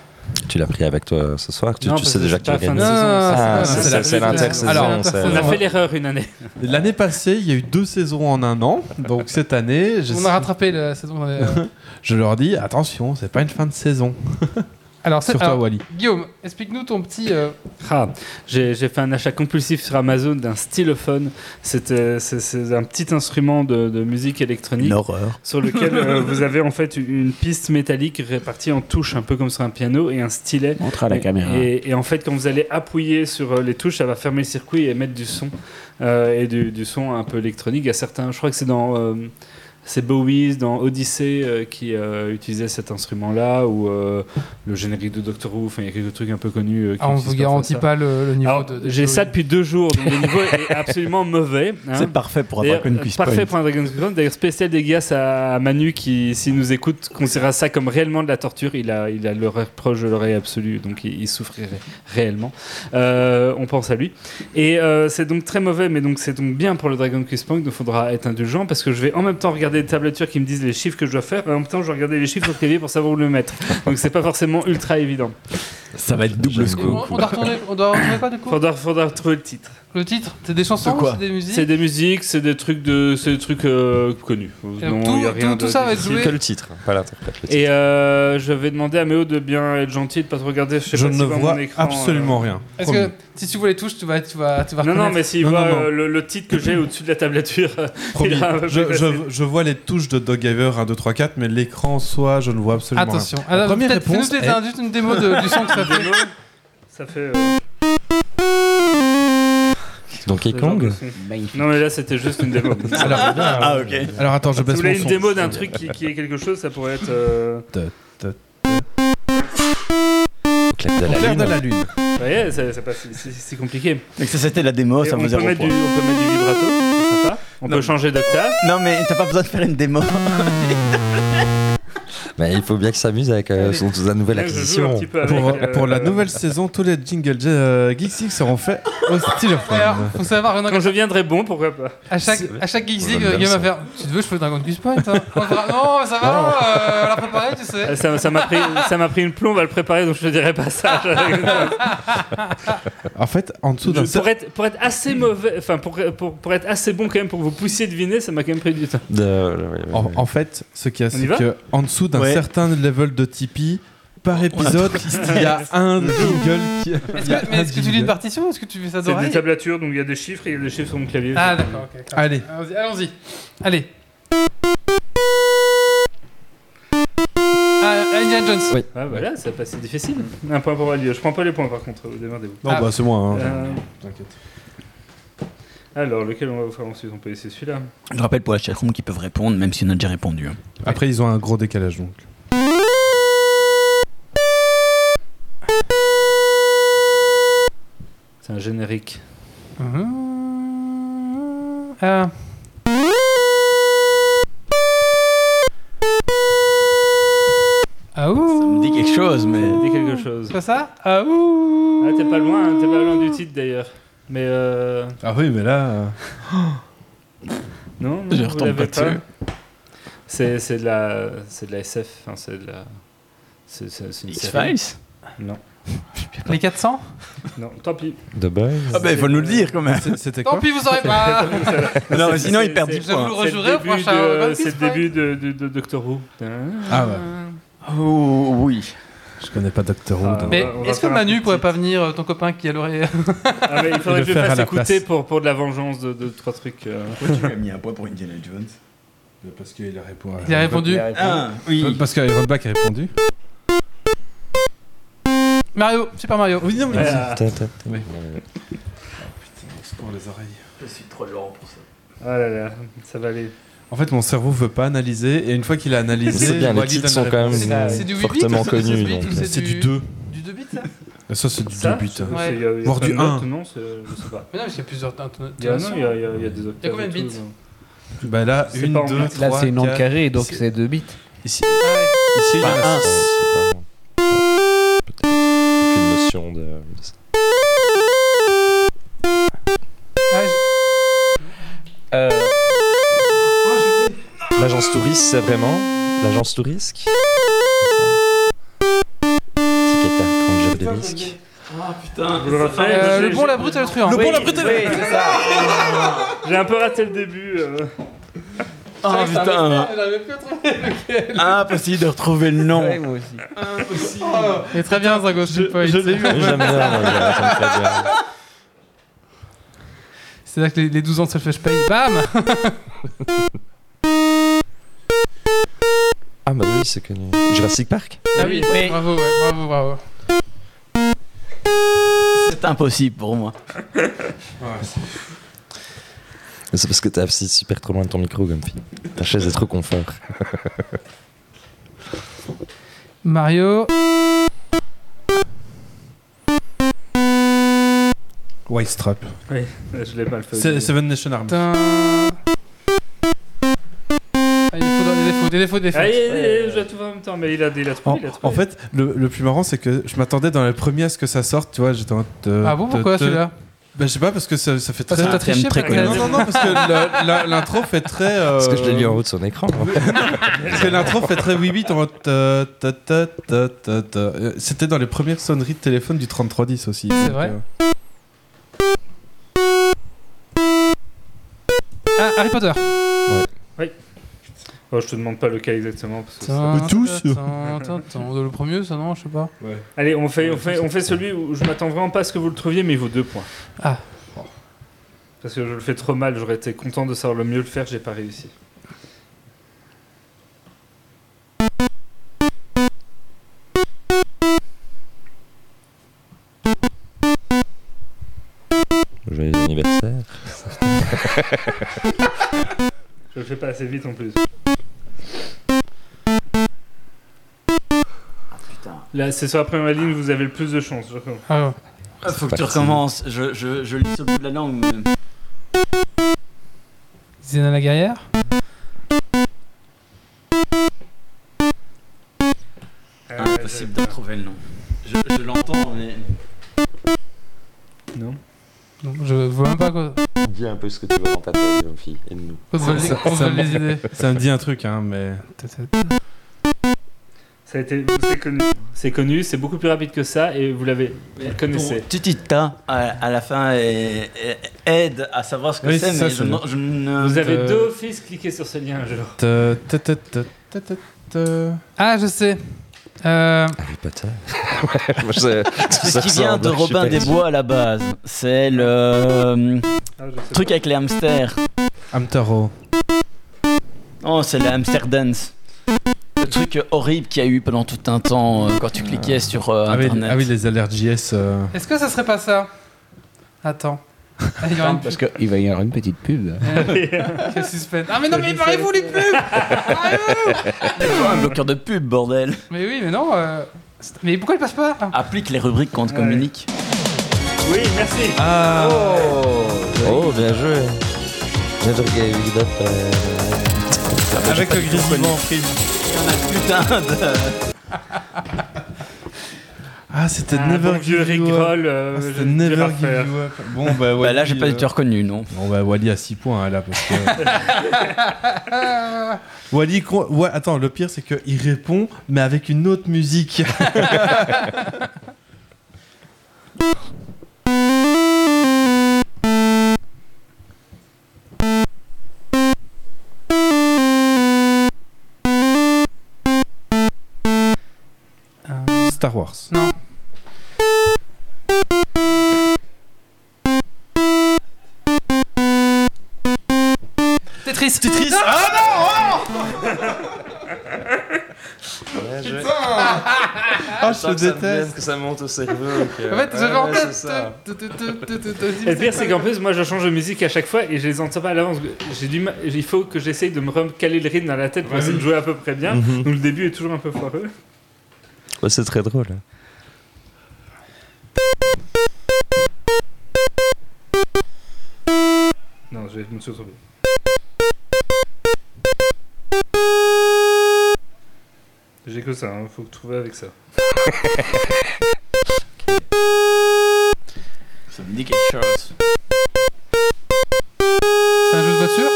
Tu l'as pris avec toi ce soir tu, Non, tu parce sais que déjà c'est que tu pas fin de organises. saison, Ah, c'est- Ah, c'est c'est la- c'est- c'est l'intersaison. Alors, c'est- On a fait l'erreur une année. L'année passée, il y a eu deux saisons en un an. Donc cette année, je, On a rattrapé la saison. euh, je leur dis attention, c'est pas une fin de saison. Alors, c'est- Sur toi, alors, Wally. Guillaume, explique-nous ton petit. euh, Ah, j'ai j'ai fait un achat compulsif sur Amazon d'un stylophone. C'est euh, c'est- c'est un petit instrument de, de musique électronique Une horreur. sur lequel euh, vous avez en fait une piste métallique répartie en touches, un peu comme sur un piano, et un stylet. Montre à la et, caméra. Et, et en fait, quand vous allez appuyer sur les touches, ça va fermer le circuit et émettre du son. euh, et du, du son un peu électronique. Il y a certains, je crois que c'est dans. C'est Bowie dans Odyssey euh, qui euh, utilisait cet instrument-là, ou euh, le générique de Doctor Who. Enfin, il y a quelques trucs un peu connus. euh, qui ah, on vous garantit pas le, le niveau Alors, de. de j'ai ça depuis deux jours, donc le niveau est absolument mauvais. hein. C'est parfait pour un Dragon Quiz Parfait pour un Dragon Quest. D'ailleurs, spécial dédicace à Manu qui, s'il nous écoute, considérera ça comme réellement de la torture. Il a, il a l'oreille proche de l'oreille absolue, donc il, il souffrirait réellement. Euh, on pense à lui. Et euh, c'est donc très mauvais, mais donc c'est donc bien pour le Dragon Quest Point. Donc il faudra être indulgent parce que je vais en même temps regarder des tablatures qui me disent les chiffres que je dois faire, et en même temps je regarder les chiffres au clavier pour savoir où le mettre. Donc c'est pas forcément ultra évident. Ça va être double scoop. On, on doit retourner. On doit retourner quoi du coup? Faudra, faudra trouver le titre. Le titre C'est des chansons De quoi C'est des musiques C'est des musiques, c'est des trucs de, c'est des trucs euh, connus. Non, tout- il y a rien tout- tout de ça va être joué Que le titre, pas l'interprète. le titre. Et euh, je vais demander à Méo de bien être gentil, de pas te regarder. Je, sais Je pas ne voit vois mon écran, absolument euh. rien. Est-ce que si tu vois les touches, tu vas, tu vas, tu vas Non, non, mais s'il Non, voit non, non. euh, le, le titre que j'ai au-dessus de la tablature, euh, Je, je- je vois les touches de Doggiver 1, 2, 3, 4, mais l'écran en soi, je ne vois absolument Attention. rien. La Alors, première réponse fais-nous juste une démo de- du son que ça fait. Ça fait. Donkey Kong. Non, mais là c'était juste une démo. Alors, Ah, ok. alors attends, je si baisse vous voulez mon une son. démo d'un truc qui, qui est quelque chose, ça pourrait être. euh, Claque de la clair lune. de la lune. Vous voyez, c'est c'est pas si, si- si compliqué. Mais que ça, c'était la démo, Et ça on, peut mettre du, point. on peut mettre du vibrato, c'est sympa. On Non. peut changer d'octave. Non, mais t'as pas besoin de faire une démo. Mais il faut bien qu'il s'amuse avec euh, son, sa nouvelle acquisition. Pour, euh, pour la nouvelle saison, tous les jingles euh, Geeksy seront faits au stylophone. Alors, faut savoir, Renan, Quand je viendrai bon, pourquoi pas à chaque, à chaque Geeks League, Guillaume va faire Tu te veux, je fais Dragon Quest Point hein Non, ça va, euh, on l'a préparé, tu sais. Ça ça m'a pris, ça m'a pris une plombe à le préparer, donc je te dirai pas ça. En fait, en dessous d'un pour, être, pour être assez mauvais, enfin pour, pour, pour être assez bon quand même pour que vous puissiez deviner, ça m'a quand même pris du temps. De- En, en fait, ce qu'il y a, c'est va? que en dessous d'un Ouais. certain level de Tipeee, par épisode, il y a un jingle qui. Est-ce que, mais est-ce que tu lis une partition ou est-ce que tu fais ça C'est des tablatures, donc il y a des chiffres et il y a des chiffres sur mon clavier. Ah, d'accord, ok. clair. Allez. Allons-y, allons-y. Allez. Ah, Indiana Jones. Oui. Ah voilà, c'est pas si difficile. Un point pour Valio. Je prends pas les points par contre, démerdez-vous. Non, Ah. bah c'est moi. hein. Euh, T'inquiète. Alors, lequel on va vous faire ensuite? On peut laisser celui-là. Je rappelle pour la chatroom qu'ils peuvent répondre, même si on a déjà répondu. Hein. Après, ils ont un gros décalage donc. C'est un générique. Ah. Ah Ça me dit quelque chose, mais. Dis quelque chose. C'est ça? Ah ouh Ah, t'es pas loin, hein, t'es pas loin du titre d'ailleurs. Mais euh... Ah oui, mais là. non, non Je vous retombe l'avez pas dessus. C'est c'est de la c'est de la SF, enfin c'est de la c'est c'est- c'est une. X-Files Non, Les 400 non, tant pis. The Boys. Ah bah il faut nous le dire quand même. C'était Tant quoi pis, vous saurez pas Non, mais sinon il perd 10 Je vous le points. C'est le rejouerai au début prochain de- C'est le début de, de, de Doctor Who. Ah ouais. Oh oui. Je connais pas Doctor Who. Ah, Mais On on est-ce que Manu pourrait pas venir, euh, ton copain qui a l'oreille Ah, mais il faudrait le que je faire à fasse la écouter pour, pour de la vengeance de, de trois trucs. euh. tu as mis un point pour Indiana Jones Parce qu'il a répondu. Il a répondu Ah oui. Parce qu'Iron Back a répondu. Mario, Super Mario. Oui, non, mais. Ah, Ta, ta, ta. Oui. Ouais. Pour les oreilles. Je suis trop lent pour ça. ah là là, ça va aller. En fait, mon cerveau veut pas analyser, et une fois qu'il a analysé, C'est bien, les titres sont quand même réponse. C'est c'est du 8 bits fortement ou c'est du 16 connus. bits donc, ou euh, C'est du 2. Du 2 bits ça Et ça, c'est du Ça 2 bits. hein. Voire du de un. notes, Non, c'est- je sais pas. Mais non, mais il y a plusieurs Il y a, non, intonations. il y a, a, il y a des combien de bits donc. Bah là, C'est 1, pas en 2, bits. 3, Là, c'est une onde 4. carrée, donc c'est 2 bits. Ici, Ah ouais. ici il y a Enfin, un. six. C'est pas- peut-être Aucune notion de, de ça. Ah, je- Euh, L'agence touriste, c'est vraiment l'agence touristique Ticket des risques. Ah putain. Vous le refaites Euh, Le bon, la brute et le truand. Le bon, la brute et le- Oui, c'est ça. J'ai un peu raté le début. euh. Ah putain. J'arrivais plus à trouver lequel. Impossible de retrouver le nom. Ouais, moi aussi. Et très bien, Zagos, je, point. J'aime bien, moi, ça me fait bien. C'est là que les, les 12 ans de Selfish Pay, bam Ah bah oui, c'est connu. Jurassic Park Ah oui, bravo, ouais, bravo, bravo. C'est impossible pour moi. C'est parce que t'es assis super trop loin de ton micro, fille. Ta chaise est trop confort. Mario, White Strap. Oui, je l'ai mal fait. Seven Nation Army. Défauts, des défauts, des défauts. Ah, il- à tout en même temps, mais il a, il a trouvé. En, il a trouvé. en fait, le, le plus marrant, c'est que je m'attendais dans les premiers à ce que ça sorte, tu vois, j'étais en te- Ah bon, pourquoi celui-là? Ben, je sais pas, parce que ça, ça fait très... t'as triché, très. Non, non, non, parce que l'intro fait très... euh, Parce que je l'ai lu en haut de son écran. Parce que l'intro fait très 8 bits en mode... ta, ta, ta, ta, ta, ta. Euh, C'était dans les premières sonneries de téléphone du 3310 aussi. C'est vrai euh, Ah, Harry Potter. Oh, je te demande pas lequel exactement. Parce que ça- tous. Le premier, ça non, je sais pas. Allez, on fait, on, fait, on fait celui où je m'attends vraiment pas à ce que vous le trouviez, mais il vaut deux points. Ah. Parce que je le fais trop mal, j'aurais été content de savoir le mieux le faire, j'ai pas réussi. Joyeux anniversaire. Je le fais pas assez vite en plus. Là, c'est sur la première ligne, vous avez le plus de chance. je crois. Ah ouais. Ah, Faut que tu recommences. Je, je, je lis sur le bout de la langue. Zéna la guerrière. Euh, Impossible de retrouver le nom. Je, je l'entends, mais. Non. Non, je vois même pas quoi. Dis un peu ce que tu vois dans ta tête, jeune fille. Et nous. Ça- Ça me dit un truc, hein, mais... Ça a été, c'est connu. C'est connu, c'est beaucoup plus rapide que ça et vous l'avez, vous le connaissez. Titita à, à la fin aide à savoir ce que Oui, c'est, c'est ça, mais je je, sais. ne- je ne. Vous avez Euh, deux offices, cliquez sur ce lien un jour. Ah, je sais. Euh, Harry Potter. C'est ça ce qui vient de Robin pas des. Bois à la base. C'est le Ah, truc avec les hamsters. Amtaro. Oh, c'est le hamster dance. Le truc horrible qu'il y a eu pendant tout un temps euh, quand tu cliquais sur euh, Ah oui, internet. ah oui, les allergies euh. Est-ce que ça serait pas ça? Attends. Ah, il y aura une Parce qu'il va y avoir une petite pub. Quel suspense. Ah, mais non, mais parlez-vous les pubs Parlez-vous un bloqueur de pub, bordel Mais oui, mais non. euh, c'est- Mais pourquoi il passe pas? Ah. Applique les rubriques qu'on te Ouais. communique. Oui, merci. Ah, Oh, bien joué. It up. euh, avec le prime. Putain de... Ah, c'était Un Never bon vieux Give You Up. Euh, Ah, je Never Give faire. You Up. Bon, bah, Bah Wally, là, j'ai pas euh, du tout reconnu, non. Bon, bah, Wally a 6 points, hein, là, parce que... Wally, con- ouais, attends, le pire, c'est qu'il répond, mais avec une autre musique. Star Wars. Non. Tetris. Tetris. Bien joué. Ah, je que ça me déteste. vienne, que ça monte au cerveau. que- En fait, j'avais en tête. le pire, c'est qu'en plus, moi, je change de musique à chaque fois et je les entends pas à l'avance. J'ai du mal- Il faut que j'essaye de me recaler le rythme dans la tête pour essayer de jouer à peu près bien. Mhm. Donc le début est toujours un peu foireux. C'est très drôle. Non, je me suis retrouvé. J'ai que ça, hein. faut que trouver avec ça. Ça me dit quelque chose. C'est un jeu de voiture?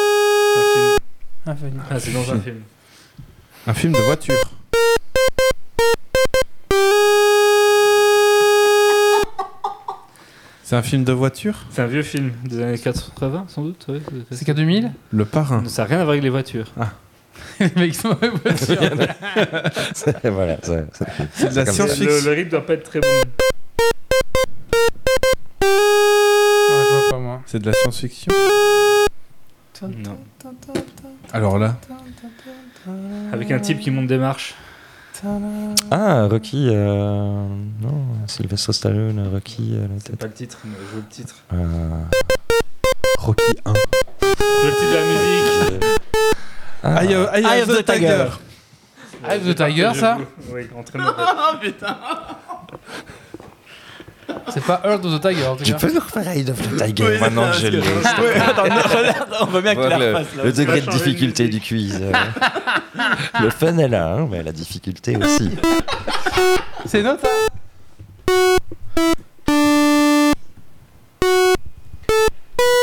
Un film. Ah, film. Ah, c'est dans un film. Un film de voiture. C'est un film de voiture? C'est un vieux film des années 80, sans doute. ouais. C'est qu'à 2000 Le parrain. Ça n'a rien à voir avec les voitures. Les mecs sont avec voiture. C'est- voilà, de la. Le, science-fiction. le rythme doit pas être très bon. Ouais, je vois pas moi. C'est de la science-fiction? Non. Alors là, Avec un type qui monte des marches. Ah, Rocky. Euh... Non, Sylvester Stallone, Rocky. euh, la C'est tête. pas le titre, mais je veux le titre. Euh, Rocky 1. Je veux le titre de la musique. Ah, of of the the Tiger. Tiger. Eye of the Tiger, ça Oui, entraîneur. Oh putain C'est pas Earth of the Tiger en tout Tu cas. peux me refaire Eye of the Tiger maintenant que j'ai le. Attends, regarde, on veut bien que tu la le, refasses là. le degré de difficulté du quiz. euh. le fun est là, hein, mais la difficulté aussi. C'est une autre ça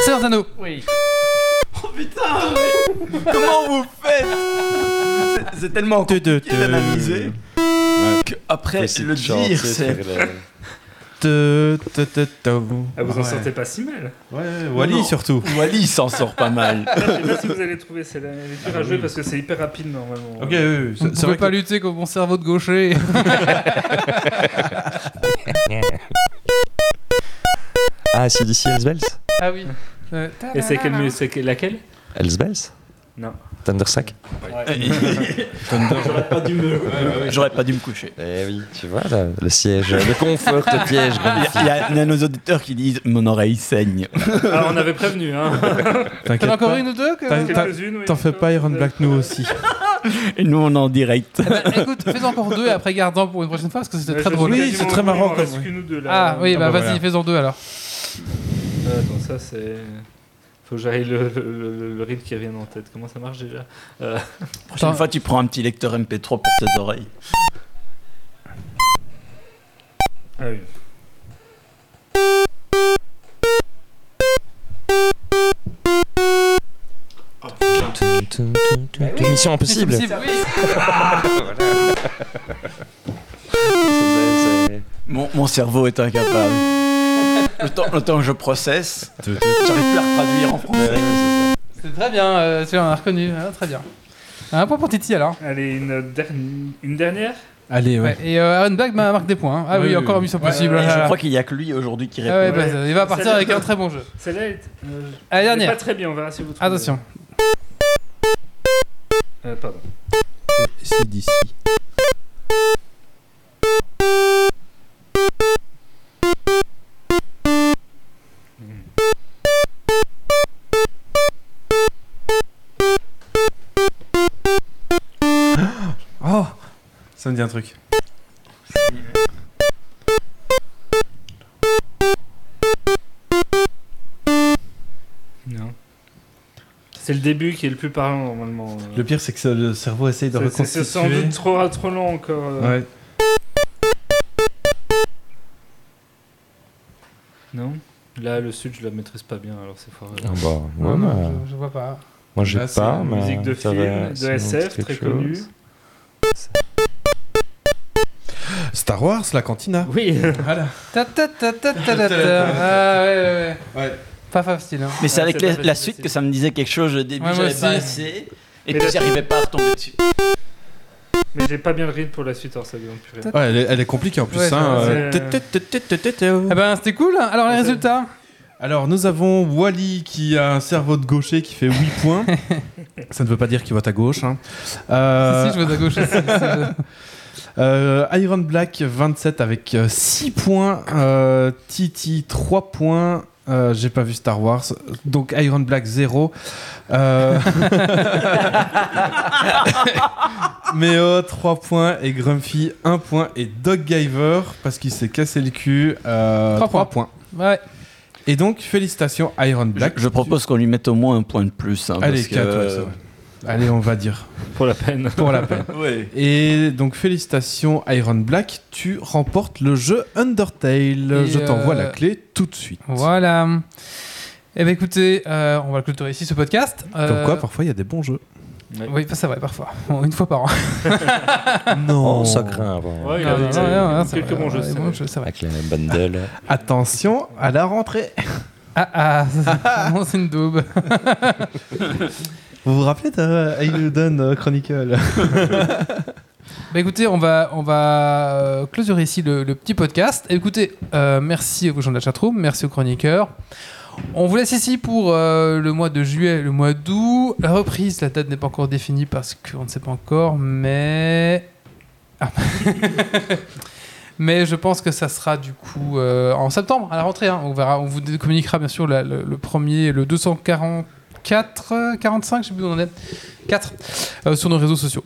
C'est un anneau. Oui. Oh putain mais Comment vous faites C'est- C'est tellement compliqué d'analyser que après Possible le de chanter, dire c'est... faire le- Ah, vous en Ouais. sortez pas si mal. Ouais, Wally Non. surtout. Wally s'en sort pas mal. Je sais pas si vous allez trouver, c'est la- elle est dure à jouer parce que c'est hyper rapide normalement. Ok, oui, oui, c'est- c'est vrai que lutter contre mon cerveau de gaucher. Ah, c'est d'ici Elsbels ah oui. Euh, Et c'est quelle mu- c'est que- laquelle? Elsbels Non. Thundersack J'aurais pas dû me... J'aurais pas dû me coucher. Eh oui, tu vois, là, le siège, le confort te piège. Il y, a, il y a- nos auditeurs qui disent mon oreille saigne. Ah, on avait prévenu, hein. T'en t'inquiète as encore pas. une ou deux T'en fais pas, Iron Black, nous aussi. Et nous on est en direct. Eh ben, écoute, fais encore deux et après garde-en pour une prochaine fois parce que c'était Ouais, très drôle. Oui, c'est très marrant comme- deux, là. Ah oui, bah bah vas-y, voilà. fais-en deux alors. Ah, attends, ça c'est. Faut que j'aille le, le, le- le rythme qui revient en tête. Comment ça marche déjà Euh, Prochaine fois tu prends un petit lecteur MP3 pour tes oreilles. Ah oui. Mission impossible. Oui. Mon cerveau est incapable. Le temps, le temps que je processe, j'arrive plus à retraduire en français. C'est très bien, euh, tu a reconnu. Ah, très bien. Un point pour Titi alors. Allez, une, der- une dernière? Allez, ouais. Ouais, et euh, Aaron Black m'a marqué des points. hein. Ah oui, Oui, encore oui. une mission possible. Et je crois qu'il y a que lui aujourd'hui qui répond. ah ouais, bah, Ouais. il va partir avec un très bon jeu. Celle-là est. euh, Allez, elle est dernière. pas très bien, on verra si vous trouvez. Attention. Euh, pardon. C'est d'ici. Ça me dit un truc. Non. C'est le début qui est le plus parlant normalement. Le pire, c'est que le cerveau essaye de C'est- reconstituer. C'est sans doute trop, ah, trop long encore. Euh. Ouais. Non Là, le sud, je la maîtrise pas bien, alors c'est foireux. Ah bah, je, je vois pas. Moi, j'ai pas, mais. musique de film, de SF, très connue. Star Wars, la cantina. Oui, Voilà. Ta ta ta ta ta ta ta. Ah ouais, ouais, ouais. Pas facile. Hein. Mais c'est avec la suite que ça me disait quelque chose. Au début, Ouais, moi j'avais pas aussi. assez. Et Mais puis, la- j'arrivais pas à retomber dessus. mais j'ai pas bien le rythme pour la suite, alors ça devient purée. Ouais, elle, est, elle est compliquée en plus. Ouais, hein, euh, c'est- tut, tut, tut, tut, tut. Eh ben, c'était cool. Alors, les Ouais, résultats Alors, nous avons Wally qui a un cerveau de gaucher qui fait 8 points. Ça ne veut pas dire qu'il vote à gauche. hein. Euh, Si, si, je vois à gauche aussi. si, je- euh, Iron Black 27 avec 6 points. Euh, Titi 3 points. Euh, J'ai pas vu Star Wars. Donc Iron Black 0. Euh... Méo 3 points et Grumpy 1 point et Doggiver parce qu'il s'est cassé le cul euh, Trois 3 points. Ouais. Et donc félicitations Iron Black. Je, je propose qu'on lui mette au moins un point de plus. hein, Allez, parce que- 4 ouais, c'est vrai. Allez, on va dire Pour la peine. pour la peine. Ouais. Et donc félicitations Iron Black, tu remportes le jeu Undertale. Et, Je t'envoie euh, la clé tout de suite. Voilà. Eh ben écoutez, euh, on va clôturer ici ce podcast. Comme Euh, quoi, parfois il y a des bons jeux. Oui, c'est vrai, parfois. Bon, une fois par an. non. Oh, ça craint avant. Ouais, il y a non, des- non, non, non, c'est quelques bons jeux. c'est vrai. Avec les bundles. Attention à la rentrée. Ah ah, c'est une daube. Vous vous rappelez de Ailudon euh, Chronicle Bah écoutez, on va, on va euh, clôturer ici le, le petit podcast. Et écoutez, euh, merci aux gens de la chatroom, merci aux chroniqueurs. On vous laisse ici pour euh, le mois de juillet, le mois d'août. La reprise, la date n'est pas encore définie parce qu'on ne sait pas encore, mais. Ah. mais je pense que ça sera du coup euh, en septembre, à la rentrée. Hein. On, verra, on vous communiquera bien sûr la, le, le premier, le 240 44, 45, je ne sais plus où on en est. 4 euh, sur nos réseaux sociaux.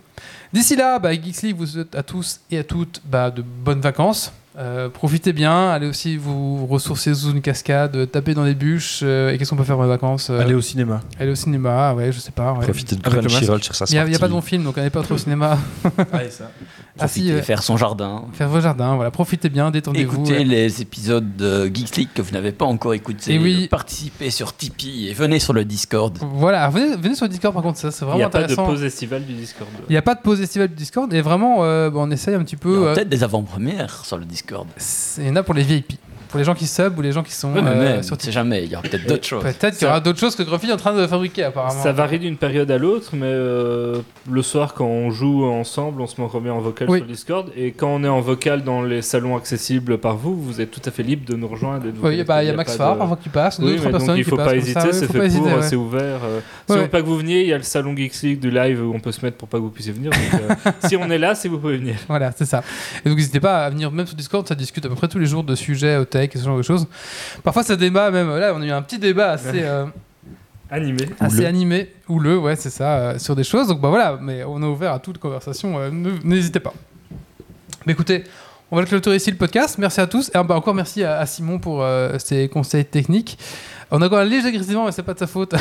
D'ici là, bah, vous souhaite à tous et à toutes bah, de bonnes vacances. Euh, profitez bien, allez aussi vous ressourcer sous une cascade, taper dans des bûches. euh, et qu'est-ce qu'on peut faire dans les vacances Euh, Allez au cinéma. aller au cinéma, ouais, je sais pas. ouais. Profiter de Crunchyroll sur sa Il n'y a, pas de bon film, donc allez pas trop au cinéma. Ah si, Profiter, euh, faire son jardin. faire vos jardins, voilà, profitez bien, détendez-vous. Écoutez ouais. les épisodes de Geeks League que vous n'avez pas encore écoutés. Et oui. Participez sur Tipeee et venez sur le Discord. Voilà, venez, venez sur le Discord par contre, ça c'est Il vraiment n'y a pas de intéressant. pause estivale du Discord. Il n'y a pas de pause estivale du Discord et vraiment, euh, bon, on essaye un petit Il peu. euh, peut-être des avant-premières sur le Discord. C'est- il y en a pour les VIP, pour les gens qui sub ou les gens qui sont Ouais, mais euh, même, sur jamais, il y aura peut-être d'autres choses. Peut-être qu'il y aura d'autres choses que Grumpy est en train de fabriquer apparemment. Ça varie d'une période à l'autre, mais euh, le soir, quand on joue ensemble, on se met remet en vocal Oui. sur Discord. Et quand on est en vocal dans les salons accessibles par vous, vous êtes tout à fait libre de nous rejoindre. et de vous Oui, bah, il y a. Max Farr de- parfois qui passe, Oui, d'autres mais donc personnes il qui faut passent pas hésiter, c'est fait pas pour, c'est ouvert. euh, si on veut pas que vous veniez, il y a le salon Geeks League du live où on peut se mettre pour pas que vous puissiez venir. Euh, si on est là, si vous pouvez venir. Voilà, c'est ça. Et donc n'hésitez pas à venir même sur Discord, ça discute à peu près tous les jours de sujets au tech et ce genre de choses. Parfois ça débat même, là on a eu un petit débat assez, euh, Animé. assez animé, ou le, ouais c'est ça, euh, sur des choses. Donc bah voilà, mais on est ouvert à toute conversation, euh, n'hésitez pas. Mais écoutez, on va le clôturer ici le podcast. Merci à tous. Et bah, encore merci à, à Simon pour euh, ses conseils techniques. On a encore un léger grésillement, mais c'est pas de sa faute.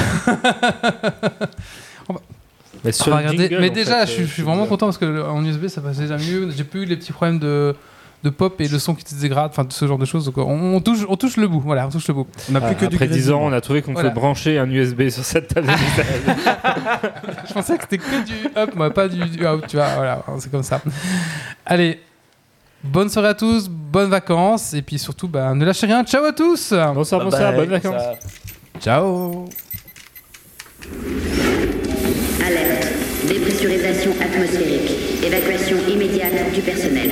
Mais On va regarder. jingle, mais en déjà, fait, je, suis- je suis vraiment content parce que en USB ça passe déjà mieux. J'ai plus eu les petits problèmes de, de pop et le son qui se dégrade, enfin ce genre de choses. Donc on, on touche, on touche le bout. Voilà, on touche le bout. On n'a plus Ah, que du Après 10 ans, on a trouvé qu'on Voilà. pouvait brancher un USB sur cette table. Je pensais que c'était que du up, moi, pas du, du out. Tu vois, voilà, c'est comme ça. Allez, bonne soirée à tous, bonnes vacances et puis surtout, bah, ne lâchez rien. Ciao à tous. Bonsoir, Bye bonsoir, bye, bonnes vacances. ça- Ciao Alerte. Dépressurisation atmosphérique. Évacuation immédiate du personnel.